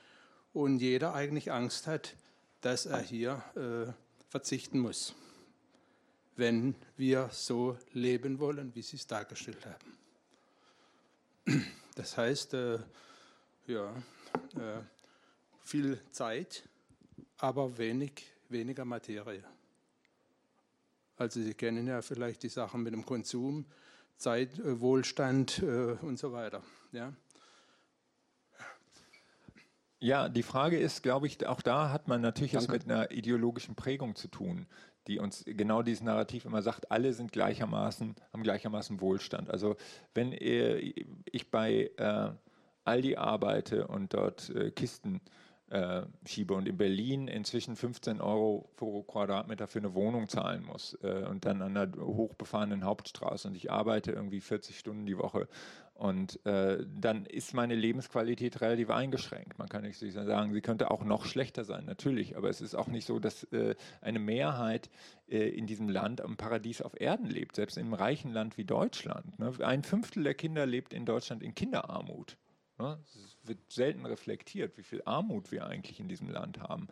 und jeder eigentlich Angst hat, dass er hier äh, verzichten muss, wenn wir so leben wollen, wie Sie es dargestellt haben. Das heißt, ja, viel Zeit, aber wenig, weniger Materie. Also Sie kennen ja vielleicht die Sachen mit dem Konsum. Zeit, äh, Wohlstand äh, und so weiter. Ja. Ja, die Frage ist, glaube ich, auch da hat man natürlich es mit einer ideologischen Prägung zu tun, die uns genau dieses Narrativ immer sagt, alle sind gleichermaßen, haben gleichermaßen Wohlstand. Also wenn ich bei äh, Aldi arbeite und dort äh, Kisten äh, schiebe und in Berlin inzwischen 15 Euro pro Quadratmeter für eine Wohnung zahlen muss äh, und dann an einer hochbefahrenen Hauptstraße und ich arbeite irgendwie 40 Stunden die Woche und äh, dann ist meine Lebensqualität relativ eingeschränkt. Man kann nicht sagen, sie könnte auch noch schlechter sein, natürlich, aber es ist auch nicht so, dass äh, eine Mehrheit äh, in diesem Land am Paradies auf Erden lebt, selbst in einem reichen Land wie Deutschland. Ne? Ein Fünftel der Kinder lebt in Deutschland in Kinderarmut. Ne? Es wird selten reflektiert, wie viel Armut wir eigentlich in diesem Land haben.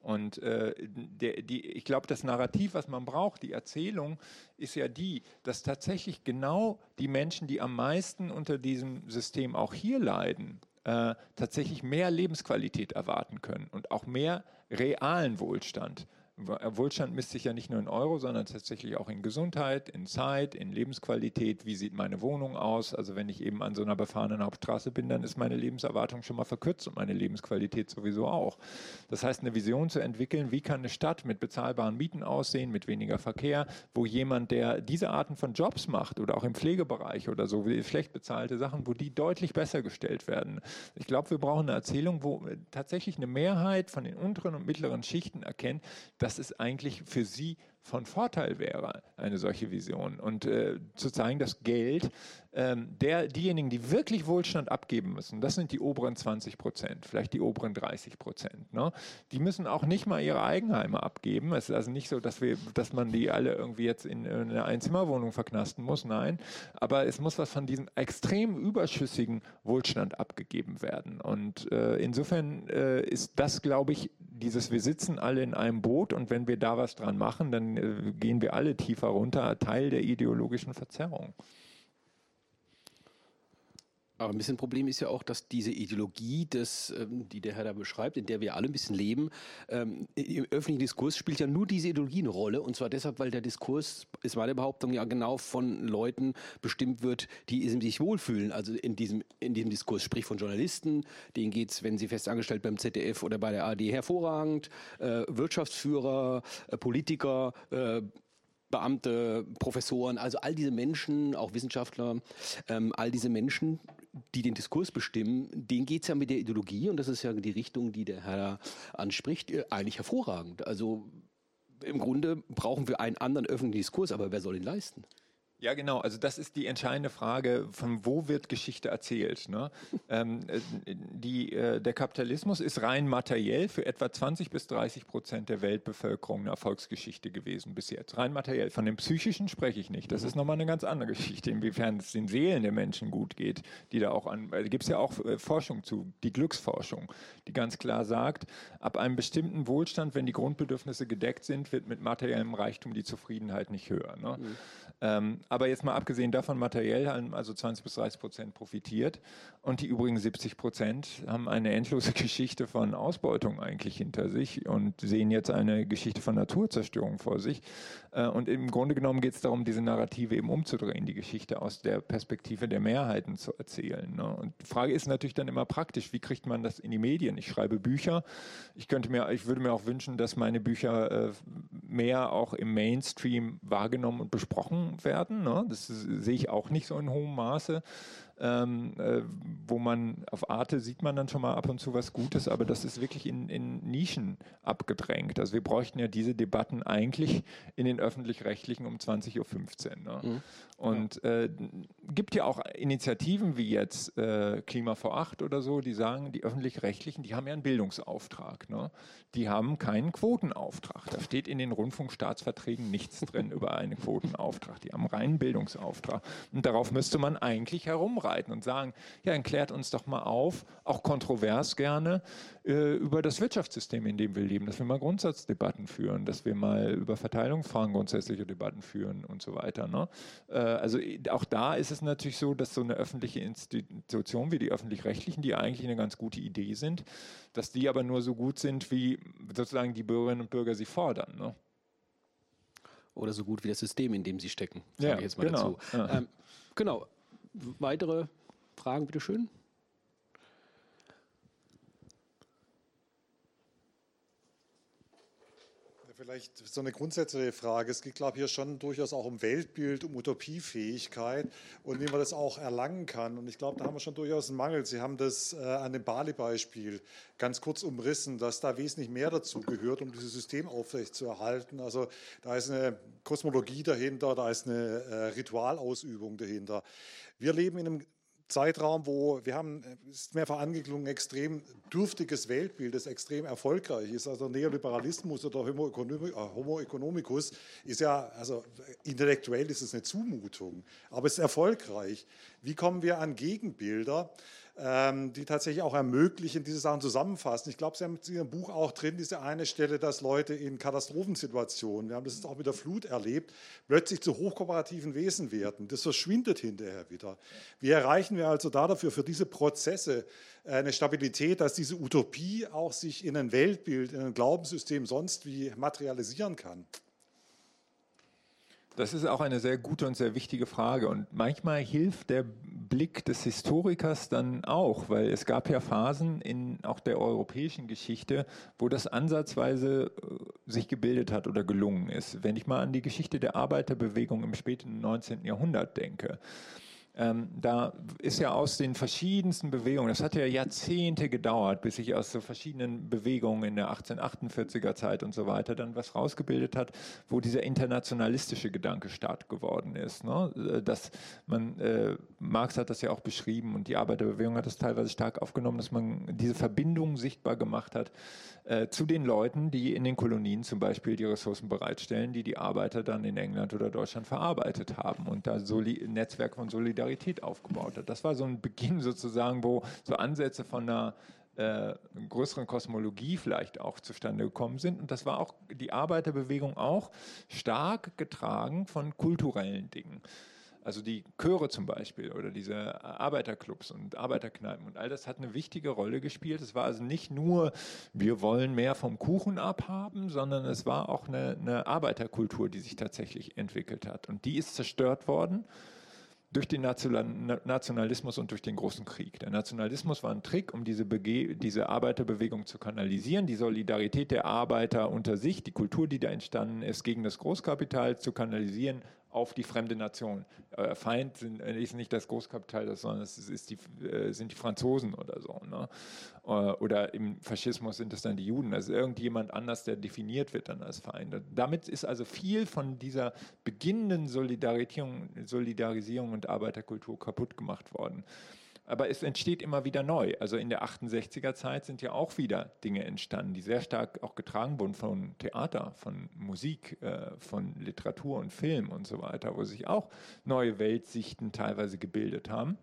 Und äh, der, die, ich glaube, das Narrativ, was man braucht, die Erzählung, ist ja die, dass tatsächlich genau die Menschen, die am meisten unter diesem System auch hier leiden, äh, tatsächlich mehr Lebensqualität erwarten können und auch mehr realen Wohlstand. Wohlstand misst sich ja nicht nur in Euro, sondern tatsächlich auch in Gesundheit, in Zeit, in Lebensqualität. Wie sieht meine Wohnung aus? Also wenn ich eben an so einer befahrenen Hauptstraße bin, dann ist meine Lebenserwartung schon mal verkürzt und meine Lebensqualität sowieso auch. Das heißt, eine Vision zu entwickeln, wie kann eine Stadt mit bezahlbaren Mieten aussehen, mit weniger Verkehr, wo jemand, der diese Arten von Jobs macht oder auch im Pflegebereich oder so, schlecht bezahlte Sachen, wo die deutlich besser gestellt werden. Ich glaube, wir brauchen eine Erzählung, wo tatsächlich eine Mehrheit von den unteren und mittleren Schichten erkennt, dass es eigentlich für sie von Vorteil wäre, eine solche Vision. Und äh, zu zeigen, dass Geld, ähm, der, diejenigen, die wirklich Wohlstand abgeben müssen, das sind die oberen 20 Prozent, vielleicht die oberen 30 Prozent. Ne? Die müssen auch nicht mal ihre Eigenheime abgeben. Es ist also nicht so, dass, wir, dass man die alle irgendwie jetzt in, in eine Einzimmerwohnung verknasten muss, nein. Aber es muss was von diesem extrem überschüssigen Wohlstand abgegeben werden. Und äh, insofern äh, ist das, glaube ich, dieses, wir sitzen alle in einem Boot und wenn wir da was dran machen, dann gehen wir alle tiefer runter, Teil der ideologischen Verzerrung. Aber ein bisschen Problem ist ja auch, dass diese Ideologie, des, ähm, die der Herr da beschreibt, in der wir alle ein bisschen leben, ähm, im öffentlichen Diskurs spielt ja nur diese Ideologie eine Rolle. Und zwar deshalb, weil der Diskurs, ist meine Behauptung, ja genau von Leuten bestimmt wird, die sich wohlfühlen. Also in diesem, in diesem Diskurs, sprich von Journalisten, denen geht es, wenn sie festangestellt beim ZDF oder bei der ARD hervorragend, äh, Wirtschaftsführer, äh, Politiker, äh, Beamte, Professoren, also all diese Menschen, auch Wissenschaftler, ähm, all diese Menschen die den Diskurs bestimmen, denen geht es ja mit der Ideologie, und das ist ja die Richtung, die der Herr anspricht, äh, eigentlich hervorragend. Also im Grunde brauchen wir einen anderen öffentlichen Diskurs, aber wer soll ihn leisten? Ja, genau. Also das ist die entscheidende Frage, von wo wird Geschichte erzählt. Ne? [LAUGHS] ähm, äh, die, äh, der Kapitalismus ist rein materiell für etwa 20 bis 30 Prozent der Weltbevölkerung eine Erfolgsgeschichte gewesen bis jetzt. Rein materiell. Von dem Psychischen spreche ich nicht. Das ist nochmal eine ganz andere Geschichte, inwiefern es den Seelen der Menschen gut geht, die da auch an. Da gibt es ja auch äh, Forschung zu, die Glücksforschung, die ganz klar sagt, ab einem bestimmten Wohlstand, wenn die Grundbedürfnisse gedeckt sind, wird mit materiellem Reichtum die Zufriedenheit nicht höher. Ne? Mhm. Ähm, aber jetzt mal abgesehen davon, materiell haben also 20 bis 30 Prozent profitiert und die übrigen 70 Prozent haben eine endlose [LAUGHS] Geschichte von Ausbeutung eigentlich hinter sich und sehen jetzt eine Geschichte von Naturzerstörung vor sich. Äh, und im Grunde genommen geht es darum, diese Narrative eben umzudrehen, die Geschichte aus der Perspektive der Mehrheiten zu erzählen. Ne? Und die Frage ist natürlich dann immer praktisch, wie kriegt man das in die Medien? Ich schreibe Bücher. Ich könnte mir, ich würde mir auch wünschen, dass meine Bücher äh, mehr auch im Mainstream wahrgenommen und besprochen werden. Ne? Das sehe ich auch nicht so in hohem Maße ähm, äh, wo man auf Arte sieht man dann schon mal ab und zu was Gutes, aber das ist wirklich in, in Nischen abgedrängt. Also wir bräuchten ja diese Debatten eigentlich in den öffentlich-rechtlichen um 20.15 Uhr. Ne? Mhm. Und äh, gibt ja auch Initiativen wie jetzt äh, Klima vor Acht oder so, die sagen, die öffentlich-rechtlichen, die haben ja einen Bildungsauftrag. Ne? Die haben keinen Quotenauftrag. Da steht in den Rundfunkstaatsverträgen nichts drin [LAUGHS] über einen Quotenauftrag. Die haben einen reinen Bildungsauftrag. Und darauf müsste man eigentlich herumreiten vorbereiten und sagen, ja, dann klärt uns doch mal auf, auch kontrovers gerne, äh, über das Wirtschaftssystem, in dem wir leben, dass wir mal Grundsatzdebatten führen, dass wir mal über Verteilungsfragen grundsätzliche Debatten führen und so weiter. Ne? Äh, also auch da ist es natürlich so, dass so eine öffentliche Institution wie die öffentlich-rechtlichen, die eigentlich eine ganz gute Idee sind, dass die aber nur so gut sind, wie sozusagen die Bürgerinnen und Bürger sie fordern. Ne? Oder so gut wie das System, in dem sie stecken, sage ja, ich jetzt mal genau. dazu. Ja. Ähm, genau, weitere Fragen, bitteschön? Vielleicht so eine grundsätzliche Frage. Es geht, glaube ich, hier schon durchaus auch um Weltbild, um Utopiefähigkeit und wie man das auch erlangen kann. Und ich glaube, da haben wir schon durchaus einen Mangel. Sie haben das äh, an dem Bali-Beispiel ganz kurz umrissen, dass da wesentlich mehr dazu gehört, um dieses System aufrechtzuerhalten. Also da ist eine Kosmologie dahinter, da ist eine äh, Ritualausübung dahinter. Wir leben in einem Zeitraum, wo wir haben, ist mehrfach angeklungen, extrem dürftiges Weltbild, das extrem erfolgreich ist. Also Neoliberalismus oder Homo, äh, economicus ist ja, also intellektuell ist es eine Zumutung, aber es ist erfolgreich. Wie kommen wir an Gegenbilder? Ähm, die tatsächlich auch ermöglichen, diese Sachen zusammenfassen. Ich glaube, Sie haben in Ihrem Buch auch drin diese eine Stelle, dass Leute in Katastrophensituationen, wir haben das jetzt auch mit der Flut erlebt, plötzlich zu hochkooperativen Wesen werden. Das verschwindet hinterher wieder. Wie erreichen wir also da dafür, für diese Prozesse äh, eine Stabilität, dass diese Utopie auch sich in ein Weltbild, in ein Glaubenssystem sonst wie materialisieren kann? Das ist auch eine sehr gute und sehr wichtige Frage. Und manchmal hilft der Blick des Historikers dann auch, weil es gab ja Phasen in auch der europäischen Geschichte, wo das ansatzweise äh, sich gebildet hat oder gelungen ist. Wenn ich mal an die Geschichte der Arbeiterbewegung im späten 19. Jahrhundert denke, ähm, da ist ja aus den verschiedensten Bewegungen, das hat ja Jahrzehnte gedauert, bis sich aus so verschiedenen Bewegungen in der 1848er Zeit und so weiter dann was rausgebildet hat, wo dieser internationalistische Gedanke stark geworden ist. Ne? Äh, dass man, äh, Marx hat das ja auch beschrieben und die Arbeiterbewegung hat das teilweise stark aufgenommen, dass man diese Verbindung sichtbar gemacht hat äh, zu den Leuten, die in den Kolonien zum Beispiel die Ressourcen bereitstellen, die die Arbeiter dann in England oder Deutschland verarbeitet haben und da so ein Netzwerk von Solidarität aufgebaut hat. Das war so ein Beginn sozusagen, wo so Ansätze von einer äh, größeren Kosmologie vielleicht auch zustande gekommen sind. Und das war auch die Arbeiterbewegung auch stark getragen von kulturellen Dingen. Also die Chöre zum Beispiel oder diese Arbeiterclubs und Arbeiterkneipen und all das hat eine wichtige Rolle gespielt. Es war also nicht nur, wir wollen mehr vom Kuchen abhaben, sondern es war auch eine, eine Arbeiterkultur, die sich tatsächlich entwickelt hat. Und die ist zerstört worden durch den Nationalismus und durch den großen Krieg. Der Nationalismus war ein Trick, um diese, Bege diese Arbeiterbewegung zu kanalisieren, die Solidarität der Arbeiter unter sich, die Kultur, die da entstanden ist, gegen das Großkapital zu kanalisieren auf die fremde Nation. Äh, Feind sind, äh, ist nicht das Großkapital, sondern es ist die, äh, sind die Franzosen oder so. Ne? Äh, oder im Faschismus sind es dann die Juden. Also irgendjemand anders, der definiert wird dann als Feind. Damit ist also viel von dieser beginnenden Solidarisierung, Solidarisierung und Arbeiterkultur kaputt gemacht worden. Aber es entsteht immer wieder neu. Also in der 68er Zeit sind ja auch wieder Dinge entstanden, die sehr stark auch getragen wurden von Theater, von Musik, äh, von Literatur und Film und so weiter, wo sich auch neue Weltsichten teilweise gebildet haben.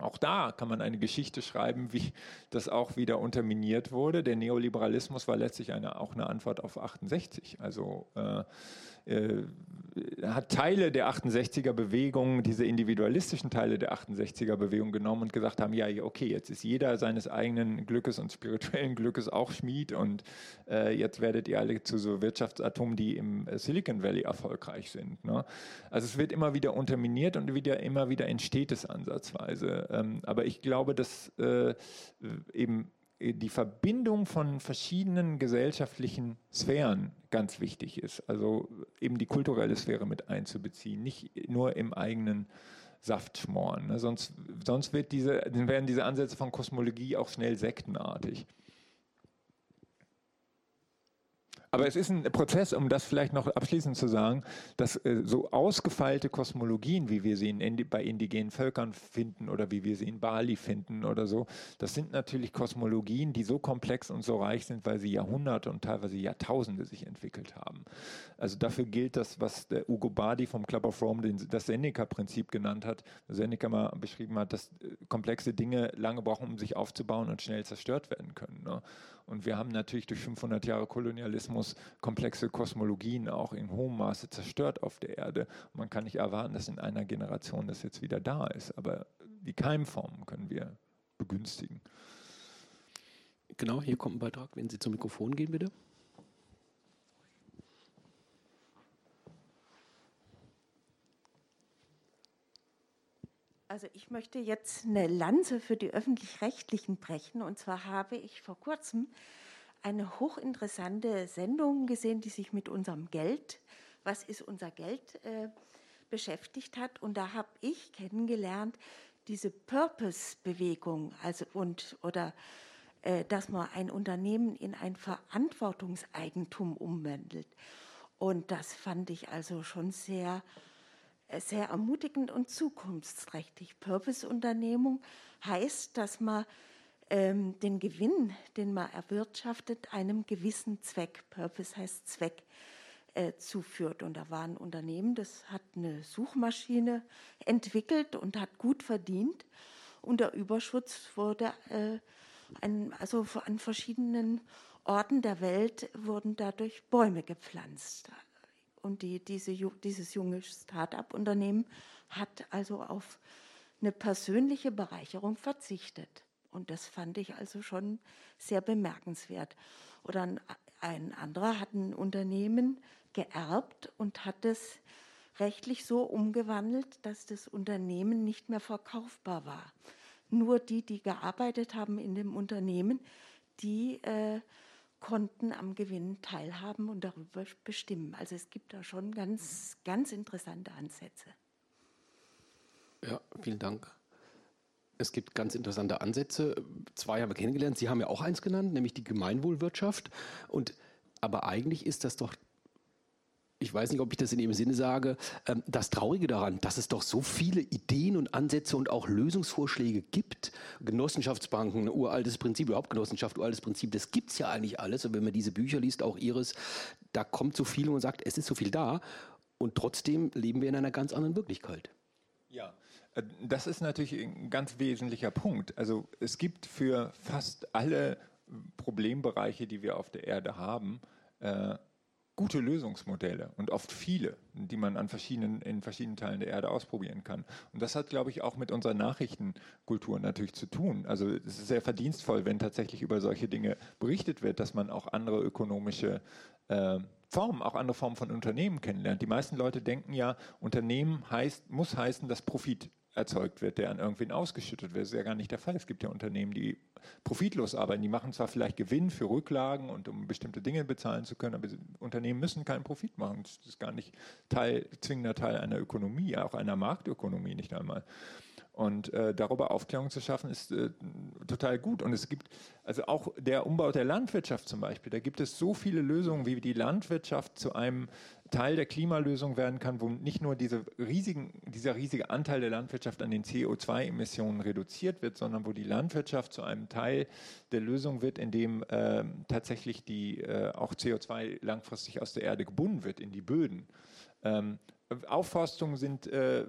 Auch da kann man eine Geschichte schreiben, wie das auch wieder unterminiert wurde. Der Neoliberalismus war letztlich eine, auch eine Antwort auf 68. Also äh, hat Teile der 68er Bewegung, diese individualistischen Teile der 68er Bewegung genommen und gesagt haben, ja, okay, jetzt ist jeder seines eigenen Glückes und spirituellen Glückes auch Schmied und äh, jetzt werdet ihr alle zu so Wirtschaftsatomen, die im Silicon Valley erfolgreich sind. Ne? Also es wird immer wieder unterminiert und wieder immer wieder entsteht es ansatzweise. Ähm, aber ich glaube, dass äh, eben die Verbindung von verschiedenen gesellschaftlichen Sphären ganz wichtig ist. Also eben die kulturelle Sphäre mit einzubeziehen, nicht nur im eigenen Saft schmoren. Ne? Sonst, sonst wird diese, werden diese Ansätze von Kosmologie auch schnell sektenartig. Aber es ist ein Prozess, um das vielleicht noch abschließend zu sagen, dass äh, so ausgefeilte Kosmologien, wie wir sie in, bei indigenen Völkern finden oder wie wir sie in Bali finden oder so, das sind natürlich Kosmologien, die so komplex und so reich sind, weil sie Jahrhunderte und teilweise Jahrtausende sich entwickelt haben. Also dafür gilt das, was der Ugo Badi vom Club of Rome den, das Seneca-Prinzip genannt hat. Seneca mal beschrieben hat, dass äh, komplexe Dinge lange brauchen, um sich aufzubauen und schnell zerstört werden können. Ne? Und wir haben natürlich durch 500 Jahre Kolonialismus komplexe Kosmologien auch in hohem Maße zerstört auf der Erde. Man kann nicht erwarten, dass in einer Generation das jetzt wieder da ist. Aber die Keimformen können wir begünstigen. Genau, hier kommt ein Beitrag. Wenn Sie zum Mikrofon gehen, bitte. Also ich möchte jetzt eine Lanze für die öffentlich-rechtlichen brechen. Und zwar habe ich vor kurzem eine hochinteressante Sendung gesehen, die sich mit unserem Geld, was ist unser Geld, äh, beschäftigt hat. Und da habe ich kennengelernt diese Purpose-Bewegung, also und oder äh, dass man ein Unternehmen in ein Verantwortungseigentum umwandelt. Und das fand ich also schon sehr sehr ermutigend und zukunftsträchtig. Purpose-Unternehmung heißt, dass man ähm, den Gewinn, den man erwirtschaftet, einem gewissen Zweck, Purpose heißt Zweck, äh, zuführt. Und da war ein Unternehmen, das hat eine Suchmaschine entwickelt und hat gut verdient. Und der Überschuss wurde äh, ein, also an verschiedenen Orten der Welt wurden dadurch Bäume gepflanzt. Und die, diese, dieses junge Start-up-Unternehmen hat also auf eine persönliche Bereicherung verzichtet. Und das fand ich also schon sehr bemerkenswert. Oder ein, ein anderer hat ein Unternehmen geerbt und hat es rechtlich so umgewandelt, dass das Unternehmen nicht mehr verkaufbar war. Nur die, die gearbeitet haben in dem Unternehmen, die äh, konnten am Gewinn teilhaben und darüber bestimmen. Also es gibt da schon ganz, ganz interessante Ansätze. Ja, vielen Dank. Es gibt ganz interessante Ansätze. Zwei haben wir kennengelernt. Sie haben ja auch eins genannt, nämlich die Gemeinwohlwirtschaft. Und aber eigentlich ist das doch ich weiß nicht, ob ich das in Ihrem Sinne sage, ähm, das Traurige daran, dass es doch so viele Ideen und Ansätze und auch Lösungsvorschläge gibt. Genossenschaftsbanken, uraltes Prinzip, überhaupt Genossenschaft, uraltes Prinzip, das gibt es ja eigentlich alles. Und wenn man diese Bücher liest, auch Ihres, da kommt so viel und sagt, es ist so viel da. Und trotzdem leben wir in einer ganz anderen Wirklichkeit. Ja, äh, das ist natürlich ein ganz wesentlicher Punkt. Also es gibt für fast alle Problembereiche, die wir auf der Erde haben, äh, gute Lösungsmodelle und oft viele, die man an verschiedenen, in verschiedenen Teilen der Erde ausprobieren kann. Und das hat, glaube ich, auch mit unserer Nachrichtenkultur natürlich zu tun. Also es ist sehr verdienstvoll, wenn tatsächlich über solche Dinge berichtet wird, dass man auch andere ökonomische äh, Formen, auch andere Formen von Unternehmen kennenlernt. Die meisten Leute denken ja, Unternehmen heißt, muss heißen, dass Profit erzeugt wird, der an irgendwen ausgeschüttet wird. Das ist ja gar nicht der Fall. Es gibt ja Unternehmen, die profitlos arbeiten. Die machen zwar vielleicht Gewinn für Rücklagen und um bestimmte Dinge bezahlen zu können, aber Unternehmen müssen keinen Profit machen. Das ist gar nicht Teil, zwingender Teil einer Ökonomie, auch einer Marktökonomie nicht einmal. Und äh, darüber Aufklärung zu schaffen, ist äh, total gut. Und es gibt, also auch der Umbau der Landwirtschaft zum Beispiel, da gibt es so viele Lösungen, wie die Landwirtschaft zu einem Teil der Klimalösung werden kann, wo nicht nur diese riesigen, dieser riesige Anteil der Landwirtschaft an den CO2-Emissionen reduziert wird, sondern wo die Landwirtschaft zu einem Teil der Lösung wird, in dem äh, tatsächlich die, äh, auch CO2 langfristig aus der Erde gebunden wird in die Böden. Ähm, Aufforstungen sind äh,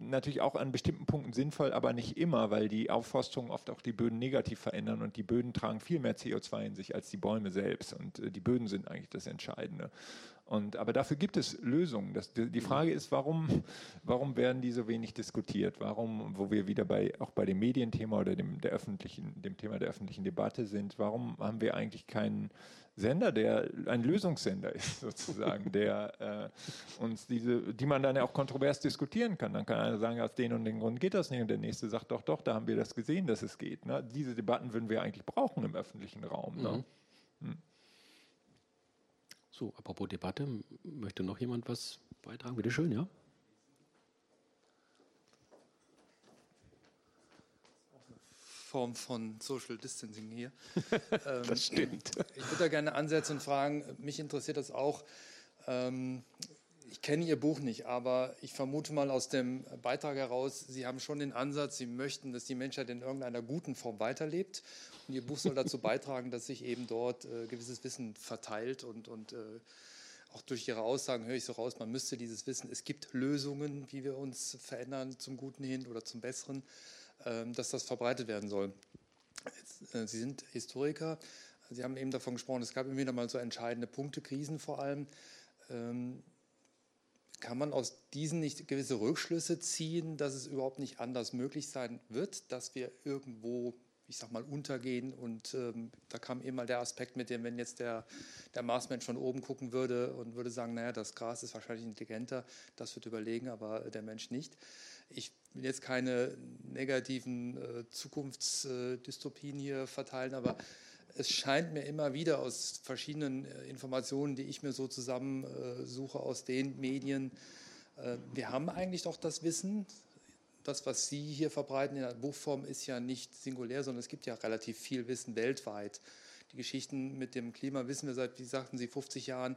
natürlich auch an bestimmten Punkten sinnvoll, aber nicht immer, weil die Aufforstungen oft auch die Böden negativ verändern und die Böden tragen viel mehr CO2 in sich als die Bäume selbst und äh, die Böden sind eigentlich das Entscheidende. Und, aber dafür gibt es Lösungen. Das, die Frage ist, warum, warum werden die so wenig diskutiert? Warum, wo wir wieder bei, auch bei dem Medienthema oder dem, der öffentlichen, dem Thema der öffentlichen Debatte sind, warum haben wir eigentlich keinen Sender, der ein Lösungssender ist, [LAUGHS] sozusagen, der äh, uns diese, die man dann ja auch kontrovers diskutieren kann. Dann kann einer sagen, aus den und den Gründen geht das nicht, und der nächste sagt, doch, doch, da haben wir das gesehen, dass es geht. Ne? Diese Debatten würden wir eigentlich brauchen im öffentlichen Raum. Ne? Mhm. Hm. So, apropos Debatte, möchte noch jemand was beitragen? Bitte schön, ja? Form von Social Distancing hier. [LAUGHS] Ähm, das stimmt. Ich würde da gerne ansetzen und fragen, mich interessiert das auch. Ähm, ich kenne Ihr Buch nicht, aber ich vermute mal aus dem Beitrag heraus, Sie haben schon den Ansatz, Sie möchten, dass die Menschheit in irgendeiner guten Form weiterlebt. Und Ihr Buch soll dazu [LAUGHS] beitragen, dass sich eben dort äh, gewisses Wissen verteilt und, und äh, auch durch Ihre Aussagen höre ich so raus, man müsste dieses Wissen, es gibt Lösungen, wie wir uns verändern zum Guten hin oder zum Besseren. Ähm, dass das verbreitet werden soll. Äh, Sie sind Historiker. Sie haben eben davon gesprochen, es gab immer wieder mal so entscheidende Punkte, Krisen vor allem. Kann man aus diesen nicht gewisse Rückschlüsse ziehen, dass es überhaupt nicht anders möglich sein wird, dass wir irgendwo, ich sag mal, untergehen? Und ähm, da kam eben mal der Aspekt mit dem, wenn jetzt der, der Marsmensch von oben gucken würde und würde sagen, naja, das Gras ist wahrscheinlich intelligenter, das wird überlegen, aber der Mensch nicht. Ich will jetzt keine negativen äh, Zukunftsdystopien hier verteilen, aber es scheint mir immer wieder aus verschiedenen äh, Informationen, die ich mir so zusammensuche äh, aus den Medien, äh, wir haben eigentlich doch das Wissen. Das, was Sie hier verbreiten in der Buchform, ist ja nicht singulär, sondern es gibt ja relativ viel Wissen weltweit. Die Geschichten mit dem Klima wissen wir seit, wie sagten Sie, 50 Jahren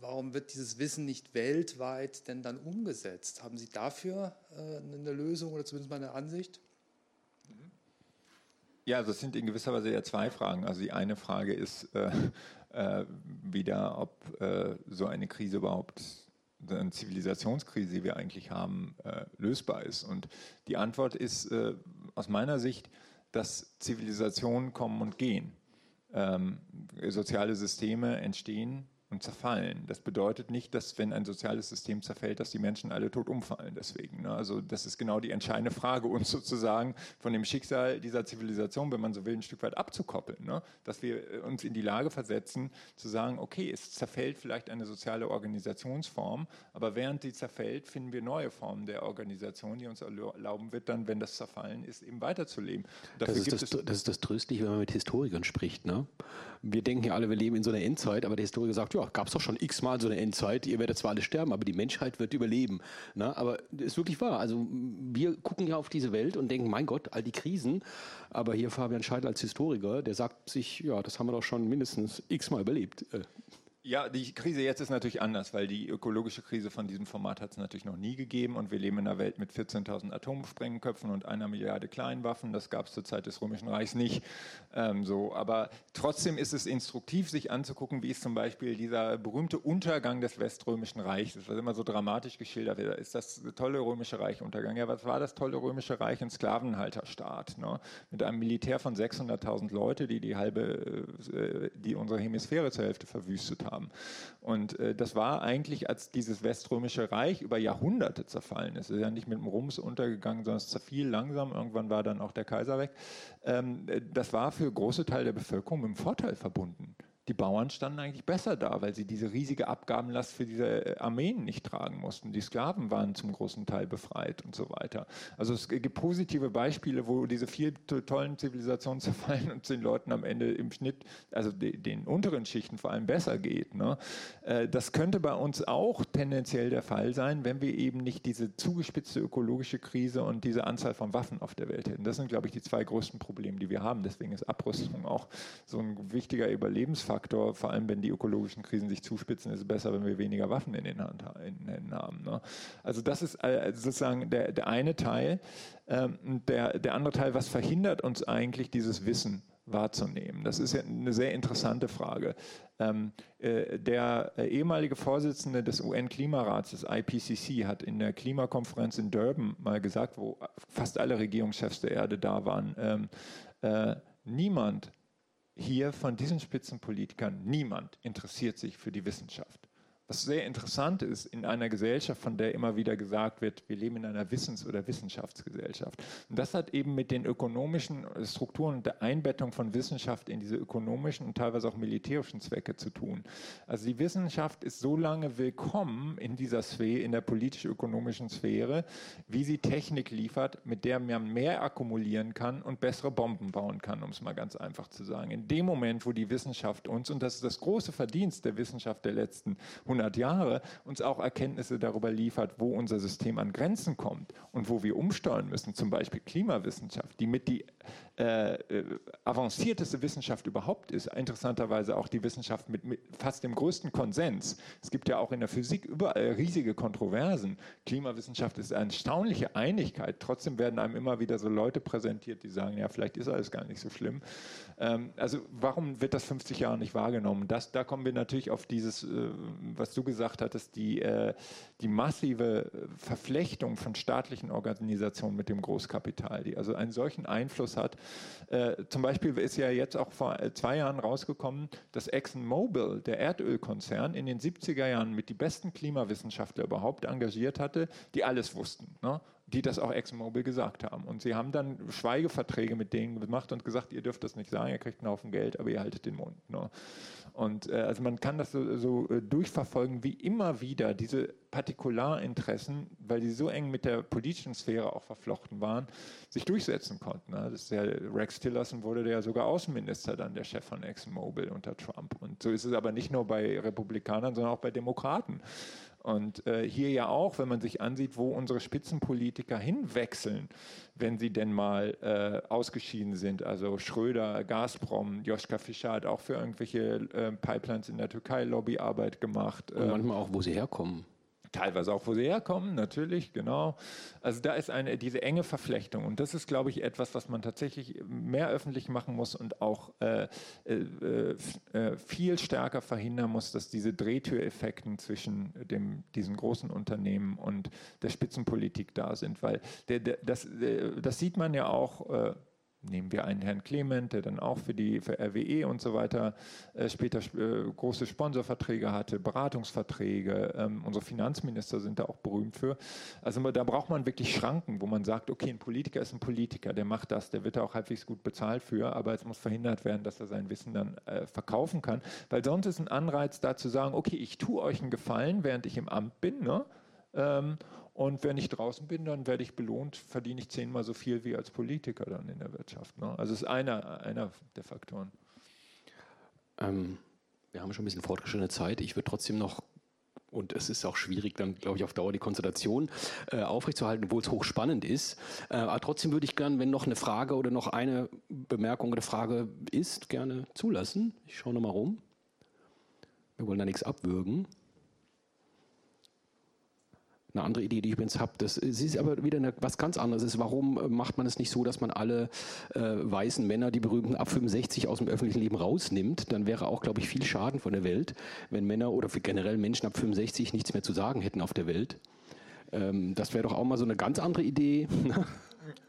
warum wird dieses Wissen nicht weltweit denn dann umgesetzt? Haben Sie dafür eine Lösung oder zumindest mal eine Ansicht? Ja, also es sind in gewisser Weise ja zwei Fragen. Also die eine Frage ist äh, äh, wieder, ob äh, so eine Krise überhaupt, eine Zivilisationskrise, die wir eigentlich haben, äh, lösbar ist. Und die Antwort ist äh, aus meiner Sicht, dass Zivilisationen kommen und gehen. Ähm, soziale Systeme entstehen und zerfallen. Das bedeutet nicht, dass wenn ein soziales System zerfällt, dass die Menschen alle tot umfallen deswegen. Ne? Also das ist genau die entscheidende Frage, uns sozusagen von dem Schicksal dieser Zivilisation, wenn man so will, ein Stück weit abzukoppeln. Ne? Dass wir äh, uns in die Lage versetzen, zu sagen, okay, es zerfällt vielleicht eine soziale Organisationsform, aber während sie zerfällt, finden wir neue Formen der Organisation, die uns erlauben wird, dann, wenn das zerfallen ist, eben weiterzuleben. Das ist das, das ist das Tröstliche, wenn man mit Historikern spricht. Ne? Wir denken ja alle, wir leben in so einer Endzeit, aber der Historiker sagt, ja, gab es doch schon x-mal so eine Endzeit, ihr werdet zwar alle sterben, aber die Menschheit wird überleben. Na, aber das ist wirklich wahr. Also wir gucken ja auf diese Welt und denken, mein Gott, all die Krisen. Aber hier Fabian Scheidel als Historiker, der sagt sich, ja, das haben wir doch schon mindestens x-mal überlebt. Ja, die Krise jetzt ist natürlich anders, weil die ökologische Krise von diesem Format hat es natürlich noch nie gegeben und wir leben in einer Welt mit 14.000 Atomsprengköpfen und einer Milliarde Kleinwaffen. Das gab es zur Zeit des Römischen Reichs nicht. Ähm, so, aber trotzdem ist es instruktiv, sich anzugucken, wie ist zum Beispiel dieser berühmte Untergang des Weströmischen Reichs, das was immer so dramatisch geschildert wird. Ist das tolle Römische Reich Untergang? Ja, was war das tolle Römische Reich? Ein Sklavenhalterstaat ne? mit einem Militär von 600.000 Leute, die die halbe, äh, die unsere Hemisphäre zur Hälfte verwüstet haben haben. Und äh, das war eigentlich, als dieses Weströmische Reich über Jahrhunderte zerfallen ist. Es ist ja nicht mit dem Rums untergegangen, sondern es zerfiel langsam. Irgendwann war dann auch der Kaiser weg. Ähm, äh, das war für große Teile der Bevölkerung mit dem Vorteil verbunden. Die Bauern standen eigentlich besser da, weil sie diese riesige Abgabenlast für diese äh, Armeen nicht tragen mussten. Die Sklaven waren zum großen Teil befreit und so weiter. Also es gibt positive Beispiele, wo diese vier tollen Zivilisationen [LAUGHS] zerfallen und den Leuten am Ende im Schnitt, also den unteren Schichten vor allem besser geht. Ne? Äh, das könnte bei uns auch tendenziell der Fall sein, wenn wir eben nicht diese zugespitzte ökologische Krise und diese Anzahl von Waffen auf der Welt hätten. Das sind, glaube ich, die zwei größten Probleme, die wir haben. Deswegen ist Abrüstung auch so ein wichtiger Überlebensfaktor Faktor, vor allem wenn die ökologischen Krisen sich zuspitzen, ist es besser, wenn wir weniger Waffen in den, Hand, in den Händen haben. Ne? Also das ist äh, sozusagen der, der eine Teil. Ähm, der, der andere Teil, was verhindert uns eigentlich dieses Wissen wahrzunehmen? Das ist ja eine sehr interessante Frage. Ähm, äh, der äh, ehemalige Vorsitzende des UN-Klimarats, des IPCC, hat in der Klimakonferenz in Durban mal gesagt, wo fast alle Regierungschefs der Erde da waren, ähm, äh, niemand hier von diesen Spitzenpolitikern, niemand interessiert sich für die Wissenschaft. Was sehr interessant ist in einer Gesellschaft, von der immer wieder gesagt wird, wir leben in einer Wissens- oder Wissenschaftsgesellschaft. Und das hat eben mit den ökonomischen Strukturen und der Einbettung von Wissenschaft in diese ökonomischen und teilweise auch militärischen Zwecke zu tun. Also die Wissenschaft ist so lange willkommen in dieser Sphäre, in der politisch-ökonomischen Sphäre, wie sie Technik liefert, mit der man mehr akkumulieren kann und bessere Bomben bauen kann, um es mal ganz einfach zu sagen. In dem Moment, wo die Wissenschaft uns, und das ist das große Verdienst der Wissenschaft der letzten 100 Jahre uns auch Erkenntnisse darüber liefert, wo unser System an Grenzen kommt und wo wir umsteuern müssen, zum Beispiel Klimawissenschaft, die mit die äh, äh, avancierteste Wissenschaft überhaupt ist, interessanterweise auch die Wissenschaft mit, mit, fast dem größten Konsens. Es gibt ja auch in der Physik überall riesige Kontroversen. Klimawissenschaft ist eine erstaunliche Einigkeit. Trotzdem werden einem immer wieder so Leute präsentiert, die sagen, ja, vielleicht ist alles gar nicht so schlimm. Ähm, also warum wird das 50 Jahre nicht wahrgenommen? Das, da kommen wir natürlich auf dieses, äh, was du gesagt hattest, die, äh, die massive Verflechtung von staatlichen Organisationen mit dem Großkapital, die also einen solchen Einfluss hat. Äh, zum Beispiel ist ja jetzt auch vor äh, zwei Jahren rausgekommen, dass ExxonMobil, der Erdölkonzern, in den 70er Jahren mit die besten Klimawissenschaftler überhaupt engagiert hatte, die alles wussten. Ne? die das auch ExxonMobil gesagt haben. Und sie haben dann Schweigeverträge mit denen gemacht und gesagt, ihr dürft das nicht sagen, ihr kriegt einen Haufen Geld, aber ihr haltet den Mund. Ne? Und äh, also man kann das so, so äh, durchverfolgen, wie immer wieder diese Partikularinteressen, weil die so eng mit der politischen Sphäre auch verflochten waren, sich durchsetzen konnten. Ne? Das ist ja, Rex Tillerson wurde ja sogar Außenminister dann, der Chef von ExxonMobil unter Trump. Und so ist es aber nicht nur bei Republikanern, sondern auch bei Demokraten. Und äh, hier ja auch, wenn man sich ansieht, wo unsere Spitzenpolitiker hinwechseln, wenn sie denn mal äh, ausgeschieden sind. Also Schröder, Gazprom, Joschka Fischer hat auch für irgendwelche äh, Pipelines in der Türkei Lobbyarbeit gemacht. Und manchmal auch, wo sie herkommen. Teilweise auch, wo sie herkommen, natürlich, genau. Also da ist eine, diese enge Verflechtung und das ist, glaube ich, etwas, was man tatsächlich mehr öffentlich machen muss und auch äh, äh, äh, viel stärker verhindern muss, dass diese Drehtüreffekten zwischen dem, diesen großen Unternehmen und der Spitzenpolitik da sind, weil der, der, das, äh, das sieht man ja auch äh, Nehmen wir einen Herrn Clement, der dann auch für die für RWE und so weiter äh, später äh, große Sponsorverträge hatte, Beratungsverträge. Ähm, unsere Finanzminister sind da auch berühmt für. Also da braucht man wirklich Schranken, wo man sagt, okay, ein Politiker ist ein Politiker, der macht das, der wird da auch halbwegs gut bezahlt für, aber es muss verhindert werden, dass er sein Wissen dann äh, verkaufen kann, weil sonst ist ein Anreiz da zu sagen, okay, ich tue euch einen Gefallen, während ich im Amt bin, ne? Ähm, und wenn ich draußen bin, dann werde ich belohnt, verdiene ich zehnmal so viel wie als Politiker dann in der Wirtschaft. Ne? Also ist einer, einer der Faktoren. Ähm, wir haben schon ein bisschen fortgeschrittene Zeit. Ich würde trotzdem noch und es ist auch schwierig, dann, glaube ich, auf Dauer die Konzentration äh, aufrechtzuerhalten, obwohl es hochspannend ist. Äh, aber trotzdem würde ich gerne, wenn noch eine Frage oder noch eine Bemerkung oder Frage ist, gerne zulassen. Ich schaue nochmal rum. Wir wollen da nichts abwürgen. Eine andere Idee, die ich übrigens habe, das ist aber wieder eine, was ganz anderes. Ist, warum äh, macht man es nicht so, dass man alle äh, weißen Männer, die berühmten ab 65 aus dem öffentlichen Leben rausnimmt? Dann wäre auch, glaube ich, viel Schaden von der Welt, wenn Männer oder generell Menschen ab 65 nichts mehr zu sagen hätten auf der Welt. Ähm, das wäre doch auch mal so eine ganz andere Idee.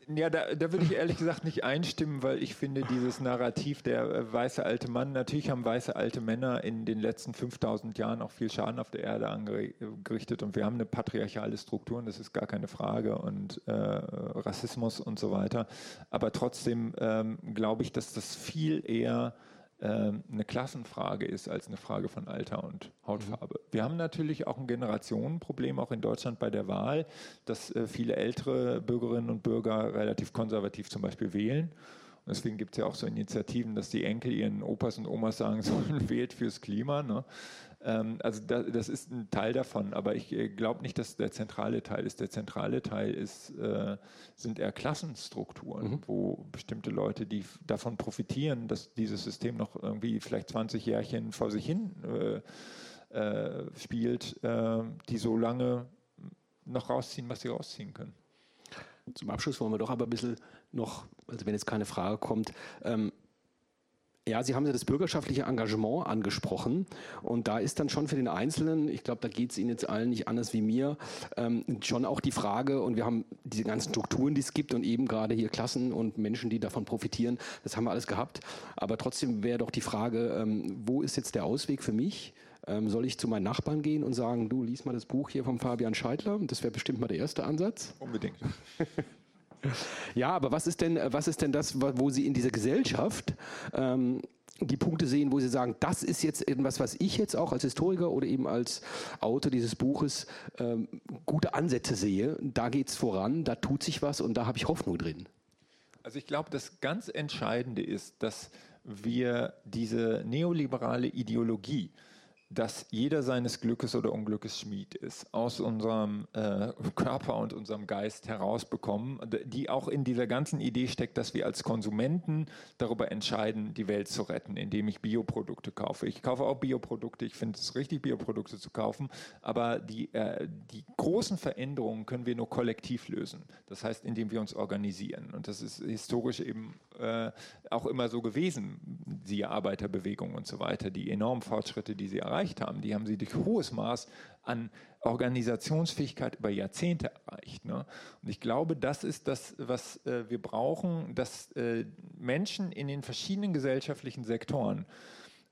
Ja, da, da würde ich ehrlich gesagt nicht einstimmen, weil ich finde, dieses Narrativ der äh, weiße alte Mann, natürlich haben weiße alte Männer in den letzten 5000 Jahren auch viel Schaden auf der Erde angerichtet und wir haben eine patriarchale Struktur und das ist gar keine Frage und äh, Rassismus und so weiter. Aber trotzdem ähm, glaube ich, dass das viel eher eine Klassenfrage ist als eine Frage von Alter und Hautfarbe. Mhm. Wir haben natürlich auch ein Generationenproblem, auch in Deutschland bei der Wahl, dass äh, viele ältere Bürgerinnen und Bürger relativ konservativ zum Beispiel wählen. Und deswegen gibt es ja auch so Initiativen, dass die Enkel ihren Opas und Omas sagen [LAUGHS] sollen, wählt fürs Klima. Ne? Ähm, also da, das ist ein Teil davon, aber ich äh, glaube nicht, dass der zentrale Teil ist. Der zentrale Teil ist, äh, sind eher Klassenstrukturen, mhm. wo bestimmte Leute, die davon profitieren, dass dieses System noch irgendwie vielleicht 20 Jährchen vor sich hin äh, äh, spielt, äh, die so lange noch rausziehen, was sie rausziehen können. Zum Abschluss wollen wir doch aber ein bisschen noch, also wenn jetzt keine Frage kommt, ähm, ja, Sie haben ja das bürgerschaftliche Engagement angesprochen. Und da ist dann schon für den Einzelnen, ich glaube, da geht es Ihnen jetzt allen nicht anders wie mir, ähm, schon auch die Frage, und wir haben diese ganzen Strukturen, die es gibt und eben gerade hier Klassen und Menschen, die davon profitieren, das haben wir alles gehabt. Aber trotzdem wäre doch die Frage, ähm, wo ist jetzt der Ausweg für mich? Ähm, soll ich zu meinen Nachbarn gehen und sagen, du lies mal das Buch hier vom Fabian Scheidler? Das wäre bestimmt mal der erste Ansatz. Unbedingt. [LAUGHS] Ja, aber was ist denn, was ist denn das, wo Sie in dieser Gesellschaft ähm, die Punkte sehen, wo Sie sagen, das ist jetzt etwas, was ich jetzt auch als Historiker oder eben als Autor dieses Buches ähm, gute Ansätze sehe. Da geht es voran, da tut sich was und da habe ich Hoffnung drin. Also ich glaube, das ganz Entscheidende ist, dass wir diese neoliberale Ideologie, dass jeder seines Glückes oder Unglückes Schmied ist, aus unserem äh, Körper und unserem Geist herausbekommen, die auch in dieser ganzen Idee steckt, dass wir als Konsumenten darüber entscheiden, die Welt zu retten, indem ich Bioprodukte kaufe. Ich kaufe auch Bioprodukte, ich finde es richtig, Bioprodukte zu kaufen, aber die, äh, die großen Veränderungen können wir nur kollektiv lösen. Das heißt, indem wir uns organisieren. Und das ist historisch eben äh, auch immer so gewesen, siehe Arbeiterbewegung und so weiter, die enormen Fortschritte, die sie erreichen erreicht haben, die haben sie durch hohes Maß an Organisationsfähigkeit über Jahrzehnte erreicht. Ne? Und ich glaube, das ist das, was äh, wir brauchen, dass äh, Menschen in den verschiedenen gesellschaftlichen Sektoren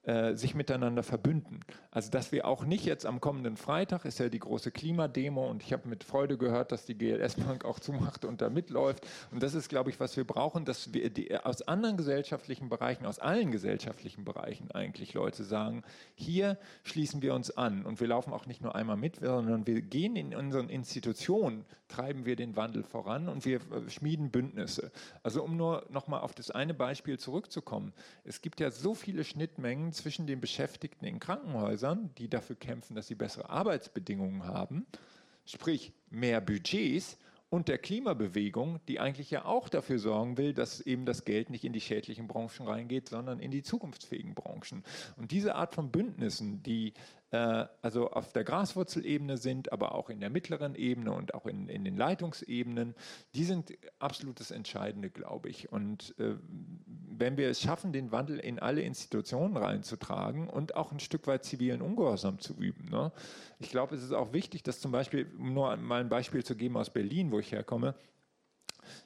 äh, sich miteinander verbünden. Also dass wir auch nicht jetzt am kommenden Freitag ist ja die große Klimademo und ich habe mit Freude gehört, dass die GLS Bank auch zumacht und da mitläuft. Und das ist, glaube ich, was wir brauchen, dass wir die, aus anderen gesellschaftlichen Bereichen, aus allen gesellschaftlichen Bereichen eigentlich Leute sagen, hier schließen wir uns an und wir laufen auch nicht nur einmal mit, sondern wir gehen in unseren Institutionen, treiben wir den Wandel voran und wir äh, schmieden Bündnisse. Also um nur noch mal auf das eine Beispiel zurückzukommen. Es gibt ja so viele Schnittmengen zwischen den Beschäftigten in Krankenhäusern, die dafür kämpfen, dass sie bessere Arbeitsbedingungen haben, sprich mehr Budgets, und der Klimabewegung, die eigentlich ja auch dafür sorgen will, dass eben das Geld nicht in die schädlichen Branchen reingeht, sondern in die zukunftsfähigen Branchen. Und diese Art von Bündnissen, die also auf der Graswurzelebene sind, aber auch in der mittleren Ebene und auch in, in den Leitungsebenen, die sind absolut das Entscheidende, glaube ich. Und äh, wenn wir es schaffen, den Wandel in alle Institutionen reinzutragen und auch ein Stück weit zivilen Ungehorsam zu üben. Ne? Ich glaube, es ist auch wichtig, dass zum Beispiel, um nur mal ein Beispiel zu geben aus Berlin, wo ich herkomme,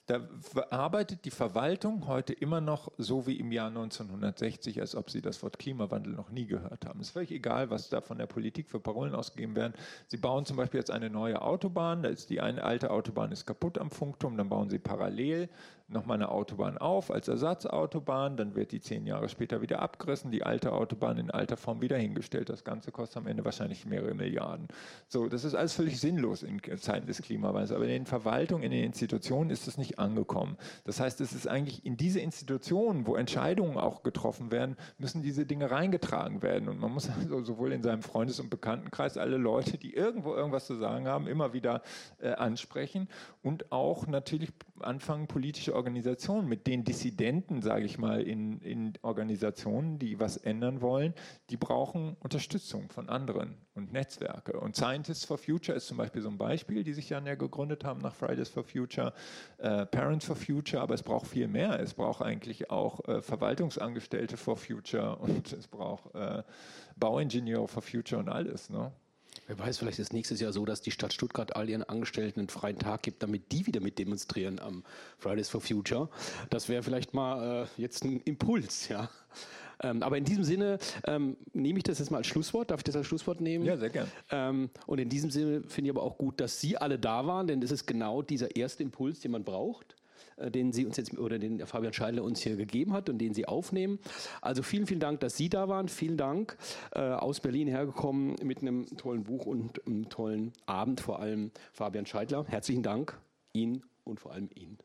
da arbeitet die Verwaltung heute immer noch so wie im Jahr 1960, als ob sie das Wort Klimawandel noch nie gehört haben. Es ist völlig egal, was da von der Politik für Parolen ausgegeben werden. Sie bauen zum Beispiel jetzt eine neue Autobahn, da ist die eine alte Autobahn ist kaputt am Funkturm, dann bauen sie parallel nochmal eine Autobahn auf als Ersatzautobahn, dann wird die zehn Jahre später wieder abgerissen, die alte Autobahn in alter Form wieder hingestellt. Das Ganze kostet am Ende wahrscheinlich mehrere Milliarden. So, das ist alles völlig sinnlos in Zeiten des Klimawandels. Aber in den Verwaltungen, in den Institutionen ist es nicht angekommen. Das heißt, es ist eigentlich in diese Institutionen, wo Entscheidungen auch getroffen werden, müssen diese Dinge reingetragen werden. Und man muss also sowohl in seinem Freundes- und Bekanntenkreis alle Leute, die irgendwo irgendwas zu sagen haben, immer wieder äh, ansprechen und auch natürlich anfangen, politische Organisationen mit den Dissidenten, sage ich mal, in, in Organisationen, die was ändern wollen, die brauchen Unterstützung von anderen und Netzwerke. Und Scientists for Future ist zum Beispiel so ein Beispiel, die sich dann ja gegründet haben nach Fridays for Future, äh, Parents for Future, aber es braucht viel mehr. Es braucht eigentlich auch äh, Verwaltungsangestellte for Future [LAUGHS] und es braucht äh, Bauingenieure for Future und alles. Ne? Wer weiß, vielleicht ist nächstes Jahr so, dass die Stadt Stuttgart all ihren Angestellten einen freien Tag gibt, damit die wieder mit demonstrieren am Fridays for Future. Das wäre vielleicht mal äh, jetzt ein Impuls, ja. Ähm, aber in diesem Sinne ähm, nehme ich das jetzt mal als Schlusswort. Darf ich das als Schlusswort nehmen? Ja, sehr gerne. Ähm, und in diesem Sinne finde ich aber auch gut, dass Sie alle da waren, denn das ist genau dieser erste Impuls, den man braucht den Sie uns jetzt oder den Fabian Scheidler uns hier gegeben hat und den Sie aufnehmen. Also vielen, vielen Dank, dass Sie da waren. Vielen Dank äh, aus Berlin hergekommen mit einem tollen Buch und einem tollen Abend, vor allem Fabian Scheidler. Herzlichen Dank Ihnen und vor allem Ihnen.